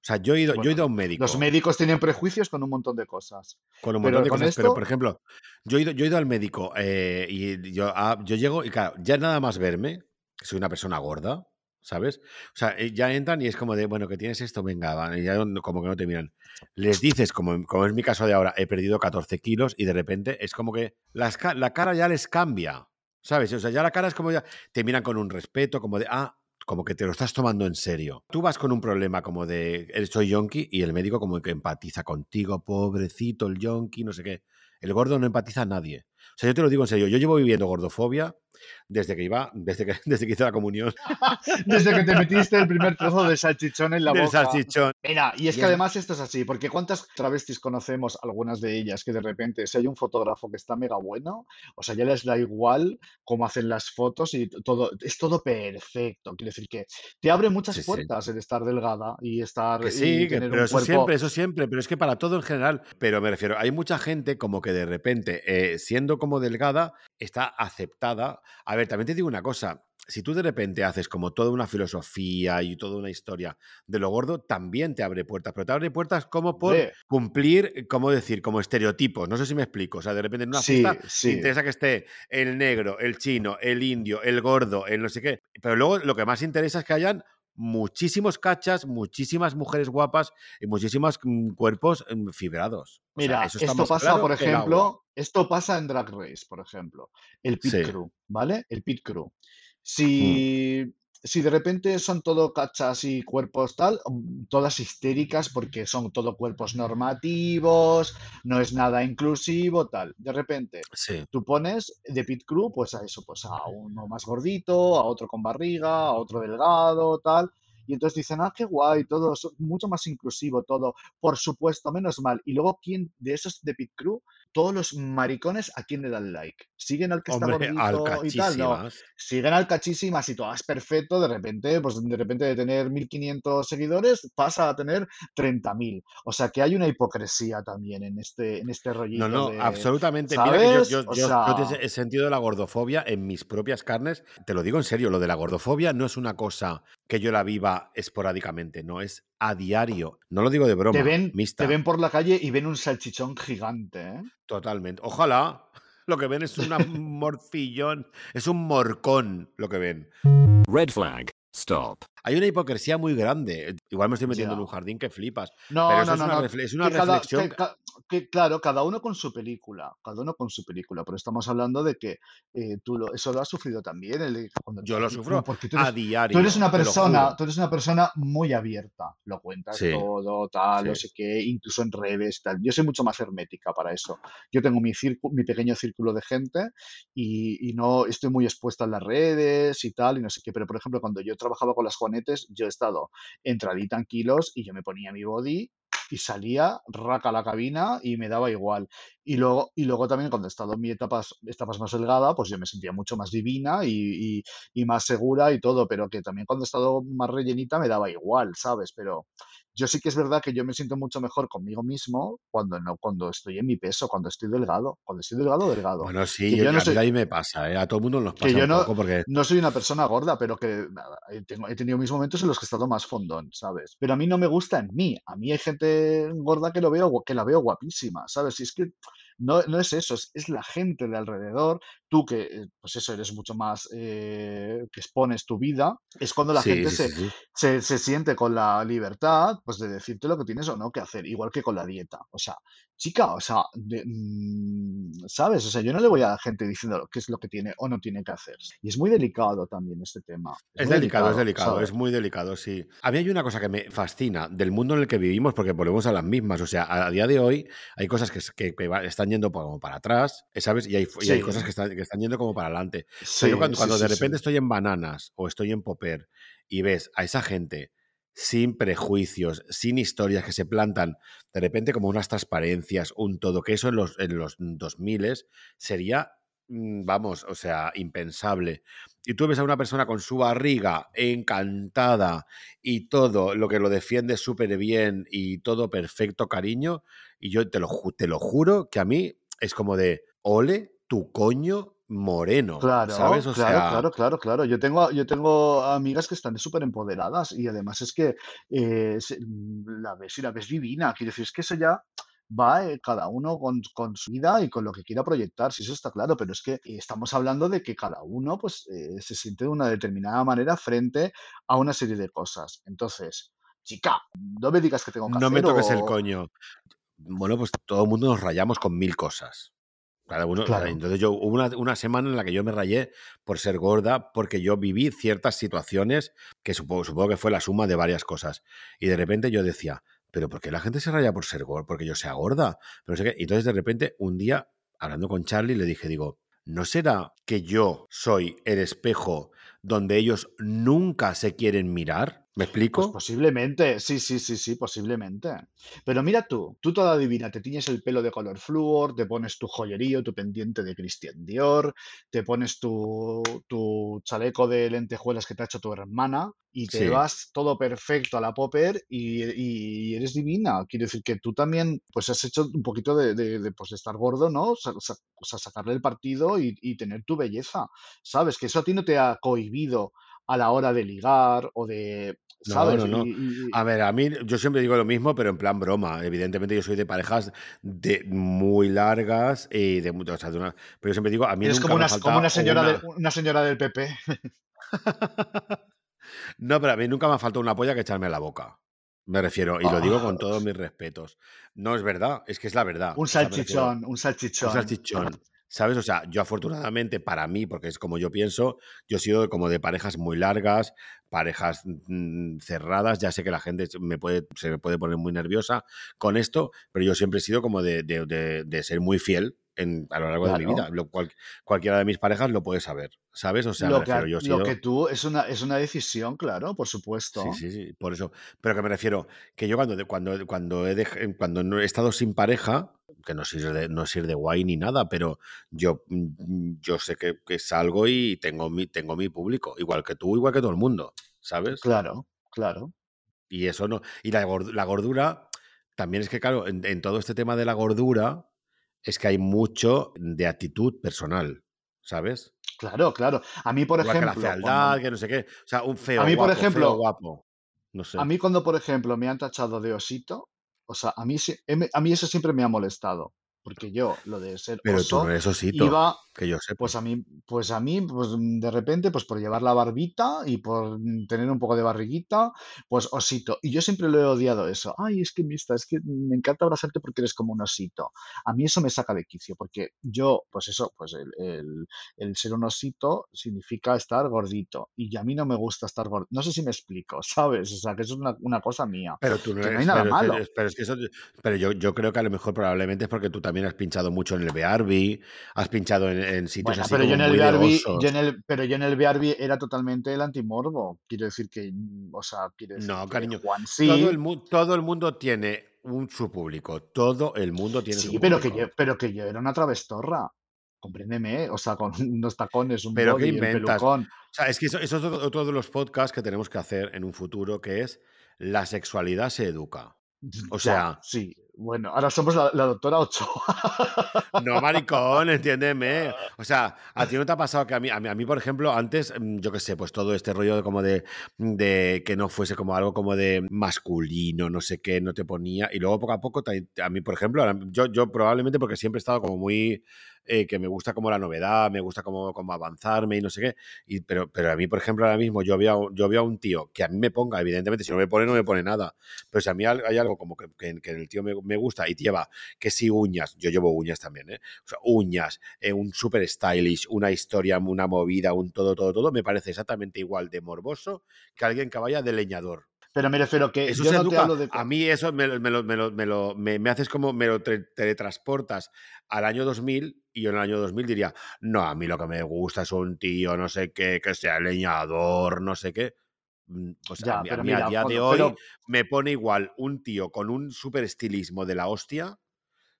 O sea, yo he ido, yo he ido a un los médico médicos tienen prejuicios con un montón de cosas, con un pero montón de cosas, pero por ejemplo, yo he ido, yo he ido al médico eh, y yo, ah, yo llego y claro, ya nada más verme, que soy una persona gorda, ¿sabes? O sea, eh, ya entran y es como de, bueno, que tienes esto, venga, va, y ya como que no te miran. Les dices, como, como es mi caso de ahora, he perdido 14 kilos y de repente es como que las la cara ya les cambia, ¿sabes? O sea, ya la cara es como ya, te miran con un respeto, como de, ah, como que te lo estás tomando en serio. Tú vas con un problema como de, "Eres- soy yonki, y el médico como que empatiza contigo, pobrecito el yonki, no sé qué. El gordo no empatiza a nadie. O sea, yo te lo digo en serio, yo llevo viviendo gordofobia desde que iba, desde que, desde que hice la comunión desde que te metiste el primer trozo de salchichón en la del boca. salchichón. Mira, y es Y que es- además esto es así, porque ¿cuántas travestis conocemos? Algunas de ellas que de repente, si hay un fotógrafo que está mega bueno, o sea, ya les da igual cómo hacen las fotos y todo, es todo perfecto. Quiere decir que te abre muchas Sí, sí. puertas el estar delgada y estar Que y sí, que- tener pero un eso cuerpo. siempre, eso siempre, pero es que para todo en general. Pero me refiero, hay mucha gente como que de repente, eh, siendo como delgada, está aceptada. A ver, también te digo una cosa. Si tú de repente haces como toda una filosofía y toda una historia de lo gordo, también te abre puertas, pero te abre puertas como por cumplir, eh, ¿cómo decir? Como estereotipos. No sé si me explico. O sea, de repente en una sí, fiesta te interesa que esté el negro, el chino, el indio, el gordo, el no sé qué. Pero luego lo que más interesa es que hayan muchísimos cachas, muchísimas mujeres guapas y muchísimos mm, cuerpos mm, fibrados. O sea, Mira, eso esto pasa, claro por ejemplo, esto pasa en Drag Race, por ejemplo, el pit Sí. crew, ¿vale? El pit crew. Mm. Si, de repente son todo cachas y cuerpos tal, todas histéricas porque son todo cuerpos normativos, no es nada inclusivo, tal. De repente, Sí. tú pones de pit crew, pues a eso, pues a uno más gordito, a otro con barriga, a otro delgado, tal. Y entonces dicen, ah, qué guay, todo, es mucho más inclusivo, todo. Por supuesto, menos mal. Y luego, ¿quién de esos de pit crew todos los maricones a quién le dan like. ¿Siguen al que está Hombre, gordito y tal? No. Siguen al cachísimas y todo es perfecto, de repente, pues de repente de tener 1500 seguidores pasa a tener 30.000. O sea que hay una hipocresía también en este, en este rollito No, no, de, absolutamente. Mira que yo, yo, yo- sea, yo te he sentido la gordofobia en mis propias carnes. Te lo digo en serio, lo de la gordofobia no es una cosa que yo la viva esporádicamente, no, es a diario. No lo digo de te broma, ven, mixta, te ven por la calle y ven un salchichón gigante, ¿eh? totalmente. Ojalá. Lo que ven es un morcillón, es un morcón lo que ven. Red flag. Stop. Hay una hipocresía muy grande. Igual me estoy metiendo en Ya. un jardín que flipas. No, Pero eso no, es no, una, no. refle- es una Que cada, reflexión. que ca- que, claro, cada uno con su película, cada uno con su película, pero estamos hablando de que eh, tú lo, eso lo has sufrido también, el- cuando Yo tú- lo sufro porque tú a eres, diario. tú eres una te persona, tú eres una persona muy abierta, lo cuentas Sí, todo, tal, no sí. sé qué, incluso en redes, tal. Yo soy mucho más hermética para eso. Yo tengo mi círculo, mi pequeño círculo de gente y, y no estoy muy expuesta en las redes y tal, y no sé qué, pero por ejemplo, cuando yo trabajaba con las Yo he estado entradita en kilos y yo me ponía mi body y salía raca a la cabina y me daba igual. Y luego, y luego también cuando he estado en mi etapas, etapas más delgada, pues yo me sentía mucho más divina y, y- y más segura y todo, pero que también cuando he estado más rellenita me daba igual, ¿sabes? Pero yo sí que es verdad que yo me siento mucho mejor conmigo mismo cuando no, cuando estoy en mi peso, cuando estoy delgado, cuando estoy delgado, delgado. Bueno, sí, Que yo- yo no a mí soy, ahí me pasa, ¿eh? A todo el mundo nos que pasa yo un no, poco porque no soy una persona gorda, pero que tengo- he tenido mis momentos en los que he estado más fondón, ¿sabes? Pero a mí no me gusta en mí. A mí hay gente gorda que lo veo, que la veo guapísima, ¿sabes? Y es que no, no es eso, es, es la gente de alrededor. Tú que, eh, pues eso, eres mucho más, eh, que expones tu vida, es cuando la sí, gente sí, se, sí, se, se siente con la libertad, pues de decirte lo que tienes o no que hacer, igual que con la dieta. O sea, chica, o sea, de- mm, ¿sabes? O sea, yo no le voy a la gente diciendo qué es lo que tiene o no tiene que hacer. Y es muy delicado también este tema. Es Es muy delicado, es delicado, delicado, es ¿sabes? muy delicado, sí. A mí hay una cosa que me fascina del mundo en el que vivimos, porque volvemos a las mismas. O sea, a, a día de hoy hay cosas que, que- que va- están yendo como para atrás, eh, ¿sabes? Y hay, fu- y hay Sí, cosas que están, que están yendo como para adelante. O sea, yo sí, cuando, sí, cuando de sí, repente sí. estoy en Bananas o estoy en Popper y ves a esa gente sin prejuicios, sin historias que se plantan de repente como unas transparencias, un todo, que eso en los, en los 2000 sería, vamos, o sea, impensable. Y tú ves a una persona con su barriga encantada y todo lo que lo defiende súper bien y todo perfecto cariño, y yo te lo, te lo juro que a mí es como de, ole tu coño moreno, Claro, ¿sabes? O claro, sea, claro, claro, claro. Yo tengo, yo tengo amigas que están súper empoderadas y además es que eh, mm, la ves y la ves divina. Quiero decir, es que eso ya va eh, cada uno con, con su vida y con lo que quiera proyectar, si eso está claro, pero es que eh, estamos hablando de que cada uno pues eh, se siente de una determinada manera frente a una serie de cosas. Entonces, chica, no me digas que tengo que no me toques el coño. Bueno, pues todo el mundo nos rayamos con mil cosas. Cada uno, Claro, entonces yo hubo una, una semana en la que yo me rayé por ser gorda, porque yo viví ciertas situaciones que supongo, supongo que fue la suma de varias cosas. Y de repente yo decía, pero ¿por qué la gente se raya por ser gorda? Porque yo sea gorda. Sé. Y entonces de repente un día, hablando con Charlie, le dije, digo, ¿no será que yo soy el espejo donde ellos nunca se quieren mirar? ¿Me Pues explico? posiblemente, sí, sí, sí, sí, posiblemente. Pero mira tú, tú toda divina, te tiñes el pelo de color flúor, te pones tu joyerío, tu pendiente de Christian Dior, te pones tu, tu chaleco de lentejuelas que te ha hecho tu hermana y te Sí. vas todo perfecto a la popper y, y eres divina. Quiero decir que tú también pues has hecho un poquito de, de, de, pues, de estar gordo, ¿no? O sea, sacarle el partido y, y tener tu belleza, ¿sabes? Que eso a ti no te ha cohibido a la hora de ligar o de, No, ¿sabes? no, no. A ver, a mí yo siempre digo lo mismo, pero en plan broma. Evidentemente yo soy de parejas de muy largas y de muchas, o sea, de una- pero yo siempre digo, a mí nunca como me una, como una señora una... de, una señora del PP. No, pero a mí nunca me ha faltado una polla que echarme a la boca. Me refiero, y lo digo con Ah, todos mis respetos. No es verdad, es que es la verdad. un salchichón, un un salchichón. ¿Sabes? O sea, yo afortunadamente para mí, porque es como yo pienso, yo he sido como de parejas muy largas, parejas mm, cerradas. Ya sé que la gente me puede, se me puede poner muy nerviosa con esto, pero yo siempre he sido como de- de- de ser muy fiel en, a lo largo de mi vida. Lo cual- cualquiera de mis parejas lo puede saber, ¿sabes? O sea, me Lo que, refiero, yo he lo sido... que tú es una, es una decisión, claro, por supuesto. Sí, sí, sí, por eso. Pero que me refiero, que yo cuando, cuando, cuando, he, dej- cuando no he estado sin pareja, que no es ir de, no ir de guay ni nada, pero yo, mm, yo sé que, que salgo y tengo mi, tengo mi público, igual que tú, igual que todo el mundo, ¿sabes? Claro, claro. Y eso no. Y la, la gordura, también es que, claro, en, en todo este tema de la gordura, es que hay mucho de actitud personal, ¿sabes? Claro, claro. A mí, por Igual que la ejemplo, fealdad, cuando- que no sé qué. O sea, un feo A mí, por guapo, ejemplo, guapo. No sé. a mí cuando, por ejemplo, me han tachado de osito, o sea, a mí, em- a mí eso siempre me ha molestado, porque yo, lo de ser Pero tú oso, no eres osito, iba, que yo sepa. pues a mí, pues a mí, pues de repente, pues por llevar la barbita y por tener un poco de barriguita, pues osito. Y yo siempre lo he odiado eso. Ay, es que mista, es que me encanta abrazarte porque eres como un osito. A mí eso me saca de quicio, porque yo, pues eso, pues el, el- el ser un osito significa estar gordito. Y a mí no me gusta estar gordito. No sé si me explico, ¿sabes? O sea, que eso es una, una cosa mía. Pero tú no que no eres, hay nada pero, malo. pero es que eso, pero yo, yo creo que a lo mejor probablemente es porque tú también has pinchado mucho en el BRB, has pinchado en, en sitios Bueno, así pero yo en como el muy yo en el, pero yo en el BRB era totalmente el antimorbo. Quiero decir que, mm, o sea, quiero decir No, que cariño, Juan todo sí, el, mu- todo el mundo tiene un, su público, todo el mundo tiene su sí, pero que público. yo, pero que yo era una travestorra. Compréndeme, o sea, con unos tacones, un Pero ¿qué body, el inventas? pelucón. O sea, es que eso, eso es otro, otro de los podcasts que tenemos que hacer en un futuro, que es la sexualidad se educa. O sea, sí. Bueno, ahora somos la, la doctora Ochoa. No, maricón, entiéndeme. O sea, a ti no te ha pasado que a mí, a mí, a mí, por ejemplo, antes, mm, yo qué sé, pues todo este rollo de como de, de que no fuese como algo como de masculino, no sé qué, no te ponía. Y luego poco a poco, a mí, por ejemplo, yo, yo probablemente porque siempre he estado como muy, eh, que me gusta como la novedad, me gusta como, como avanzarme y no sé qué. Y, pero, pero a mí, por ejemplo, ahora mismo yo veo, yo veo a un tío que a mí me ponga, evidentemente, si no me pone, no me pone nada. Pero si a mí hay algo como que, que, que el tío me, me gusta y lleva que si uñas, yo llevo uñas también, ¿eh? O sea, uñas, eh, un super stylish, una historia, una movida, un todo, todo, todo, me parece exactamente igual de morboso que alguien que vaya de leñador. Pero me refiero que Eso yo no te hablo de... A mí eso me, lo- me, lo- me, lo- me, me- me haces como, me lo teletransportas al año 2000 y yo en el año 2000 diría, no, a mí lo que me gusta es un tío, no sé qué, que sea leñador, no sé qué. Mm, Pues a Ya, mí, a mí a día de hoy pero- me pone igual un tío con un super estilismo de la hostia,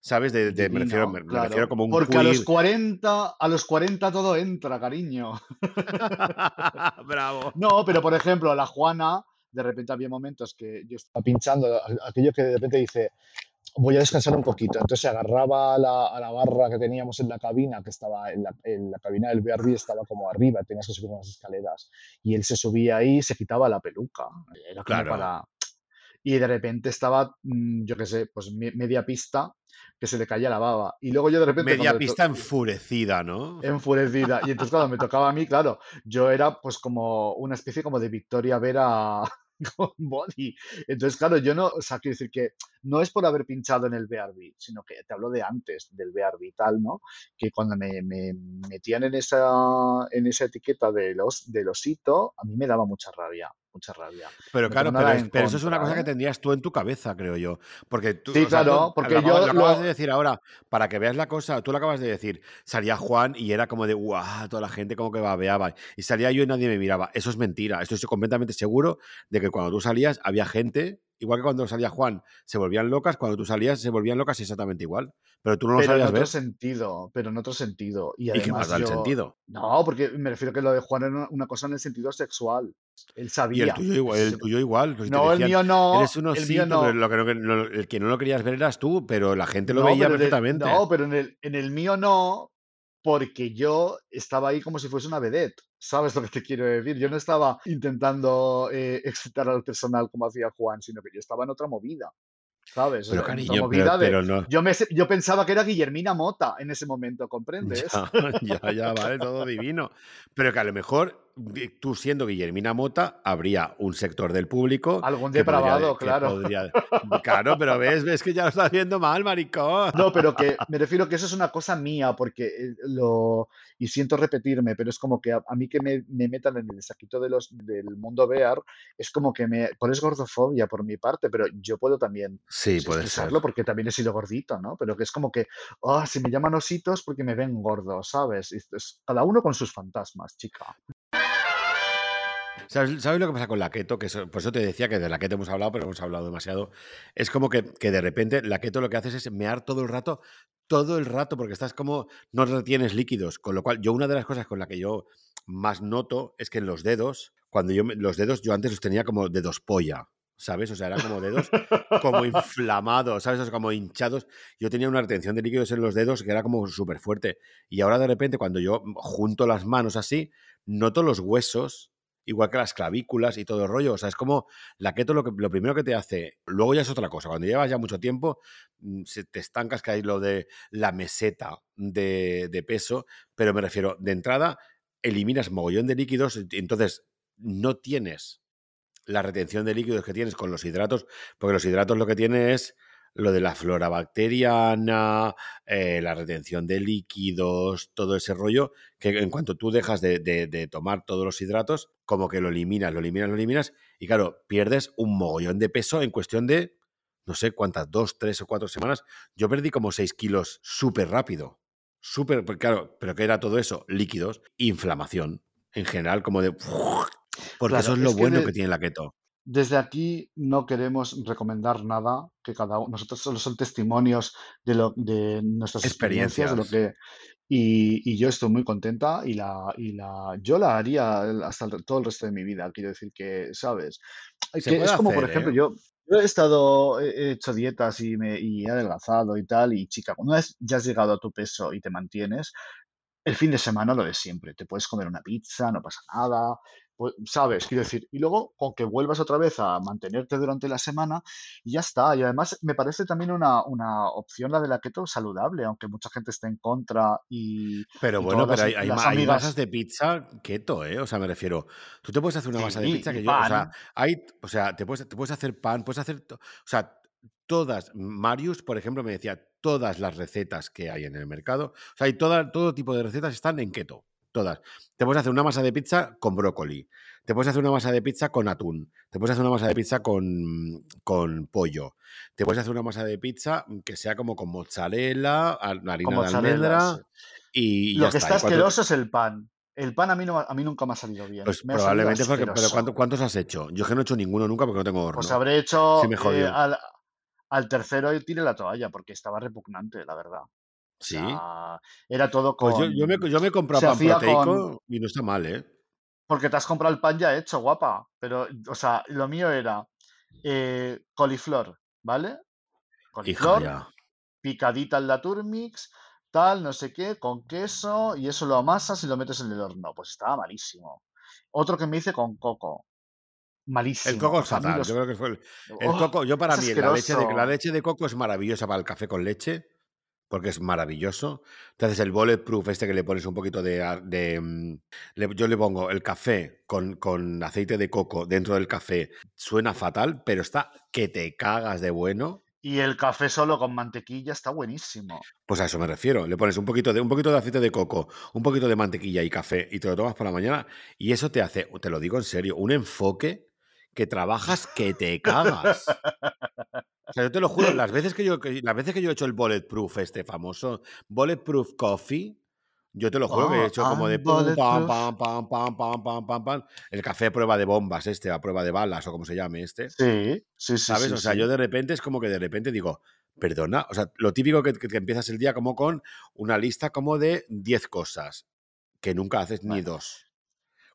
¿sabes? De, de- me, refiero, me- me claro. refiero como un Porque a los queer. 40, a los 40 todo entra, cariño. Bravo. No, pero por ejemplo, la Juana, de repente había momentos que yo estaba pinchando, aquello que de repente dice, voy a descansar un poquito. Entonces se agarraba a la, a la barra que teníamos en la cabina, que estaba en la, en la cabina del BRB, estaba como arriba, tenías que subir unas escaleras. Y él se subía ahí y se quitaba la peluca. Era Claro. para... Y de repente estaba, mm, yo qué sé, pues me- media pista que se le caía la baba. Y luego yo de repente... Media pista enfurecida, ¿no? enfurecida. Y entonces cuando me tocaba a mí, claro, yo era pues como una especie como de Victoria Vera con body. Entonces, claro, yo no, o sea, quiero decir que no es por haber pinchado en el BRB, sino que te hablo de antes del BRB y tal, ¿no? Que cuando me, me metían en esa, en esa etiqueta de los, del osito, a mí me daba mucha rabia, mucha rabia. Pero claro, pero, es- eso es una cosa que ¿eh? tendrías tú en tu cabeza, creo yo. Porque tú, Sí, o sea, tú claro, porque lo, acabas- yo lo acabas lo- de decir ahora, para que veas la cosa, tú lo acabas de decir, salía Juan y era como de, guau, toda la gente como que babeaba. Y salía yo y nadie me miraba. Eso es mentira. Estoy completamente seguro de que cuando tú salías había gente, igual que cuando salía Juan, se volvían locas, cuando tú salías se volvían locas exactamente igual. Pero tú no lo Pero en sabías otro ver. sentido, pero en otro sentido. Y ¿Y qué más da el yo- sentido? No, porque me refiero que lo de Juan era una, cosa en el sentido sexual. Él Y sabía. el tuyo igual. El tuyo igual pues, no, el decían, mío no. Eres un el mío no. pero lo que el que no lo querías ver eras tú, pero la gente lo No, veía en el- perfectamente. no, pero en el, en el mío no, porque yo estaba ahí como si fuese una vedette. ¿Sabes lo que te quiero decir? Yo no estaba intentando eh, excitar al personal como hacía Juan, sino que yo estaba en otra movida. ¿Sabes? Pero cariño, movida pero, de- pero no. yo, me, yo pensaba que era Guillermina Mota en ese momento, ¿comprendes? Ya, ya, ya, vale, todo divino. Pero que a lo mejor, tú siendo Guillermina Mota, habría un sector del público. Algún podría- depravado, que claro. podría- claro, pero ves, ves que ya lo estás viendo mal, maricón. No, pero que me refiero que eso es una cosa mía, porque eh, lo. Y siento repetirme, pero es como que a, a mí que me, me metan en el saquito de los, del mundo bear, es como que me. Por es gordofobia por mi parte, pero yo puedo también Sí, puede ser. expresarlo porque también he sido gordito, ¿no? Pero que es como que, ah, si me llaman ositos porque me ven gordo, ¿sabes? Es- cada uno con sus fantasmas, chica. ¿Sabes, lo que pasa con la keto? Que por eso te decía que de la keto hemos hablado, pero hemos hablado demasiado. Es como que, de repente la keto lo que haces es mear todo el rato, todo el rato, porque estás como, no retienes líquidos. Con lo cual, yo una de las cosas con la que yo más noto es que en los dedos, cuando yo los dedos, yo antes los tenía como dedos polla, ¿sabes? O sea, eran como dedos como inflamados, ¿sabes? O sea, como hinchados. Yo tenía una retención de líquidos en los dedos que era como súper fuerte. Y ahora de repente, cuando yo junto las manos así, noto los huesos, igual que las clavículas y todo el rollo. O sea, es como la keto lo, lo primero que te hace, luego ya es otra cosa. Cuando llevas ya mucho tiempo, mm, se te estancas que hay lo de la meseta de, peso, pero me refiero, de entrada, eliminas mogollón de líquidos, entonces no tienes la retención de líquidos que tienes con los hidratos, porque los hidratos lo que tiene es lo de la flora bacteriana, eh, la retención de líquidos, todo ese rollo, que en cuanto tú dejas de, de- de tomar todos los hidratos, como que lo eliminas, lo eliminas, lo eliminas, y claro, pierdes un mogollón de peso en cuestión de, no sé cuántas, dos, tres o cuatro semanas. Yo perdí como seis kilos súper rápido, súper, porque claro, pero ¿qué era todo eso? Líquidos, inflamación, en general, como de... Porque Claro, eso es lo es que bueno de- que tiene la keto. Desde aquí no queremos recomendar nada, que cada uno, nosotros solo son testimonios de lo de nuestras experiencias, de lo que y, y yo estoy muy contenta y la y la yo la haría hasta el- todo el resto de mi vida, quiero decir que, ¿sabes? Que es como, por ejemplo, ¿eh? yo, yo he estado, he he hecho dietas y me y he adelgazado y tal, y chica, una vez ya has llegado a tu peso y te mantienes, el fin de semana lo de siempre. Te puedes comer una pizza, no pasa nada. Pues, ¿Sabes? Quiero decir, y luego con que vuelvas otra vez a mantenerte durante la semana y ya está. Y además me parece también una, una opción la de la keto saludable, aunque mucha gente esté en contra y, Pero y bueno, pero las, hay, hay, las ma- hay amigas. masas de pizza keto, ¿eh? O sea, me refiero, tú te puedes hacer una masa de pizza que yo, o sea, hay, o sea, te puedes, te puedes hacer pan, puedes hacer, o sea, todas, Marius, por ejemplo, me decía, todas las recetas que hay en el mercado, o sea, hay toda, todo tipo de recetas están en keto, todas. Te puedes hacer una masa de pizza con brócoli, te puedes hacer una masa de pizza con atún, te puedes hacer una masa de pizza con, con pollo, te puedes hacer una masa de pizza que sea como con mozzarella, al- Con harina de almendra y Lo ya que está. asqueroso es el pan. El pan a mí, no, a mí nunca me ha salido bien. Pues Me probablemente porque, pero asqueroso. ¿cuánto- ¿cuántos has hecho? Yo es que no he hecho ninguno nunca porque no tengo horno. Pues habré hecho Sí me eh, al, al tercero y tiré la toalla porque estaba repugnante, la verdad. O Sí. sea, era todo Pues yo, con... yo, me, yo se pan proteico y no está mal, ¿eh? Porque te has comprado el pan ya hecho, guapa. Pero, o sea, lo mío era eh, coliflor, ¿vale? Coliflor, picadita en la turmix, tal, no sé qué, con queso, y eso lo amasas y lo metes en el horno. Pues estaba malísimo. Otro que me hice con coco. Malísimo. El coco es fatal. los- Yo creo que fue el, el ¡Oh! coco. Yo para mí la leche, de, la leche de coco es maravillosa para el café con leche porque es maravilloso. Entonces el bulletproof este que le pones un poquito de... a- de, mm, le- yo le pongo el café con, con aceite de coco dentro del café. Suena fatal, pero está que te cagas de bueno. Y el café solo con mantequilla está buenísimo. Pues a eso me refiero. Le pones un poquito de un poquito de aceite de coco, un poquito de mantequilla y café y te lo tomas por la mañana y eso te hace, te lo digo en serio, un enfoque que trabajas que te cagas. O sea, yo te lo juro, las veces que yo que- las veces que yo he hecho el bulletproof este famoso bulletproof coffee, yo te lo juro que he Oh, hecho como de I'm pum, pam, pam, pam, pam, pam, pam, pam, pam. El café a prueba de bombas este, a prueba de balas o como se llame este. Sí, sí, sí, ¿Sabes? sí, O sea, sí. yo de repente es como que de repente digo, perdona, o sea, lo típico que, que- que empiezas el día como con una lista como de 10 cosas, que nunca haces ni dos.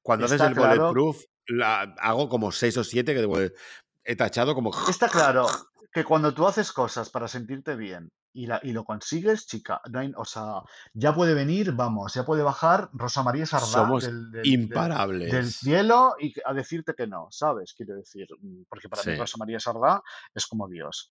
Cuando haces el claro, bulletproof, la, hago como 6 o 7 que he tachado como... está claro que cuando tú haces cosas para sentirte bien y, la, y lo consigues, chica, no hay, o sea, ya puede venir, vamos, ya puede bajar Rosa María Sardá Somos del, del, del, cielo y a decirte que no, ¿sabes? Quiero decir, mm, porque para mí. Rosa María Sardá es como Dios.